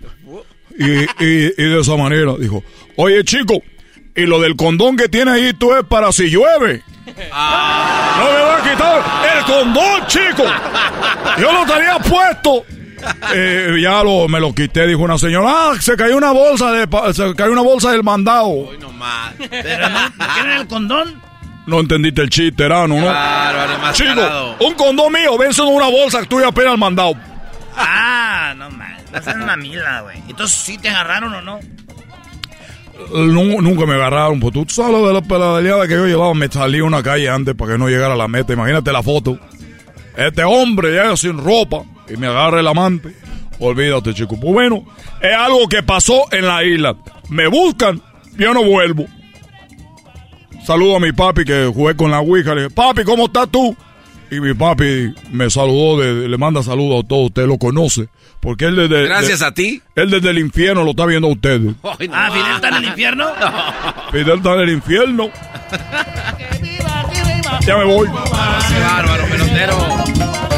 Y, y, de esa manera dijo, oye chico, y lo del condón que tiene ahí tú es para si llueve. Ah. No me va a quitar el condón, chico. Yo lo tenía puesto eh, ya lo, me lo quité, dijo una señora. Ah, se cayó una bolsa de, se cayó una bolsa del mandado. no *laughs* Pero no, ¿qué el condón? No entendiste el chiste, era, ¿no? Claro, Chico, un condón mío, vence en una bolsa que tú ya apenas mandado. Ah, no más. Va a ser una mila, güey. Entonces, ¿sí te agarraron o no? nunca me agarraron, pues tú sabes de la pedaleada que yo llevaba, me salí una calle antes para que no llegara a la meta. Imagínate la foto. Este hombre llega sin ropa y me agarra el amante. Olvídate, chico. Pues bueno, es algo que pasó en la isla. Me buscan, yo no vuelvo. Saludo a mi papi que jugué con la Ouija. Le dije, papi, ¿cómo estás tú? Y mi papi me saludó, le manda saludos a todos, usted lo conoce. Porque él desde... Gracias a ti. Él desde el infierno lo está viendo a ustedes. ah, ¿Fidel está en el infierno? *laughs* Fidel está en el infierno. ya me voy. Qué bárbaro, pelotero.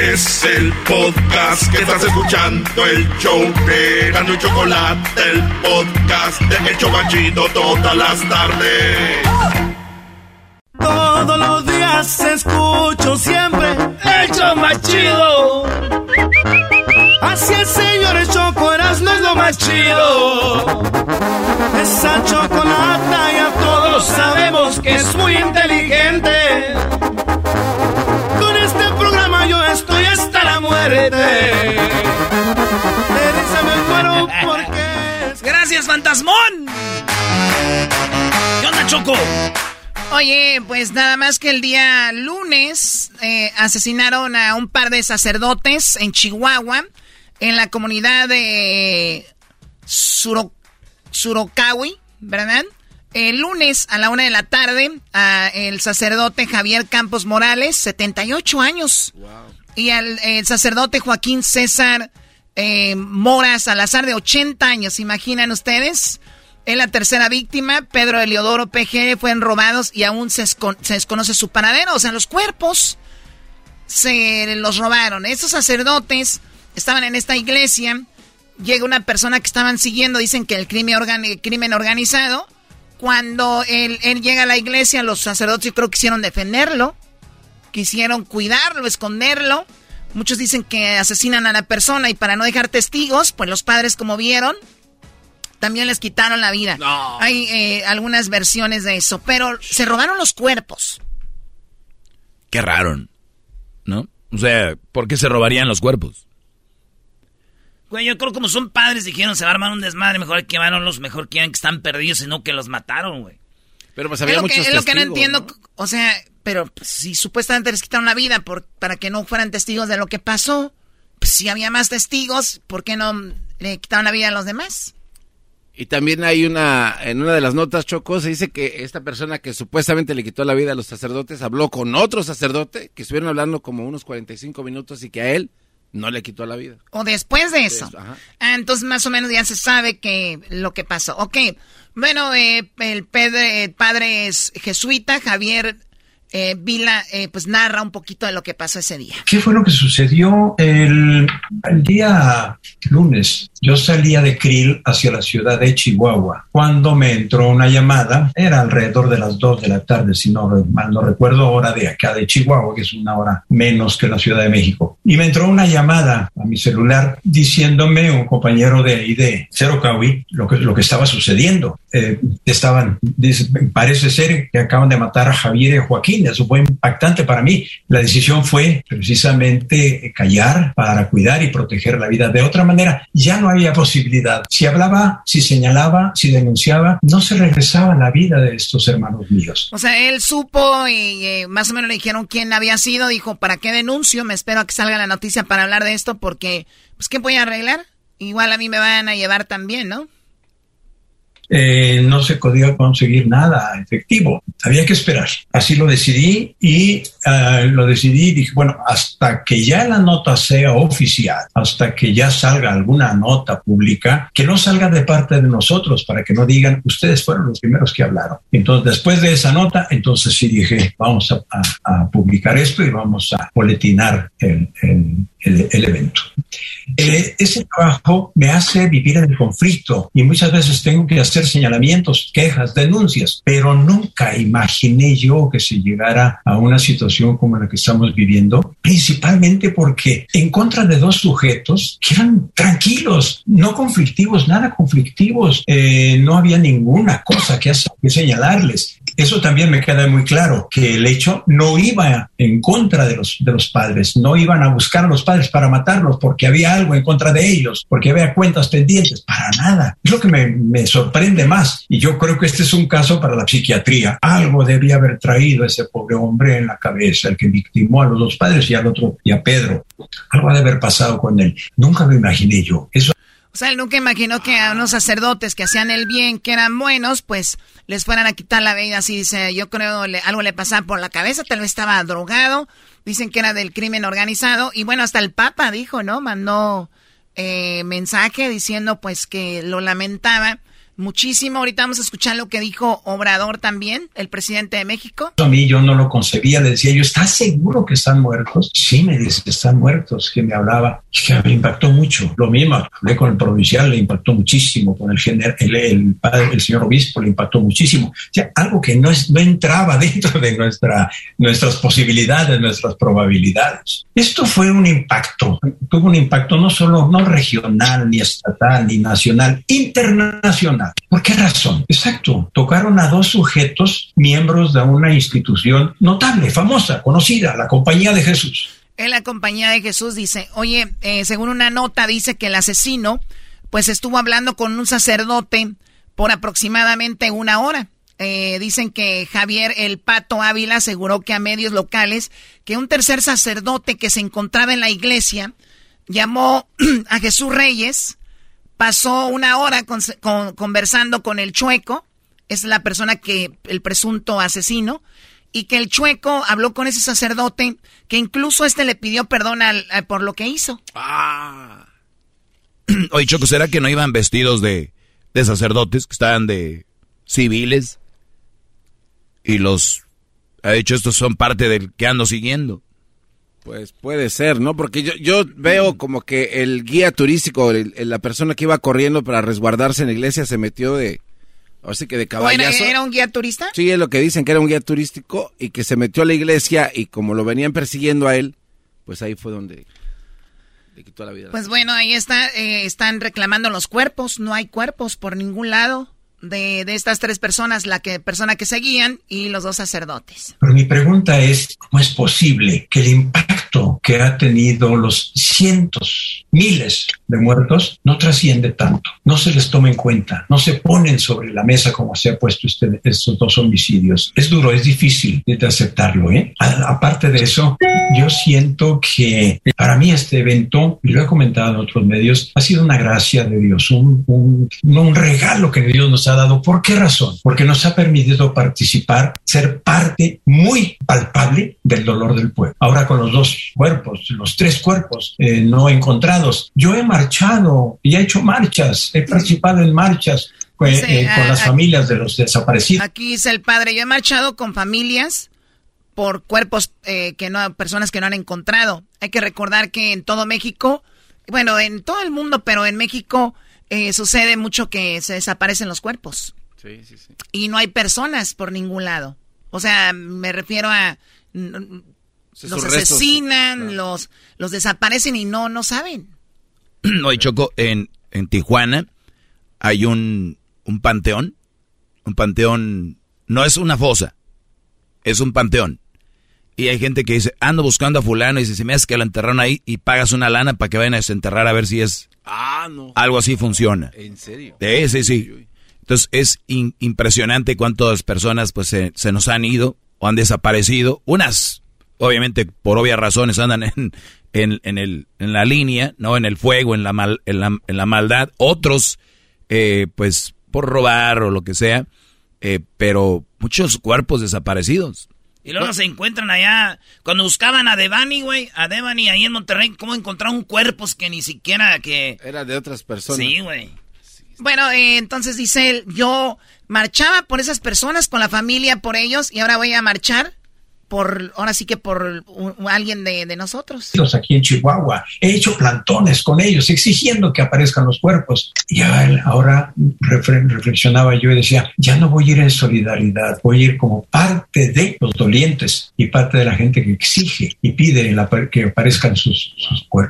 Es el podcast que estás escuchando, el show de Chocolate, el podcast de El Chobachito todas las tardes. Todos los días escucho siempre el show más chido. Así el señor Choco ¿Qué onda, Choco? Oye, pues nada más que el día lunes eh, asesinaron a un par de sacerdotes en Chihuahua, en la comunidad de Suro, Surocawi, ¿verdad? El lunes a la una de la tarde, a el sacerdote Javier Campos Morales, 78 años, y al el sacerdote Joaquín César eh, Mora Salazar, de 80 años, ¿imaginan ustedes? Es la tercera víctima, Pedro Eliodoro PG, fueron robados y aún se, escon- se desconoce su paradero. O sea, los cuerpos se los robaron. Estos sacerdotes estaban en esta iglesia. Llega una persona que estaban siguiendo, dicen que el crimen organizado. Cuando él, él llega a la iglesia, los sacerdotes yo creo que quisieron defenderlo, quisieron cuidarlo, esconderlo. Muchos dicen que asesinan a la persona y para no dejar testigos, pues los padres como vieron, también les quitaron la vida. Hay eh, algunas versiones de eso, pero se robaron los cuerpos. Qué raro, ¿no? O sea, ¿por qué se robarían los cuerpos? Güey, yo creo como son padres, dijeron, se va a armar un desmadre, mejor que los mejor quieran que están perdidos, sino que los mataron, güey. Pero pues es lo que, es lo que no entiendo, o sea, pero pues, si supuestamente les quitaron la vida por, para que no fueran testigos de lo que pasó, pues si había más testigos, ¿por qué no le quitaron la vida a los demás? Y también hay una, en una de las notas, Choco, se dice que esta persona que supuestamente le quitó la vida a los sacerdotes habló con otro sacerdote que estuvieron hablando como unos 45 minutos y que a él no le quitó la vida. O después de eso. Ajá. Ah, entonces más o menos ya se sabe que lo que pasó. Ok, bueno, eh, el pedre- eh, padre es jesuita, Javier eh, Vila, eh, pues narra un poquito de lo que pasó ese día. ¿Qué fue lo que sucedió el, día lunes? Yo salía de Krill hacia la ciudad de Chihuahua cuando me entró una llamada, era alrededor de las 2 de la tarde, si no mal no recuerdo, hora de acá de Chihuahua, que es una hora menos que la Ciudad de México. Y me entró una llamada a mi celular diciéndome un compañero de ahí de Cero Cahui lo que, lo que estaba sucediendo. Eh, estaban, parece ser que acaban de matar a Javier y Joaquín. Eso fue impactante para mí. La decisión fue precisamente callar para cuidar y proteger la vida. De otra manera, ya no había posibilidad. Si hablaba, si señalaba, si denunciaba, no se regresaba la vida de estos hermanos míos. O sea, él supo y eh, más o menos le dijeron quién había sido. Dijo, ¿para qué denuncio? Me espero a que salga la noticia para hablar de esto porque, pues, ¿qué voy a arreglar? Igual a mí me van a llevar también, ¿no? Eh, no se podía conseguir nada efectivo. Había que esperar. Así lo decidí y ah, lo decidí y dije, bueno, hasta que ya la nota sea oficial, hasta que ya salga alguna nota pública, que no salga de parte de nosotros para que no digan, ustedes fueron los primeros que hablaron. Entonces, después de esa nota, entonces sí dije, vamos a, publicar esto y vamos a boletinar el- el- evento. Eh, ese trabajo me hace vivir en el conflicto y muchas veces tengo que hacer señalamientos, quejas, denuncias, pero nunca imaginé yo que se llegara a una situación como la que estamos viviendo, principalmente porque en contra de dos sujetos que eran tranquilos, no conflictivos, nada conflictivos, eh, no había ninguna cosa que, hacer- que señalarles. Eso también me queda muy claro, que el hecho no iba en contra de los, de los padres, no iban a buscar a los padres para matarlos porque había algo en contra de ellos, porque había cuentas pendientes, para nada. Es lo que me, me sorprende más. Y yo creo que este es un caso para la psiquiatría. Algo debía haber traído ese pobre hombre en la cabeza, el que victimó a los dos padres y al otro, y a Pedro. Algo ha de haber pasado con él. Nunca lo imaginé yo. Eso O sea, él nunca imaginó que a unos sacerdotes que hacían el bien, que eran buenos, pues les fueran a quitar la vida. Así dice, yo creo algo le pasaba por la cabeza, tal vez estaba drogado. Dicen que era del crimen organizado. Y bueno, hasta el Papa dijo, ¿no? Mandó eh, mensaje diciendo pues que lo lamentaba muchísimo. Ahorita vamos a escuchar lo que dijo Obrador también, el presidente de México. A mí yo no lo concebía, decía yo, ¿estás seguro que están muertos? Sí, me dice, están muertos, que me hablaba, que me impactó mucho. Lo mismo, hablé con el provincial, le impactó muchísimo, con el, general, el, padre, el señor obispo, le impactó muchísimo. O sea, algo que no, es, no entraba *laughs* dentro de nuestra, nuestras posibilidades, nuestras probabilidades. Esto fue un impacto, tuvo un impacto no solo, no regional, ni estatal, ni nacional, internacional ¿Por qué razón? Exacto, tocaron a dos sujetos miembros de una institución notable, famosa, conocida, la Compañía de Jesús. En la Compañía de Jesús dice, oye, eh, según una nota dice que el asesino pues estuvo hablando con un sacerdote por aproximadamente una hora. Eh, dicen que Javier el Pato Ávila aseguró que a medios locales que un tercer sacerdote que se encontraba en la iglesia llamó *clears throat* a Jesús Reyes pasó una hora conversando con el chueco, es la persona que, el presunto asesino, y que el chueco habló con ese sacerdote, que incluso este le pidió perdón al, por lo que hizo. Ah. *clears throat* Oye, Choco, ¿será que no iban vestidos de, de sacerdotes, que estaban de civiles? Y los, ha dicho, estos son parte del que ando siguiendo. Pues puede ser, ¿no? Porque yo, yo veo como que el guía turístico, la persona que iba corriendo para resguardarse en la iglesia se metió de, así que de caballazo. ¿Era, un guía turista? Sí, es lo que dicen, que era un guía turístico y que se metió a la iglesia y como lo venían persiguiendo a él, pues ahí fue donde le quitó la vida. Pues bueno, ahí está, eh, están reclamando los cuerpos, no hay cuerpos por ningún lado de, de, estas tres personas, la que, persona que seguían y los dos sacerdotes. Pero mi pregunta es, ¿cómo es posible que el impacto que ha tenido los cientos, miles de muertos no trasciende tanto? No se les toma en cuenta, no se ponen sobre la mesa como se ha puesto este, estos dos homicidios. Es duro, es difícil de aceptarlo. ¿eh? aparte de eso, yo siento que para mí este evento, y lo he comentado en otros medios, ha sido una gracia de Dios, un, un regalo que Dios nos ha dado. ¿Por qué razón? Porque nos ha permitido participar, ser parte muy palpable del dolor del pueblo. Ahora con los dos cuerpos, los tres cuerpos eh, no encontrados. Yo he marchado y he hecho marchas, he participado en marchas eh, eh, con las familias de los desaparecidos. Aquí dice el padre, yo he marchado con familias por cuerpos que no, personas que no han encontrado. Hay que recordar que en todo México, bueno, en todo el mundo, pero en México eh, sucede mucho que se desaparecen los cuerpos. Sí, sí, sí. Y no hay personas por ningún lado. O sea, me refiero a... los asesinan, los, los desaparecen y no, no saben. *clears throat* Hoy Choco, en, en Tijuana hay un, un panteón. Un panteón, no es una fosa, es un panteón. Y hay gente que dice, ando buscando a fulano y dice, si me hace que lo enterraron ahí y pagas una lana para que vayan a desenterrar a ver si es Ah, no. Algo así funciona. ¿En serio? Sí, sí, Entonces es impresionante cuántas personas pues se, nos han ido o han desaparecido. Unas, obviamente, por obvias razones, andan en, en, el, en la línea, ¿no? En el fuego, en la, mal, en la, en la maldad. Otros, eh, pues, por robar o lo que sea. Eh, pero muchos cuerpos desaparecidos. Y luego se encuentran allá. Cuando buscaban a Devani, güey, a Devani ahí en Monterrey, ¿cómo encontraron cuerpos que ni siquiera que. Era de otras personas. Sí, güey. Bueno, eh, entonces dice él, yo marchaba por esas personas, con la familia, por ellos, y ahora voy a marchar por, ahora sí que por alguien de, de, nosotros. Aquí en Chihuahua, he hecho plantones con ellos, exigiendo que aparezcan los cuerpos. Y ahora reflexionaba yo y decía, ya no voy a ir en solidaridad, voy a ir como parte de los dolientes y parte de la gente que exige y pide que aparezcan sus,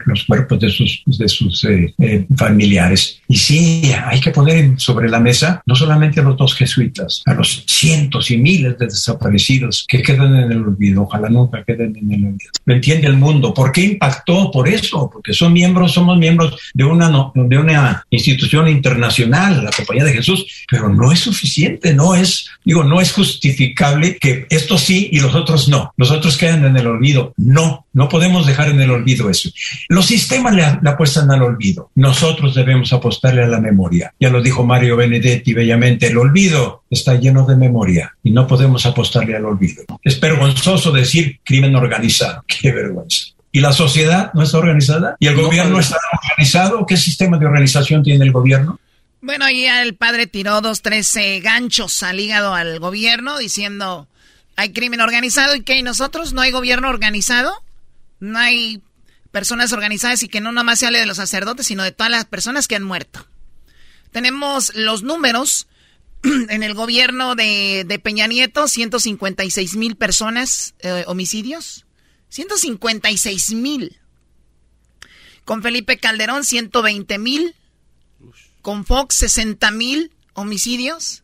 los cuerpos de sus, de sus eh, eh, familiares. Y sí, hay que poner sobre la mesa no solamente a los dos jesuitas, a los cientos y miles de desaparecidos que quedan en el olvido, ojalá nunca queden en el olvido. Lo entiende el mundo. ¿Por qué impactó? Por eso, porque son miembros, somos miembros de una, de una institución internacional, la Compañía de Jesús, pero no es suficiente, no es, digo, no es justificable que esto sí y los otros no. Los otros quedan en el olvido. No, no podemos dejar en el olvido eso. Los sistemas le, apuestan al olvido. Nosotros debemos apostarle a la memoria. Ya lo dijo Mario Benedetti bellamente, el olvido está lleno de memoria y no podemos apostarle al olvido. Es vergonzoso decir crimen organizado. *laughs* Qué vergüenza. ¿Y la sociedad no está organizada? ¿Y el gobierno está organizado? ¿Qué sistema de organización tiene el gobierno? Bueno, ahí el padre tiró dos, tres eh, ganchos al hígado al gobierno diciendo, hay crimen organizado y que nosotros no hay gobierno organizado, no hay personas organizadas y que no nomás se hable de los sacerdotes, sino de todas las personas que han muerto. Tenemos los números *clears throat* en el gobierno de, Peña Nieto, 156 mil personas, eh, homicidios. 156 mil. Con Felipe Calderón, 120 mil. Con Fox, 60 mil homicidios.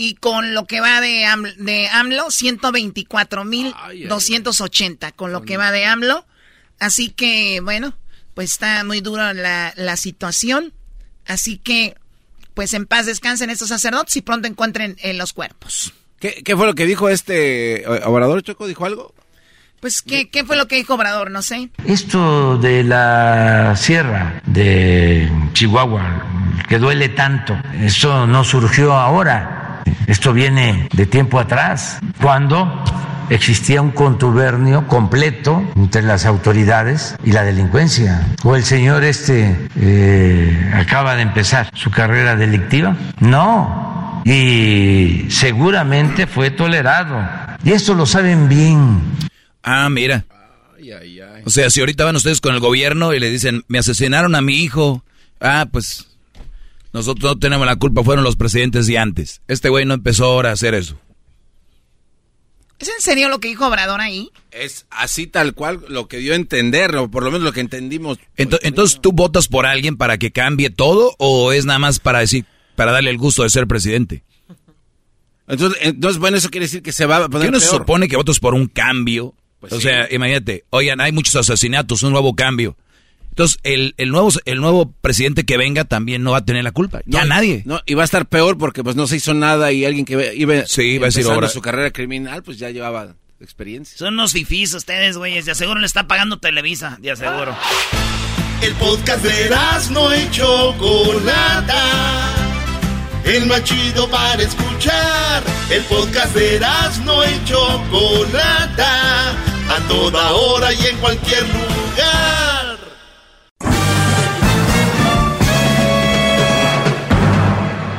Y con lo que va de, de AMLO, 124 mil 280. Con lo que va de AMLO. Así que, bueno, pues está muy dura la, la situación. Así que pues en paz descansen estos sacerdotes y pronto encuentren eh, los cuerpos. ¿Qué, fue lo que dijo este eh, Obrador Choco? ¿Dijo algo? Pues, ¿qué, ¿qué fue lo que dijo Obrador? No sé. Esto de la sierra de Chihuahua, que duele tanto, eso no surgió ahora. Esto viene de tiempo atrás, cuando existía un contubernio completo entre las autoridades y la delincuencia. O el señor este eh, acaba de empezar su carrera delictiva. No. Y seguramente fue tolerado. Y esto lo saben bien. Ah, mira. O sea, si ahorita van ustedes con el gobierno y le dicen, me asesinaron a mi hijo. Ah, pues nosotros no tenemos la culpa, fueron los presidentes de antes. Este güey no empezó ahora a hacer eso. ¿Es en serio lo que dijo Obrador ahí? Es así tal cual lo que dio a entender, o por lo menos lo que entendimos. Entonces, ¿tú votas por alguien para que cambie todo o es nada más para decir, para darle el gusto de ser presidente? Entonces, entonces bueno, eso quiere decir que se va a poner ¿Qué no se supone que votas por un cambio? Pues o sea, imagínate, oigan, hay muchos asesinatos, un nuevo cambio. Entonces, el, el, nuevo, el nuevo presidente que venga también no va a tener la culpa. Ya nadie. No, y va a estar peor porque pues no se hizo nada y alguien que iba, sí, iba a decir ahora. su carrera criminal, pues ya llevaba experiencia. Son unos fifís ustedes, güeyes. De aseguro le está pagando Televisa, de aseguro. El podcast de no hecho Chocolata. El más chido para escuchar. El podcast de no hecho Chocolata. A toda hora y en cualquier lugar.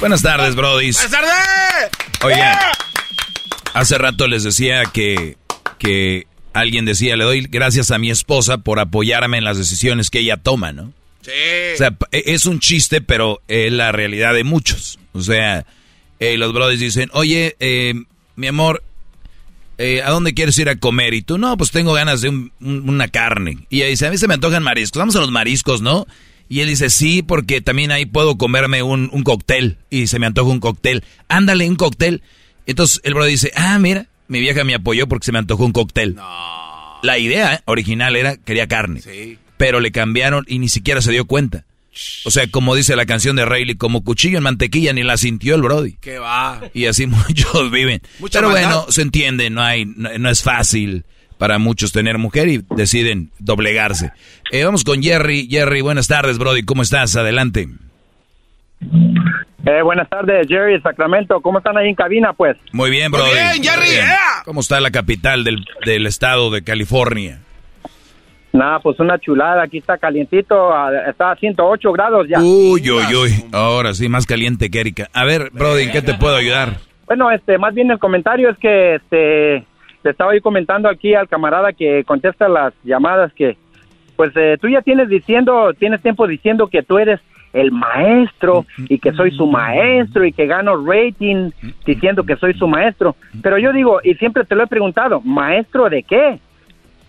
Buenas tardes, Brody. Buenas tardes. Oigan, hace rato les decía que, que alguien decía, le doy gracias a mi esposa por apoyarme en las decisiones que ella toma, ¿no? Sí. O sea, e, es un chiste, pero es la realidad de muchos. O sea, eh, los brothers dicen, oye, eh, mi amor, eh, ¿a dónde quieres ir a comer? Y tú, no, pues tengo ganas de una carne. Y ella dice, a mí se me antojan mariscos. Vamos a los mariscos, ¿no? Y él dice, sí, porque también ahí puedo comerme un, un cóctel. Y se me antoja un cóctel. Ándale, un cóctel. Entonces el bro dice, ah, mira, mi vieja me apoyó porque se me antojó un cóctel. La idea original era, quería carne. Sí. Pero le cambiaron y ni siquiera se dio cuenta. O sea, como dice la canción de Rayleigh, como cuchillo en mantequilla, ni la sintió el Brody. ¿Qué va? Y así *laughs* muchos viven. Pero bueno, se entiende, no hay, no es fácil para muchos tener mujer y deciden doblegarse. Eh, vamos con Jerry. Jerry, buenas tardes, Brody. ¿Cómo estás? Adelante. Eh, buenas tardes, Jerry, Sacramento. ¿Cómo están ahí en cabina, pues? Muy bien, Brody. Muy bien, Jerry. ¿Cómo está la capital del, del estado de California? Nada, pues una chulada. Aquí está calientito. Está a 108 grados ya. Uy, uy, uy. Ahora sí, más caliente que Erika. A ver, Brody, ¿en qué te puedo ayudar? Bueno, este, más bien el comentario es que, este, te estaba yo comentando aquí al camarada que contesta las llamadas que, pues eh, tú ya tienes diciendo, tienes tiempo diciendo que tú eres el maestro y que soy su maestro y que gano rating diciendo que soy su maestro. Pero yo digo, y siempre te lo he preguntado, ¿maestro de qué?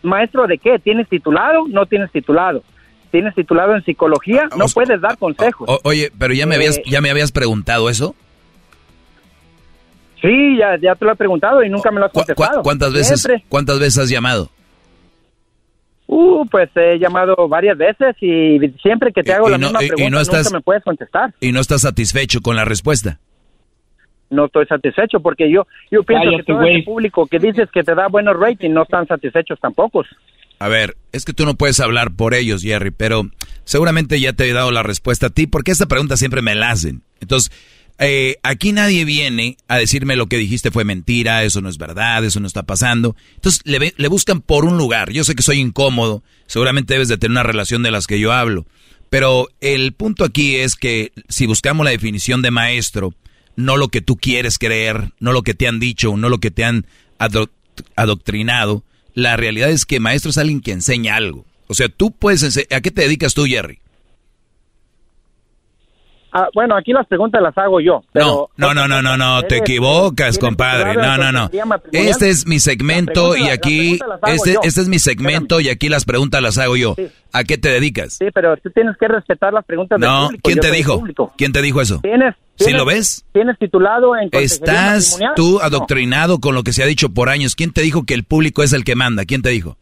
¿Maestro de qué? ¿Tienes titulado? ¿No tienes titulado? ¿Tienes titulado en psicología? No puedes dar consejos. oye, pero ya me habías, eh, ya me habías preguntado eso. Sí, ya, ya te lo he preguntado y nunca me lo has contestado. ¿Cuántas veces, ¿Cuántas veces has llamado? Uh, pues he llamado varias veces y siempre que te hago la misma pregunta nunca me puedes contestar. ¿Y no estás satisfecho con la respuesta? No estoy satisfecho porque yo yo pienso que todo el público que dices que te da buenos ratings no están satisfechos tampoco. A ver, es que tú no puedes hablar por ellos, Jerry, pero seguramente ya te he dado la respuesta a ti porque esta pregunta siempre me la hacen. Entonces, eh, aquí nadie viene a decirme lo que dijiste fue mentira, eso no es verdad, eso no está pasando. Entonces le, le buscan por un lugar. Yo sé que soy incómodo, seguramente debes de tener una relación de las que yo hablo. Pero el punto aquí es que si buscamos la definición de maestro, no lo que tú quieres creer, no lo que te han dicho, no lo que te han adoctrinado, la realidad es que maestro es alguien que enseña algo. O sea, tú puedes... ¿A qué te dedicas tú, Jerry? Ah, bueno, aquí las preguntas las hago yo. no, no, no, no, no, te equivocas, compadre. No, no, no. Este es mi segmento y aquí, este, este es mi segmento y aquí las preguntas las hago yo. ¿A qué te dedicas? Sí, pero tú tienes que respetar las preguntas del público. ¿quién te dijo? ¿Quién te dijo eso? ¿Tienes, ¿Sí lo ves? Tienes titulado en Estás tú adoctrinado con lo que se ha dicho por años. ¿Quién te dijo que el público es el que manda? ¿Quién te dijo?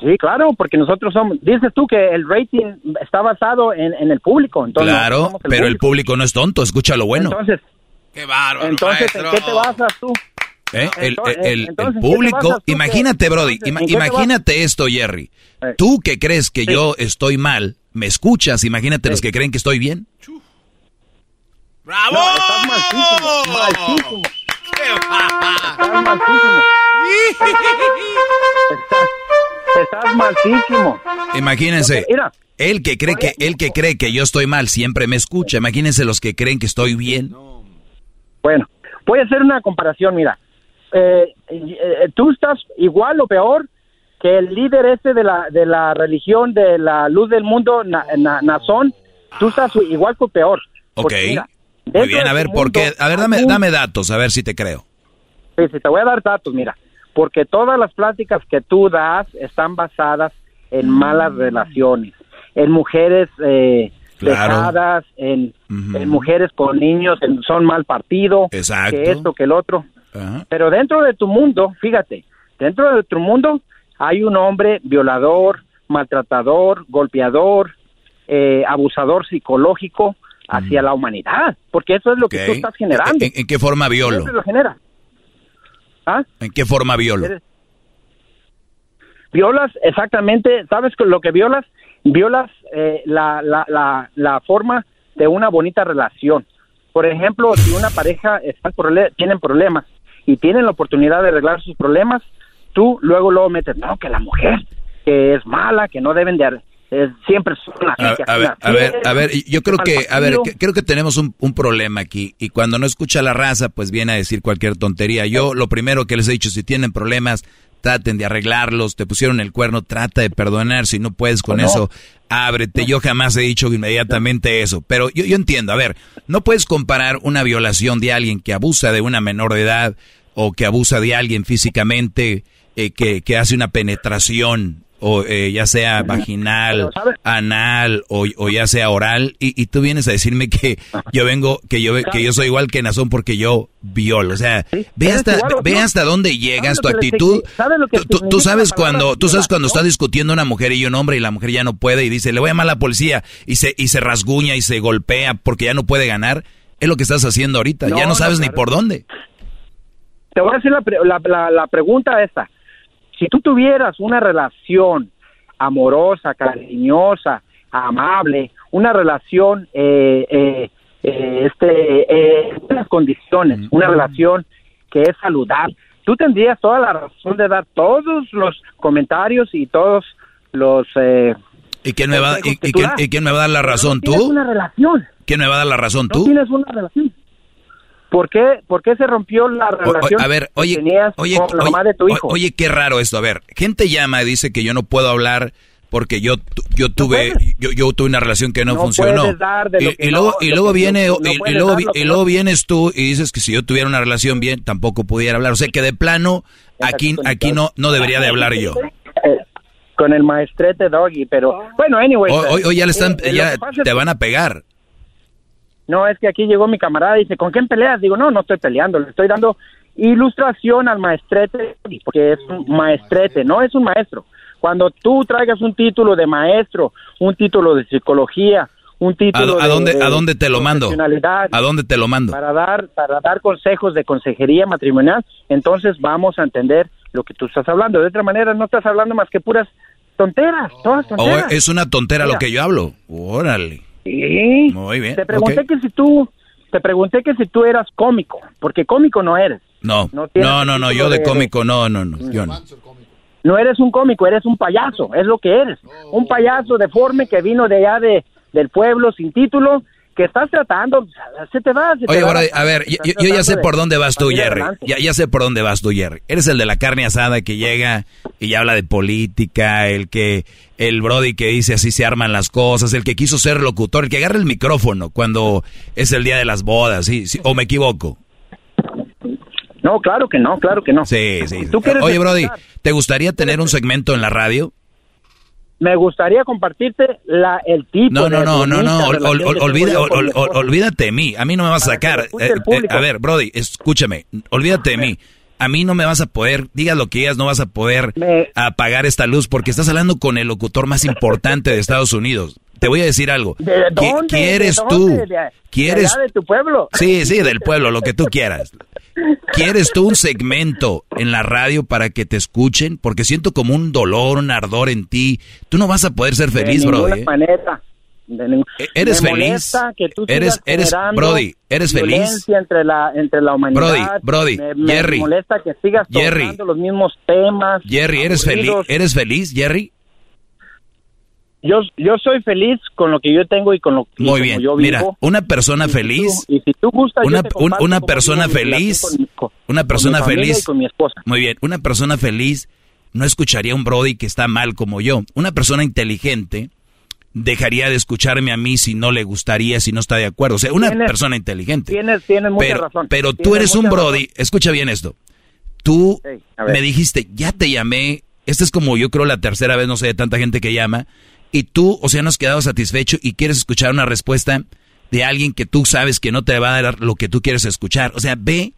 Sí, claro, porque nosotros somos, dices tú que el rating está basado en, el público. Entonces claro, pero el público no es tonto, escucha lo bueno. Entonces, qué bárbaro. Entonces, ¿en qué te basas tú? ¿Eh? El, el, público, imagínate, Brody, imagínate esto, Jerry. Eh. Tú que crees que yo estoy mal, me escuchas, imagínate los que creen que estoy bien. ¡Bravo! estás malísimo, malísimo. Estás malísimo. *laughs* Estás malísimo. Imagínense. Mira, el que cree que el que cree que yo estoy mal siempre me escucha. Imagínense los que creen que estoy bien. Bueno, voy a hacer una comparación. Mira, eh, eh, tú estás igual o peor que el líder este de la de la religión de la luz del mundo, Nazón. Tú estás igual o peor. Ok. Muy bien, a ver, ¿por qué? A ver, dame, dame datos, a ver si te creo. Sí, sí, te voy a dar datos, mira porque todas las pláticas que tú das están basadas en malas relaciones, en mujeres eh, dejadas, en, mujeres con niños, son mal partido, que esto, que el otro. Pero dentro de tu mundo, fíjate, dentro de tu mundo hay un hombre violador, maltratador, golpeador, eh, abusador psicológico hacia la humanidad, porque eso es lo que tú estás generando. ¿En, qué forma violo? Eso lo genera. ¿Ah? ¿En qué forma violo? Violas exactamente, ¿sabes lo que violas? Violas eh, la, la, la, la, forma de una bonita relación. Por ejemplo, si una pareja está tienen problemas y tienen la oportunidad de arreglar sus problemas, tú luego luego metes, no, que la mujer, que es mala, que no deben de siempre a, ver, a ver, a ver, yo creo que, a ver, creo que tenemos un, un, problema aquí y cuando no escucha la raza, pues viene a decir cualquier tontería. Yo lo primero que les he dicho, si tienen problemas, traten de arreglarlos, te pusieron el cuerno, trata de perdonar, si no puedes con eso, ábrete. Yo jamás he dicho inmediatamente eso, pero yo, yo entiendo, a ver, no puedes comparar una violación de alguien que abusa de una menor de edad o que abusa de alguien físicamente, eh, que, que hace una penetración o eh, ya sea vaginal, anal o, ya sea oral y, tú vienes a decirme que yo vengo que yo que yo soy igual que Nazón porque yo violo, o sea, ve hasta ve hasta dónde llegas tu actitud. Tú, sabes cuando tú sabes cuando está discutiendo una mujer y un hombre y la mujer ya no puede y dice, "Le voy a llamar a la policía" y se y se rasguña y se golpea porque ya no puede ganar. Es lo que estás haciendo ahorita, ya no sabes ni por dónde. Te voy a hacer la, la, la pregunta esta si tú tuvieras una relación amorosa, cariñosa, amable, una relación eh, eh, eh este, en buenas condiciones, una relación que es saludable, tú tendrías toda la razón de dar todos los comentarios y todos los... Eh, ¿Y quién, me va, y, quién, me va a dar la razón? ¿Tú? una relación. ¿Quién me va a dar la razón? ¿Tú? tienes una relación. ¿Por qué, ¿Por qué se rompió la relación a ver, oye, que tenías oye, con la mamá de tu hijo? Oye, qué raro esto. A ver, gente llama y dice que yo no puedo hablar porque yo yo tuve yo, yo, tuve una relación que no, funcionó. y, luego y luego viene y, luego, y luego vienes tú y dices que si yo tuviera una relación bien tampoco pudiera hablar. O sea que de plano aquí aquí no no debería de hablar yo. Eh, con el maestrete doggy pero bueno anyway hoy, hoy ya le están eh, ya te van a pegar no, es que aquí llegó mi camarada y dice, ¿con quién peleas? Digo, no, no estoy peleando, le estoy dando ilustración al maestrete, porque es un maestrete, no es un maestro. Cuando tú traigas un título de maestro, un título de psicología, un título ¿A, a de- dónde, de ¿A dónde te lo mando? ¿A dónde te lo mando? para dar para dar consejos de consejería matrimonial, entonces vamos a entender lo que tú estás hablando. De otra manera no estás hablando más que puras tonteras, todas ¿O tonteras. es una tontera lo que yo hablo? Órale. Sí. Muy bien. Te pregunté ok. que si tú te pregunté que si tú eras cómico, porque cómico no eres. No, no tienes no, no, no, yo de de- cómico no, no, no, yo no. No eres un cómico, eres un payaso, es lo que eres. Un payaso deforme que vino de allá de, del pueblo sin título, que estás tratando, se te va. se te Oye, va. Brody, a ver, yo, yo- ya sé por dónde vas tú, Jerry. Ya, ya sé por dónde vas tú, Jerry. Eres el de la carne asada que llega y habla de política, el que, el Brody que dice así se arman las cosas, el que quiso ser locutor, el que agarra el micrófono cuando es el día de las bodas, ¿sí? ¿Sí? ¿O me equivoco? No, claro que no, claro que no. Sí, sí. ¿Tú quieres Oye, Brody? ¿te gustaría tener un segmento en la radio? Me gustaría compartirte la, el tipo No, no, de no, no, no, ol- olvida- ol- olvídate de mí, a mí no me vas a sacar. Eh, eh, a ver, Brody, escúchame, olvídate de mí. A mí no me vas a poder, digas lo que digas, no vas a poder apagar esta luz porque estás hablando con el locutor más importante de Estados Unidos. Te voy a decir algo. ¿De ¿Qui- dónde? ¿Quieres ¿De tú? dónde? De- ¿Quieres? de de tu pueblo? Sí, sí, del pueblo, lo que tú quieras. ¿Quieres tú un segmento en la radio para que te escuchen? Porque siento como un dolor, un ardor en ti. Tú no vas a poder ser feliz, Brody. ¿eh? manera. De ningún- ¿Eres Me feliz? que tú ¿Eres- eres- Brody, eres feliz? entre la entre la humanidad. Brody, Brody, me, me Jerry. molesta que sigas Jerry. tocando los mismos temas. Jerry, ¿eres feliz? ¿Eres feliz, Jerry? Yo yo soy feliz con lo que yo tengo y con lo Muy bien. yo Mira, vivo. una persona feliz, y si tú gustas, una, un- una persona feliz, con mi- con- una con persona mi feliz, y con mi esposa. muy bien, una persona feliz no escucharía a un Brody que está mal como yo. Una persona inteligente dejaría de escucharme a mí si no le gustaría, si no está de acuerdo. O sea, una Tienes- persona inteligente. Tienes tienes mucha pero, razón. pero tú eres un Brody, escucha bien esto. Tú me dijiste, ya te llamé, esta es como yo creo la tercera vez, no sé, de tanta gente que llama, y tú, o sea, no has quedado satisfecho y quieres escuchar una respuesta de alguien que tú sabes que no te va a dar lo que tú quieres escuchar. O sea, ve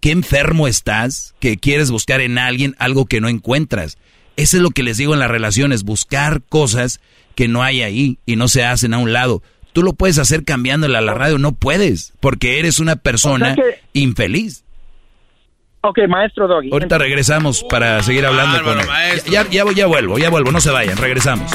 qué enfermo estás, que quieres buscar en alguien algo que no encuentras. Eso es lo que les digo en las relaciones, buscar cosas que no hay ahí y no se hacen a un lado. Tú lo puedes hacer cambiándole a la radio, no puedes, porque eres una persona O sea que- infeliz. Ok, maestro Doggy. Ahorita regresamos para seguir hablando con él. Ya, ya, ya vuelvo, ya vuelvo, no se vayan, regresamos.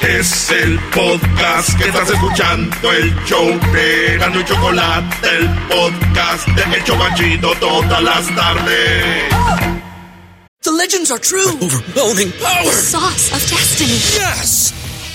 Es el podcast que estás escuchando, el show de Gano y Chocolate, el podcast de El Chobachito todas las tardes. The legends are true. Overwhelming power! The sauce of destiny. Yes!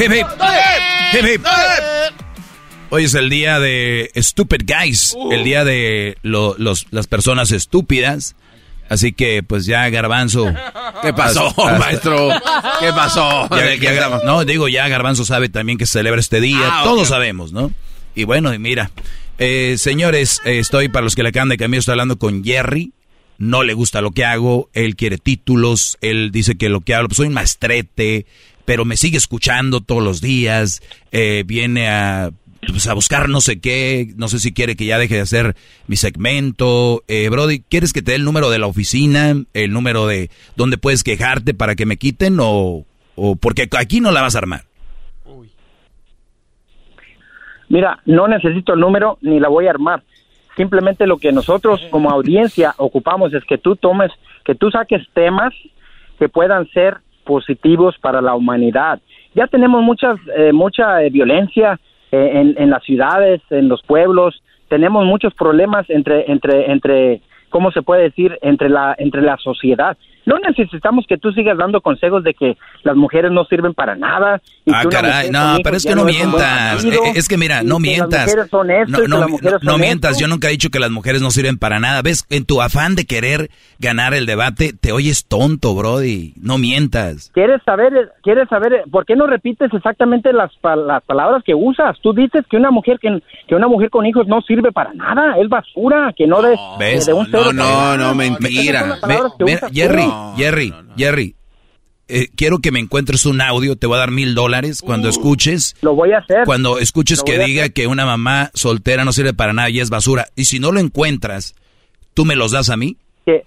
Hip, hip. Hip, hip. Hoy es el día de Stupid Guys, el día de lo- los, las personas estúpidas. Así que, pues ya Garbanzo. ¿Qué pasó, Hasta- maestro? ¿Qué pasó? Ya- no, digo, ya Garbanzo sabe también que se celebra este día. Ah, Todos sabemos, ¿no? Y bueno, y mira, eh, señores, eh, estoy para los que le acaban de cambiar, estoy hablando con Jerry. No le gusta lo que hago, él quiere títulos, él dice que lo que hablo, pues soy un maestrete, pero me sigue escuchando todos los días, eh, viene a, pues, a buscar no sé qué, no sé si quiere que ya deje de hacer mi segmento. Eh, Brody, ¿quieres que te dé el número de la oficina, el número de donde puedes quejarte para que me quiten o, o porque aquí no la vas a armar? Mira, no necesito el número ni la voy a armar. Simplemente lo que nosotros como audiencia ocupamos es que tú tomes, que tú saques temas que puedan ser positivos para la humanidad. Ya tenemos muchas, eh, mucha eh, violencia eh, en, en las ciudades, en los pueblos. Tenemos muchos problemas entre, entre, entre ¿cómo se puede decir? Entre la, entre la sociedad. No necesitamos que tú sigas dando consejos de que las mujeres no sirven para nada. y Ah, caray, no, pero es que no mientas. marido, Eh, Es que mira, no mientas. Las mujeres son esto, No, no, no mientas, yo nunca he dicho que las mujeres no sirven para nada. ¿Ves? En tu afán de querer ganar el debate, te oyes tonto, Brody. No mientas. ¿Quieres saber, quieres saber, por qué no repites exactamente las, las palabras que usas? Tú dices que una mujer que, que una mujer con hijos no sirve para nada, es basura, que no de, de un no, no, mentira. Son las Jerry, Jerry, eh, quiero que me encuentres un audio, te voy a dar mil dólares cuando escuches. Lo voy a hacer. Cuando escuches que diga que una mamá soltera no sirve para nada y es basura. Y si no lo encuentras, ¿tú me los das a mí? Que-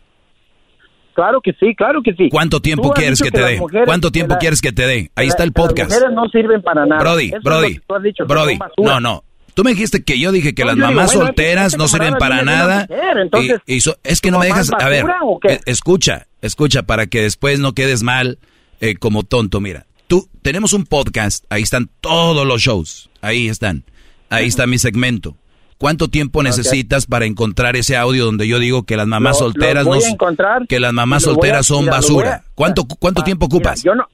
Claro que sí, claro que sí. ¿Cuánto tiempo quieres que te dé? ¿Cuánto tiempo la- quieres que te dé? Ahí la- está el podcast. Las mujeres no sirven para nada. Brody, Eso es lo Brody, que tú has dicho, Brody, no, no. Tú me dijiste que yo dije que No, las digo, mamás bueno, solteras no sirven para nada. mujer, entonces, y, y so- es que no me ¿mamá dejas, a ver, eh, escucha, escucha para que después no quedes mal eh, como tonto. Mira, tú tenemos un podcast, ahí están todos los shows, ahí están, ahí está mi segmento. ¿Cuánto tiempo necesitas para encontrar ese audio donde yo digo que las mamás Lo- solteras no que las mamás a- solteras son mira, basura? a- ¿Cuánto cuánto Ah, tiempo mira, ocupas? yo no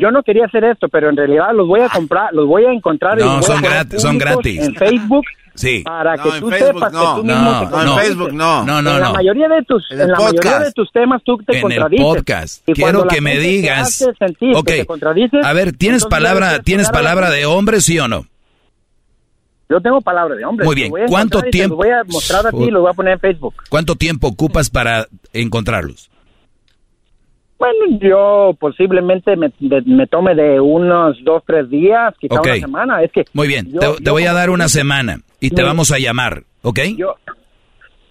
yo no quería hacer esto, pero en realidad los voy a comprar, los voy a encontrar y No, a son gratis, son gratis. En Facebook Sí. para No, que en tú Facebook sepas no. que tú mismo No, te no, en Facebook no. No, no, en la mayoría de tus En en, el la mayoría podcast. de tus temas tú te en el contradices. podcast. Y Quiero que me te digas. hace sentir que Ok. te contradices, A ver, ¿tienes palabra, tienes palabra de hombre, sí o no? Yo tengo palabra de hombre. Muy bien. voy a ¿Cuánto y tiempo- Los voy a mostrar a ti y los voy a poner en Facebook. ¿Cuánto tiempo ocupas para encontrarlos? Bueno, yo posiblemente me, de- me tome de unos dos, tres días, quizá Ok. una semana. Es que Muy bien, yo- te, yo te voy a dar una semana y te vamos a llamar, ¿ok? Yo,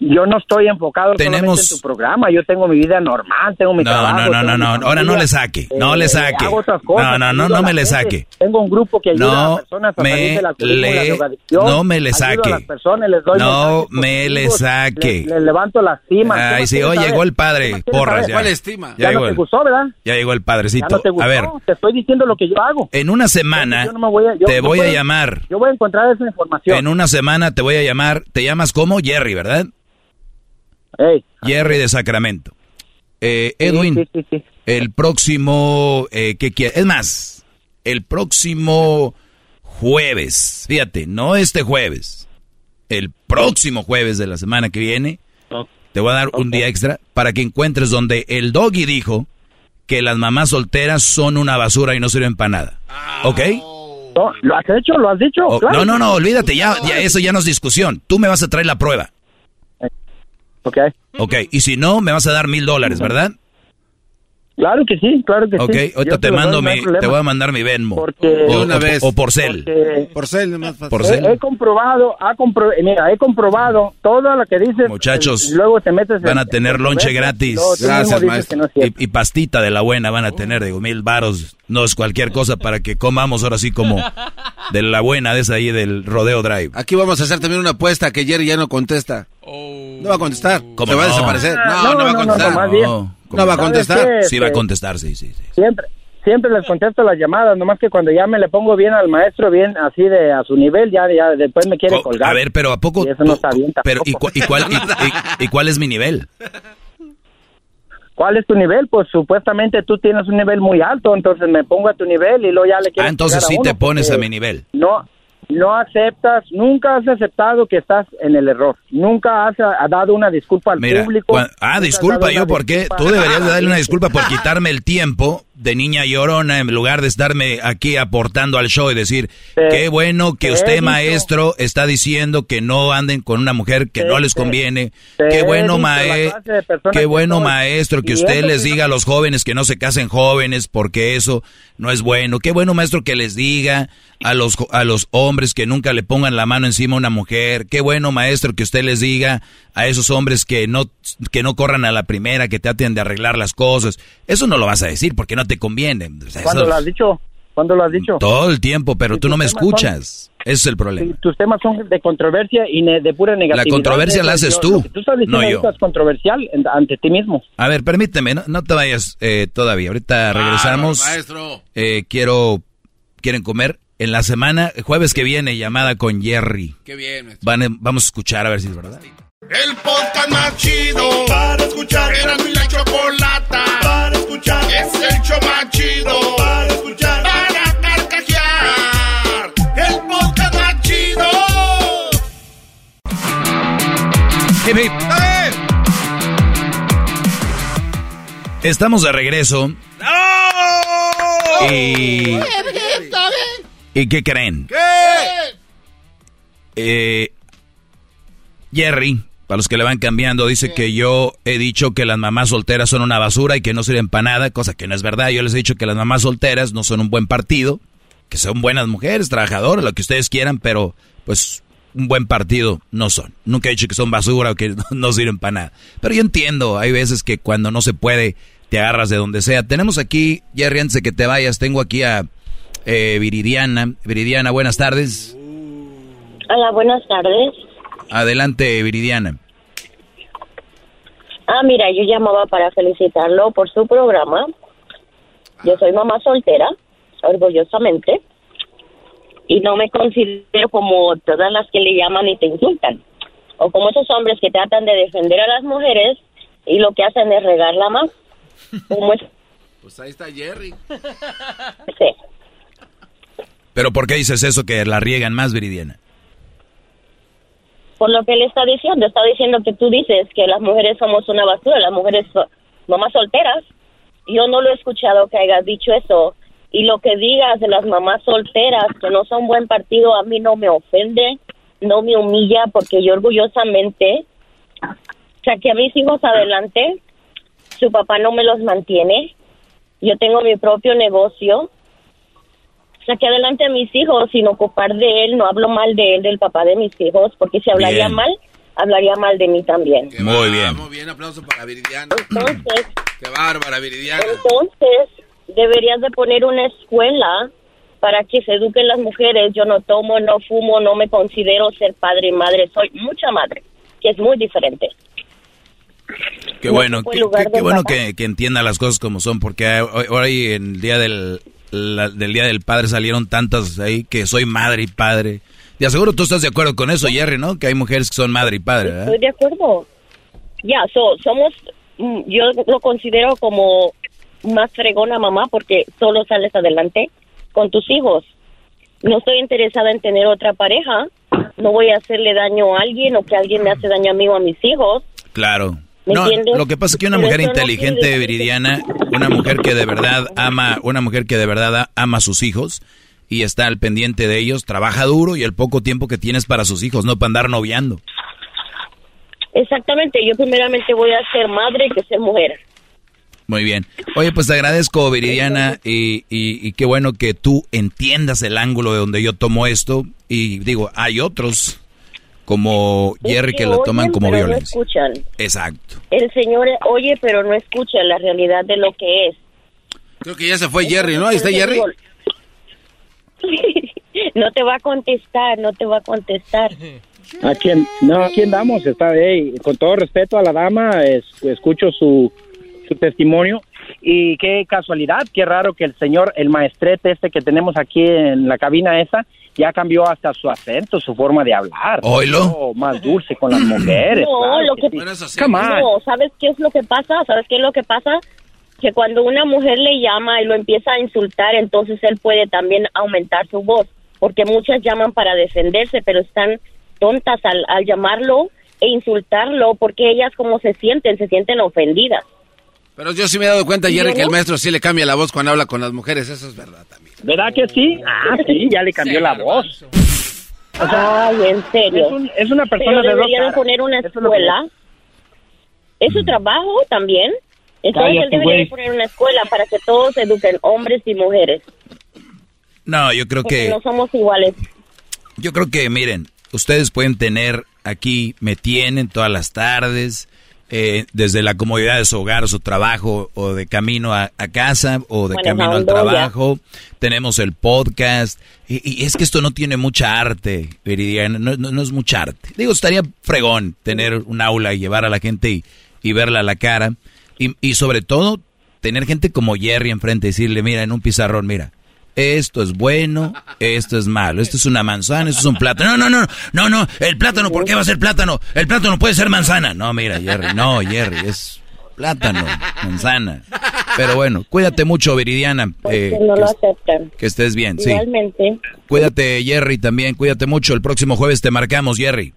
yo no estoy enfocado Tenemos- en tu programa. Yo tengo mi vida normal, tengo mi No, trabajo. no, no, no, no, ahora no le saque, no le eh, saque. hago otras cosas, No, no, no, no a me la le saque. Tengo un grupo que ayuda a No las personas a salir me del alcoholismo y la le, drogadicción. no me le a saque. las personas, les doy No me le saque. Les, les levanto la cima. ¿Qué Ay, sí, oh, saber? llegó el ¿Qué padre. Porras ya. ¿Cuál estima? Ya Ya llegó no te el- gustó, ¿verdad? Ya llegó el Ya padrecito. no te gustó. A ver, Te estoy diciendo lo que yo hago. en una semana Yo no me voy a- yo- te voy a llamar. Yo voy a encontrar esa información. En una semana te voy a llamar. Te llamas como Jerry, ¿verdad? Ey, Jerry de Sacramento. Eh, Edwin, sí, sí, sí. el próximo, eh, ¿qué quieres? Es más, el próximo jueves, fíjate, no este jueves, el próximo jueves de la semana que viene, te voy a dar un día extra para que encuentres donde el doggy dijo que las mamás solteras son una basura y no sirven para nada. ¿Ok? No, ¿Lo has hecho? ¿Lo has dicho? O- Claro. No, no, no, olvídate, ya, ya eso ya no es discusión. Tú me vas a traer la prueba. Ok. Ok, y si no, me vas a dar mil dólares, ¿verdad? Claro que sí, claro que Ok, sí. ahorita Yo te mando mi, te voy a mandar mi Venmo. Porque- o, una o- vez. o por cel. Por cel, más fácil. Por he, cel. he comprobado, ha compro- eh, mira, he comprobado todo lo que dices. Muchachos, y luego te metes en- Van a en tener lonche gratis. Gracias, maestro. no y pastita de la buena van a tener, digo, mil varos. No es cualquier cosa para que comamos ahora sí como de la buena de esa ahí del Rodeo Drive. Aquí vamos a hacer también una apuesta que Jerry ya no contesta. No va a contestar. ¿Cómo Se va a no? desaparecer. No, no, no, va a contestar. no. No, No va a ¿Sabes contestar. qué? Sí va a Este, contestar, sí, sí, sí. Siempre, siempre les contesto las llamadas, nomás que cuando ya me le pongo bien al maestro, bien así de a su nivel, ya, ya después me quiere Co- colgar. A ver, pero ¿a poco? Y eso no está bien pero, ¿y, cu- y cuál, y- y- y cuál es mi nivel? ¿Cuál es tu nivel? Pues supuestamente tú tienes un nivel muy alto, entonces me pongo a tu nivel y luego ya le quiero Ah, entonces sí te pones a mi nivel. No, no aceptas, nunca has aceptado que estás en el error. Nunca has ah, dado una disculpa al Mira, público. ah, disculpa yo, porque tú deberías de a darle una disculpa por quitarme el tiempo de niña llorona en lugar de estarme aquí aportando al show y decir, Te- qué bueno que usted, maestro, está diciendo que no anden con una mujer que Te- no les conviene. te Qué bueno, mae- qué bueno, maestro, que usted les diga a los jóvenes que no se casen jóvenes porque eso no es bueno. Qué bueno, maestro, que les diga a los, a los hombres que nunca le pongan la mano encima a una mujer. Qué bueno, maestro, que usted les diga a esos hombres que no, que no corran a la primera, que traten de arreglar las cosas. Eso no lo vas a decir porque no te conviene. ¿Cuándo lo has dicho? ¿Cuándo lo has dicho? todo el tiempo, pero tú no me son- escuchas. Ese es el problema. Tus temas son de controversia y ne- de pura negatividad. controversia la haces tú, lo que tú estás diciendo no yo. es controversial ante ti mismo. A ver, permíteme, no, no te vayas eh, todavía. Ahorita regresamos. maestro. Eh, quiero, quieren comer en la semana, jueves que viene, llamada con Jerry. Qué bien, maestro. Van, vamos a escuchar a ver si es verdad. El podcast más chido para escuchar. Era mi la escuchar. Es el show más chido para escuchar. Para carcajear. El podcast más chido. Hip, hip. Estamos de regreso. Y, ¿Y qué creen? Eh, Jerry, para los que le van cambiando, dice que yo he dicho que las mamás solteras son una basura y que no sirven para nada, cosa que no es verdad. Yo les he dicho que las mamás solteras no son un buen partido, que son buenas mujeres, trabajadoras, lo que ustedes quieran, pero pues un buen partido no son. Nunca he dicho que son basura o que *laughs* no sirven para nada. Pero yo entiendo, hay veces que cuando no se puede, te agarras de donde sea. Tenemos aquí, Jerry, antes de que te vayas, tengo aquí a eh, Viridiana. Viridiana, buenas tardes. Hola, buenas tardes. Adelante, Viridiana. Ah, mira, yo llamaba para felicitarlo por su programa. Yo soy mamá soltera, orgullosamente, y no me considero como todas las que le llaman y te insultan, o como esos hombres que tratan de defender a las mujeres y lo que hacen es regarla más. Como es... Pues ahí está Jerry. Sí. Pero ¿por qué dices eso que la riegan más, Viridiana? Por lo que él está diciendo, está diciendo que tú dices que las mujeres somos una basura, las mujeres son mamás solteras. Yo no lo he escuchado que hayas dicho eso. Y lo que digas de las mamás solteras, que no son buen partido, a mí no me ofende, no me humilla, porque yo orgullosamente saqué a mis hijos adelante, su papá no me los mantiene, yo tengo mi propio negocio, saqué adelante a mis hijos sin ocupar de él, no hablo mal de él, del papá de mis hijos, porque si hablaría Bien. mal, hablaría mal de mí también. Muy bien. Muy bien, aplauso para Viridiana. Entonces, Qué bárbara, Viridiana. entonces deberías de poner una escuela para que se eduquen las mujeres. Yo no tomo, no fumo, no me considero ser padre y madre, soy mucha madre, que es muy diferente. Qué No bueno, qué, bueno que entienda las cosas como son, porque hoy, hoy en el día del, la- del día del padre salieron tantas ahí que soy madre y padre. Te aseguro tú estás de acuerdo con eso, Jerry, ¿no? Que hay mujeres que son madre y padre, ¿verdad? Estoy de acuerdo. Ya, so, somos, mm, yo lo considero como más fregona mamá porque solo sales adelante con tus hijos. No estoy interesada en tener otra pareja. No voy a hacerle daño a alguien o que alguien me hace daño a mí o a mis hijos. Claro. ¿Me No, entiendes? lo que pasa es que una Pero mujer no inteligente, Viridiana, una mujer que de verdad ama, una mujer que de verdad a- ama a sus hijos y está al pendiente de ellos, trabaja duro y el poco tiempo que tienes para sus hijos, no para andar noviando. Exactamente, yo primeramente voy a ser madre que ser mujer. Muy bien. Oye, pues te agradezco, Viridiana, y, y, y qué bueno que tú entiendas el ángulo de donde yo tomo esto. Y digo, hay otros como Jerry Es que lo toman oyen, como pero violencia. No escuchan. Exacto. El señor oye, pero no escucha la realidad de lo que es. Creo que ya se fue Jerry, ¿no? Ahí está Jerry. *laughs* No te va a contestar, no te va a contestar. *laughs* ¿A quién? No, aquí andamos. Está, hey, con todo respeto a la dama, es- escucho su, su testimonio. Y qué casualidad, qué raro que el señor, el maestrete este que tenemos aquí en la cabina esa, ya cambió hasta su acento, su forma de hablar. Oílo. Oh, Más dulce con las mujeres. No, claro lo que, sí. Come on. no, ¿sabes qué es lo que pasa? ¿Sabes qué es lo que pasa? Que cuando una mujer le llama y lo empieza a insultar, entonces él puede también aumentar su voz, porque muchas llaman para defenderse, pero están tontas al, al llamarlo e insultarlo, porque ellas como se sienten, se sienten ofendidas. Pero yo sí me he dado cuenta, Jerry, que el maestro sí le cambia la voz cuando habla con las mujeres. Eso es verdad también. ¿Verdad que sí? Ah, sí, ya le cambió la voz. Ay, en serio. Es, un- es una persona Pero de dos debería de caras. poner una escuela. Es su trabajo también. Entonces Cállate, él debería de poner una escuela para que todos se eduquen, hombres y mujeres. No, yo creo Porque que... no somos iguales. Yo creo que, miren, ustedes pueden tener aquí, me tienen todas las tardes, eh, desde la comodidad de su hogar, su trabajo, o de camino a, a casa, o de camino al ya. trabajo. Tenemos el podcast. Y, y es que esto no tiene mucha arte, Viridiana, no, no- no es mucha arte. Digo, estaría fregón tener un aula y llevar a la gente y, y verla a la cara. Y, y sobre todo, tener gente como Jerry enfrente y decirle, mira, en un pizarrón, mira, esto es bueno, esto es malo, esto es una manzana, esto es un plátano. No, no, no, no, no, el plátano, ¿por qué va a ser plátano? El plátano puede ser manzana. No, mira, Jerry, no, Jerry, es plátano, manzana. Pero bueno, cuídate mucho, Viridiana. Eh, no lo aceptan. Que estés bien, sí. Igualmente. Cuídate, Jerry, también, cuídate mucho. El próximo jueves te marcamos, Jerry.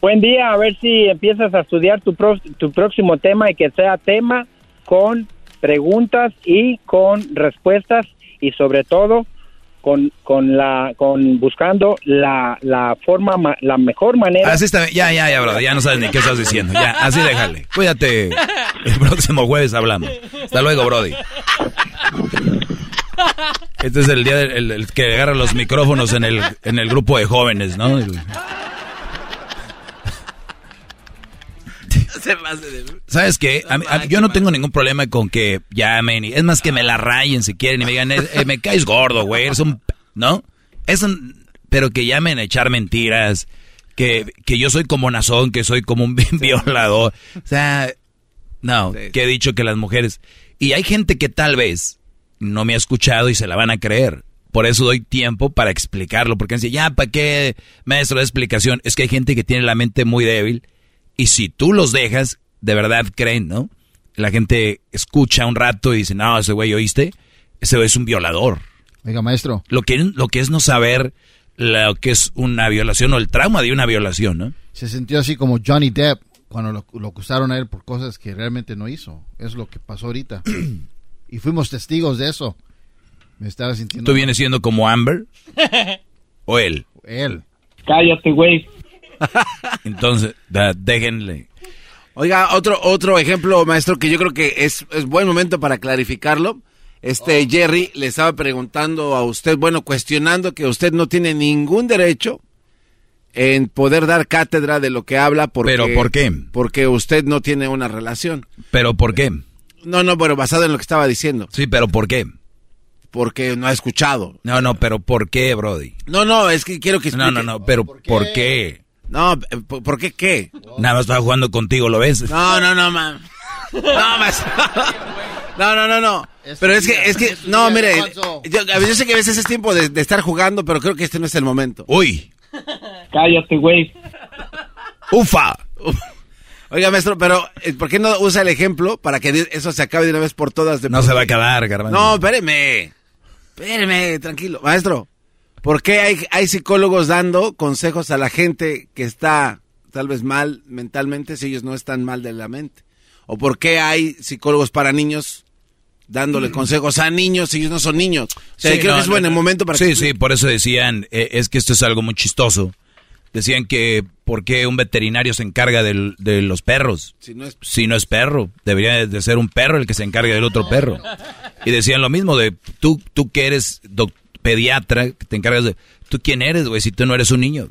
Buen día, a ver si empiezas a estudiar tu, tu próximo tema y que sea tema con preguntas y con respuestas y sobre todo con, con la con buscando la, la forma la mejor manera. Así está ya ya ya bro ya no sabes ni qué estás diciendo. Ya así déjale. Cuídate. El próximo jueves hablamos. Hasta luego brody. Este es el día del que agarra los micrófonos en el en el grupo de jóvenes no *laughs* ¿Sabes qué? yo no tengo ningún problema con que llamen. Y, es más que me la rayen si quieren y me digan, eh, me caes gordo, güey. Es un... ¿No? Es un... Pero que llamen a echar mentiras. Que, que yo soy como Nazón, que soy como un *laughs* violador. O sea, no, que he dicho que las mujeres... Y hay gente que tal vez no me ha escuchado y se la van a creer. Por eso doy tiempo para explicarlo. Porque dice, ya, ¿para qué, maestro, de explicación? Es que hay gente que tiene la mente muy débil y si tú los dejas, de verdad creen, ¿no? La gente escucha un rato y dice, no, ese güey, ¿oíste? Ese güey es un violador. Venga, maestro. Lo que, lo que es no saber lo que es una violación o el trauma de una violación, ¿no? Se sintió así como Johnny Depp cuando lo, lo acusaron a él por cosas que realmente no hizo. Es lo que pasó ahorita. *clears throat* y fuimos testigos de eso. Me estaba sintiendo... ¿Tú vienes siendo como Amber? *laughs* ¿O él? Él. Cállate, güey. Entonces, déjenle. Oiga, otro, otro ejemplo, maestro, que yo creo que es, es buen momento para clarificarlo. Este Oh. Jerry le estaba preguntando a usted, bueno, cuestionando que usted no tiene ningún derecho en poder dar cátedra de lo que habla porque, ¿Pero por qué? Porque usted no tiene una relación. ¿Pero por qué? No, no, pero basado en lo que estaba diciendo. Sí, pero ¿por qué? Porque no ha escuchado. No, no, pero ¿por qué, Brody? No, no, es que quiero que No, no, no, pero ¿por qué? ¿Por por qué qué? Nada más estaba jugando contigo, ¿lo ves? No, no, no, man. No, maestro. No, no, no, no. Pero es que, es que, no, mire, yo, sé que a veces es tiempo de, de estar jugando, pero creo que este no es el momento. Uy. Cállate, güey. Ufa. Oiga, maestro, pero eh, ¿por qué no usa el ejemplo para que eso se acabe de una vez por todas? De No se va a acabar, Garbanzo. No, espéreme. Espéreme, tranquilo. Maestro, ¿por qué hay, hay psicólogos dando consejos a la gente que está tal vez mal mentalmente si ellos no están mal de la mente? ¿O por qué hay psicólogos para niños dándole consejos a niños si ellos no son niños? O sea, Sí, creo no, que es buen no, momento para Sí, que- sí, por eso decían, eh, es que esto es algo muy chistoso. Decían que, ¿por qué un veterinario se encarga del- de los perros? Si no es- Si no es perro, debería de ser un perro el que se encargue del otro perro. Y decían lo mismo de, tú, tú que eres doc- pediatra, que te encargas de, ¿tú quién eres, güey, si tú no eres un niño?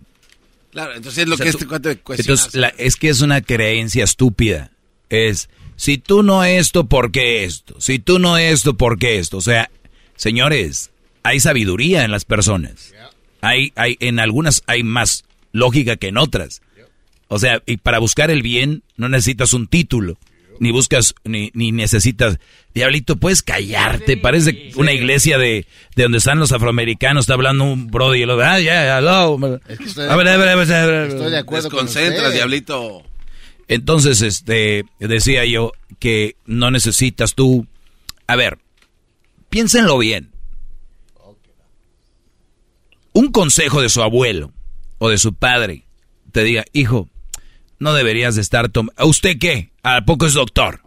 Claro, entonces es lo O sea, que tú- este cuate cuestiona. Entonces, la- es que es una creencia estúpida. Es, si tú no esto, ¿por qué esto? Si tú no esto, ¿por qué esto? O sea, señores, hay sabiduría en las personas. Hay, hay, en algunas hay más lógica que en otras. O sea, y para buscar el bien no necesitas un título, ni buscas, ni, ni necesitas... Diablito, puedes callarte, parece una iglesia de, de donde están los afroamericanos, está hablando un brody y lo ah, ya, hello. estoy- A ver, a ver, a ver, a ver. Estoy de acuerdo con Desconcentra, usted. diablito. Entonces, este, decía yo que no necesitas tú. A ver, piénsenlo bien. Un consejo de su abuelo o de su padre te diga, hijo, no deberías de estar tomando. ¿A usted qué? ¿A poco es doctor?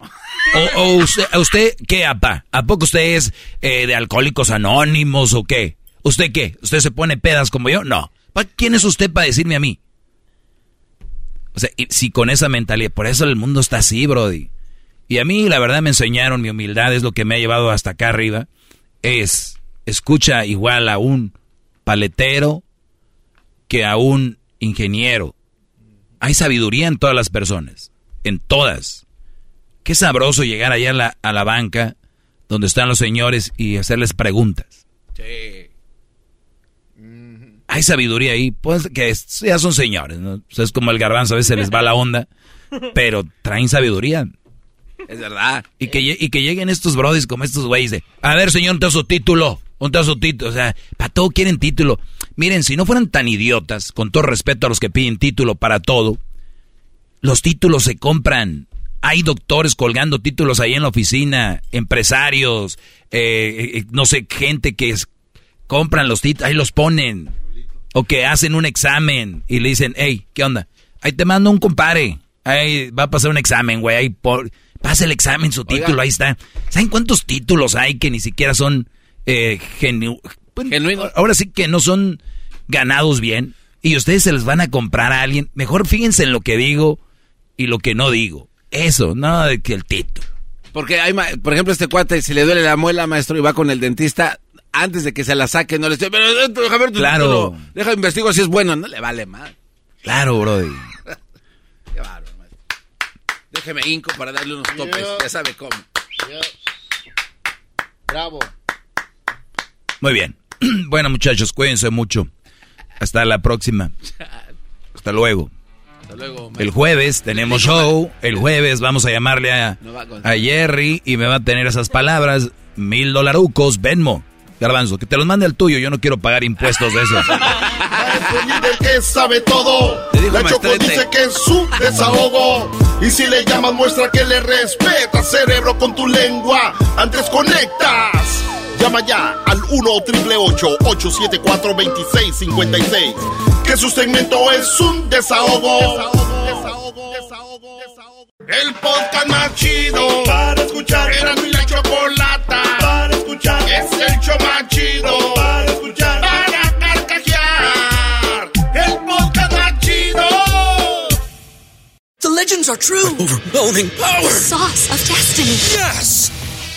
¿O, o usted, ¿A usted qué, apa? ¿A poco usted es eh, de alcohólicos anónimos o qué? ¿Usted qué? ¿Usted se pone pedas como yo? No. ¿Pa- ¿Quién es usted para decirme a mí? O sea, y si con esa mentalidad, por eso el mundo está así, Brody. Y a mí, la verdad, me enseñaron, mi humildad es lo que me ha llevado hasta acá arriba. Es, escucha igual a un paletero que a un ingeniero. Hay sabiduría en todas las personas, en todas. Qué sabroso llegar allá a la, a la banca donde están los señores y hacerles preguntas. Hay sabiduría ahí, pues que es- ya son señores, ¿no? O sea, es como el garbanzo, a veces les va la onda, *laughs* pero traen sabiduría. Es verdad. Y que, y que lleguen estos brodis como estos güeyes de, a ver, señor, ¿te su título? Un su título, o sea, para todo quieren título. Miren, si no fueran tan idiotas, con todo respeto a los que piden título para todo, los títulos se compran. Hay doctores colgando títulos ahí en la oficina, empresarios, eh, eh, no sé, gente que compran los títulos, ahí los ponen. O que hacen un examen y le dicen, hey, ¿qué onda? Ahí te mando un compare. Ahí va a pasar un examen, güey. Ahí por, pasa el examen, su título, ahí está. ¿Saben cuántos títulos hay que ni siquiera son eh, pues, genuinos? Ahora sí que no son ganados bien. Y ustedes se les van a comprar a alguien. Mejor fíjense en lo que digo y lo que no digo. Eso, no de que el título. Porque hay, por ejemplo, este cuate, si le duele la muela, maestro, y va con el dentista, antes de que se la saque, no le estoy, pero déjame ver tu claro. Título. Deja investigo si es bueno, no le vale más. Claro, brody. *laughs* Qué bárbaro, maestro. Déjeme inco para darle unos topes, ya sabe cómo. Bravo. Muy bien. *clears throat* bueno, muchachos, cuídense mucho. Hasta la próxima. Hasta luego. Hasta luego. El jueves tenemos show. El jueves vamos a llamarle a, a Jerry y me va a tener esas palabras. Mil dolarucos, Venmo. Garbanzo, que te los mande al tuyo. Yo no quiero pagar impuestos de eso. líder que sabe todo. La Choco dice que es su desahogo. Y si le llamas, muestra que le respeta, cerebro, con tu lengua. Antes conectas. Llama ya al 1-888-874-2656. Que su segmento es un desahogo. Desahogo, desahogo, desahogo, desahogo. El podcast más chido para escuchar. Era mi la chocolata para escuchar. Es el show más chido para escuchar. Para carcajear. El podcast más chido. The legends are true. Overwhelming power! The sauce of destiny. Yes!